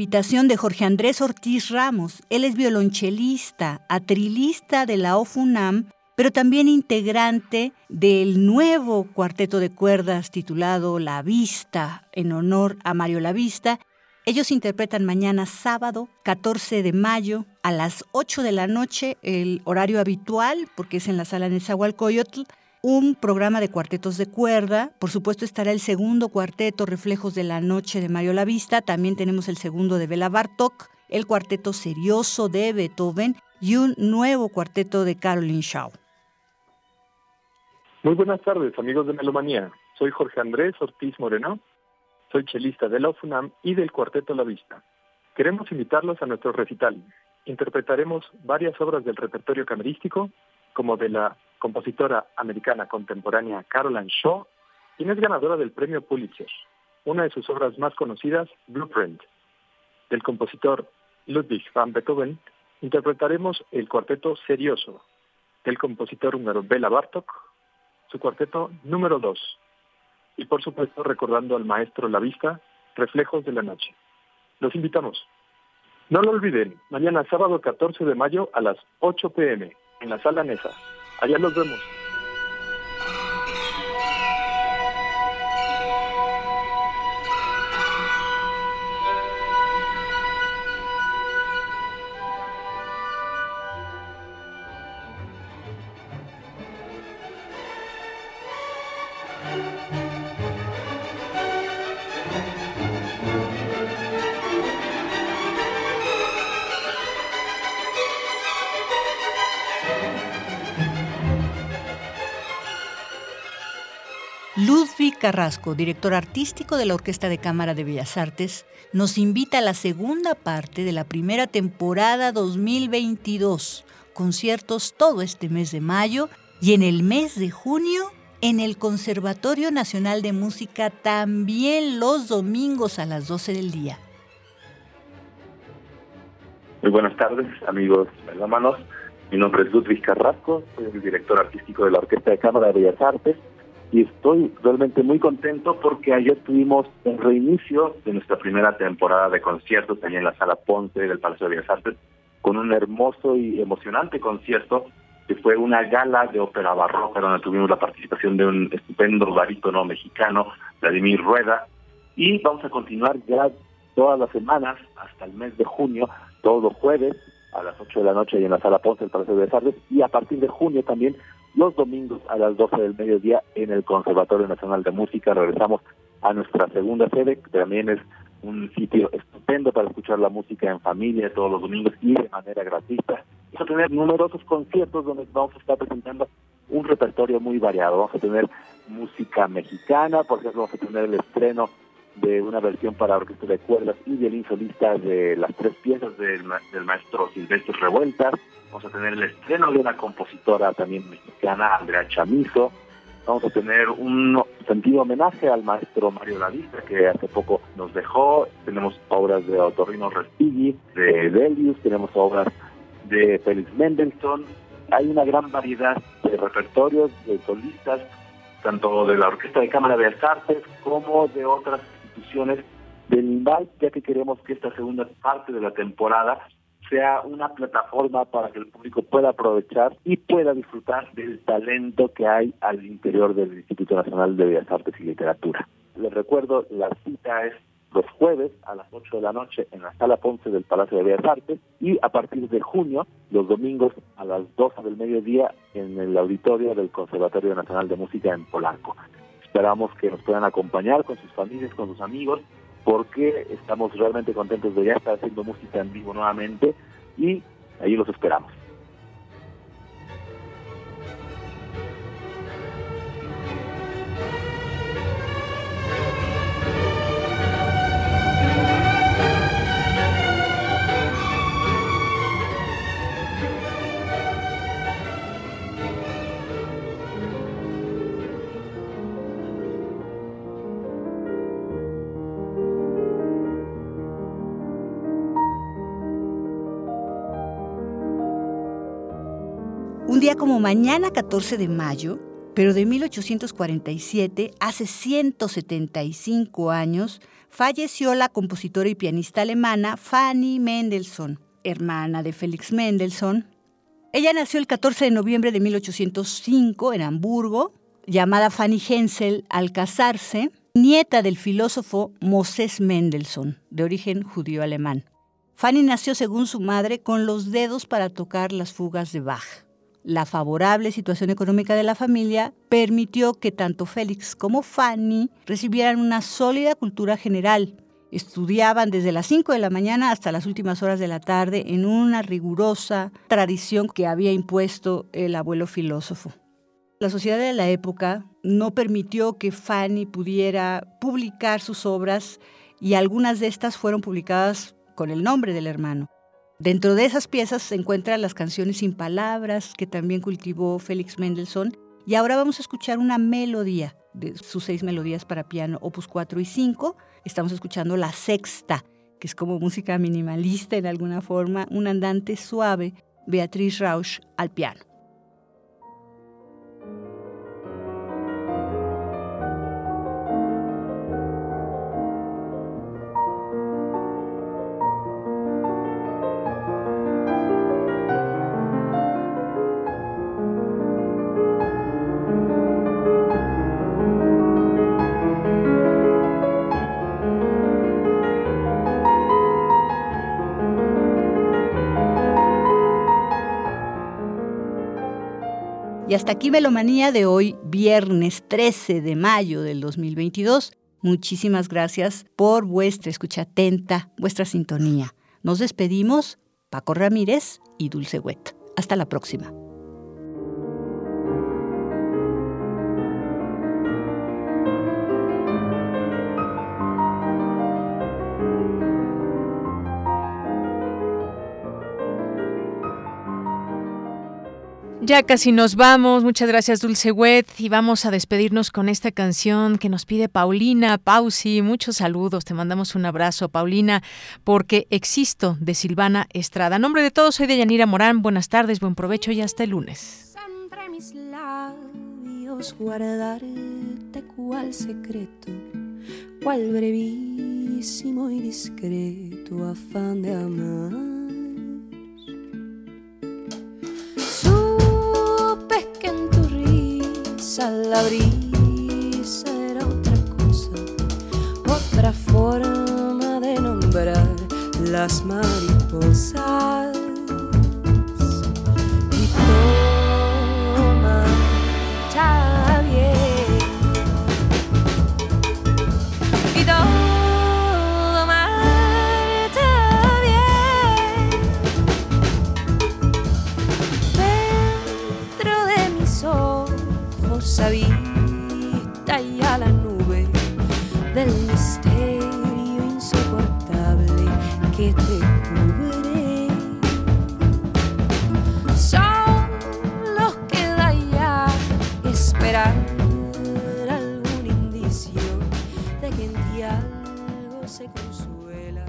Invitación de Jorge Andrés Ortiz Ramos. Él es violonchelista, atrilista de la OFUNAM, pero también integrante del nuevo cuarteto de cuerdas titulado La Vista, en honor a Mario La Vista. Ellos interpretan mañana sábado 14 de mayo a las 8 de la noche, el horario habitual, porque es en la sala Nezahualcóyotl, un programa de cuartetos de cuerda. Por supuesto estará el segundo cuarteto Reflejos de la Noche de Mario Lavista. También tenemos el segundo de Bela Bartok, el cuarteto Serioso de Beethoven y un nuevo cuarteto de Caroline Shaw. Muy buenas tardes, amigos de Melomanía. Soy Jorge Andrés Ortiz Moreno. Soy chelista de la UFUNAM y del Cuarteto La Vista. Queremos invitarlos a nuestro recital. Interpretaremos varias obras del repertorio camerístico, como de la compositora americana contemporánea Caroline Shaw, quien es ganadora del premio Pulitzer. Una de sus obras más conocidas, Blueprint. Del compositor Ludwig van Beethoven, interpretaremos el cuarteto Serioso, del compositor húngaro Bela Bartok, su cuarteto número 2. Y por supuesto, recordando al maestro La Vista, Reflejos de la Noche. Los invitamos. No lo olviden, mañana sábado 14 de mayo a las 8 pm en la sala Nesa. Allá nos vemos. Carrasco, director artístico de la Orquesta de Cámara de Bellas Artes, nos invita a la segunda parte de la primera temporada 2022. Conciertos todo este mes de mayo y en el mes de junio en el Conservatorio Nacional de Música también los domingos a las 12 del día. Muy buenas tardes, amigos melómanos. Mi nombre es Ludwig Carrasco, soy el director artístico de la Orquesta de Cámara de Bellas Artes y estoy realmente muy contento porque ayer tuvimos el reinicio de nuestra primera temporada de conciertos allá en la Sala Ponce del Palacio de Bellas Artes con un hermoso y emocionante concierto que fue una gala de ópera barroca donde tuvimos la participación de un estupendo barítono mexicano, Vladimir Rueda, y vamos a continuar ya todas las semanas hasta el mes de junio, todos jueves a las 8 de la noche y en la Sala Ponce del Palacio de Bellas Artes, y a partir de junio también los domingos a las 12 del mediodía en el Conservatorio Nacional de Música. Regresamos a nuestra segunda sede, que también es un sitio estupendo para escuchar la música en familia todos los domingos y de manera gratuita. Vamos a tener numerosos conciertos donde vamos a estar presentando un repertorio muy variado. Vamos a tener música mexicana, por ejemplo, vamos a tener el estreno de una versión para orquesta de cuerdas y violín solista de las tres piezas del, del maestro Silvestre Revueltas. Vamos a tener el estreno de una compositora también mexicana, Andrea Chamizo. Vamos a tener un sentido homenaje al maestro Mario Lavista, que hace poco nos dejó. Tenemos obras de Otorrino Respighi, de Delius, tenemos obras de Félix Mendelssohn. Hay una gran variedad de repertorios, de solistas, tanto de la Orquesta de Cámara de Artes como de otras del INVAL, ya que queremos que esta segunda parte de la temporada sea una plataforma para que el público pueda aprovechar y pueda disfrutar del talento que hay al interior del Instituto Nacional de Bellas Artes y Literatura. Les recuerdo, la cita es los jueves a las 8 de la noche en la Sala Ponce del Palacio de Bellas Artes y a partir de junio, los domingos a las 12 del mediodía en el auditorio del Conservatorio Nacional de Música en Polanco. Esperamos que nos puedan acompañar con sus familias, con sus amigos, porque estamos realmente contentos de ya estar haciendo música en vivo nuevamente y ahí los esperamos. Como mañana 14 de mayo, pero de 1847, hace 175 años, falleció la compositora y pianista alemana Fanny Mendelssohn, hermana de Félix Mendelssohn. Ella nació el 14 de noviembre de 1805 en Hamburgo, llamada Fanny Hensel al casarse, nieta del filósofo Moses Mendelssohn, de origen judío-alemán. Fanny nació según su madre con los dedos para tocar las fugas de Bach. La favorable situación económica de la familia permitió que tanto Félix como Fanny recibieran una sólida cultura general. Estudiaban desde las 5 de la mañana hasta las últimas horas de la tarde en una rigurosa tradición que había impuesto el abuelo filósofo. La sociedad de la época no permitió que Fanny pudiera publicar sus obras y algunas de estas fueron publicadas con el nombre del hermano. Dentro de esas piezas se encuentran las canciones sin palabras que también cultivó Félix Mendelssohn y ahora vamos a escuchar una melodía de sus seis melodías para piano, opus 4 y 5. Estamos escuchando la sexta, que es como música minimalista en alguna forma, un andante suave, Beatriz Rausch al piano. Y hasta aquí Melomanía de hoy, viernes 13 de mayo del 2022. Muchísimas gracias por vuestra escucha atenta, vuestra sintonía. Nos despedimos, Paco Ramírez y Dulce Wet. Hasta la próxima. Ya casi nos vamos. Muchas gracias, Dulce Wet. Y vamos a despedirnos con esta canción que nos pide Paulina Pausi. Muchos saludos. Te mandamos un abrazo, Paulina, porque existo de Silvana Estrada. A nombre de todos, soy de Yanira Morán. Buenas tardes, buen provecho y hasta el lunes. Entre mis labios guardarte cual secreto, cual brevísimo y discreto afán de amar la brisa era otra cosa, otra forma de nombrar las mariposas. Ojos habita ya la nube del misterio insoportable que te cubre. Solo queda ya esperar algún indicio de que en ti algo se consuela.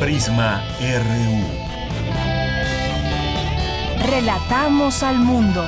Prisma RU. Relatamos al mundo.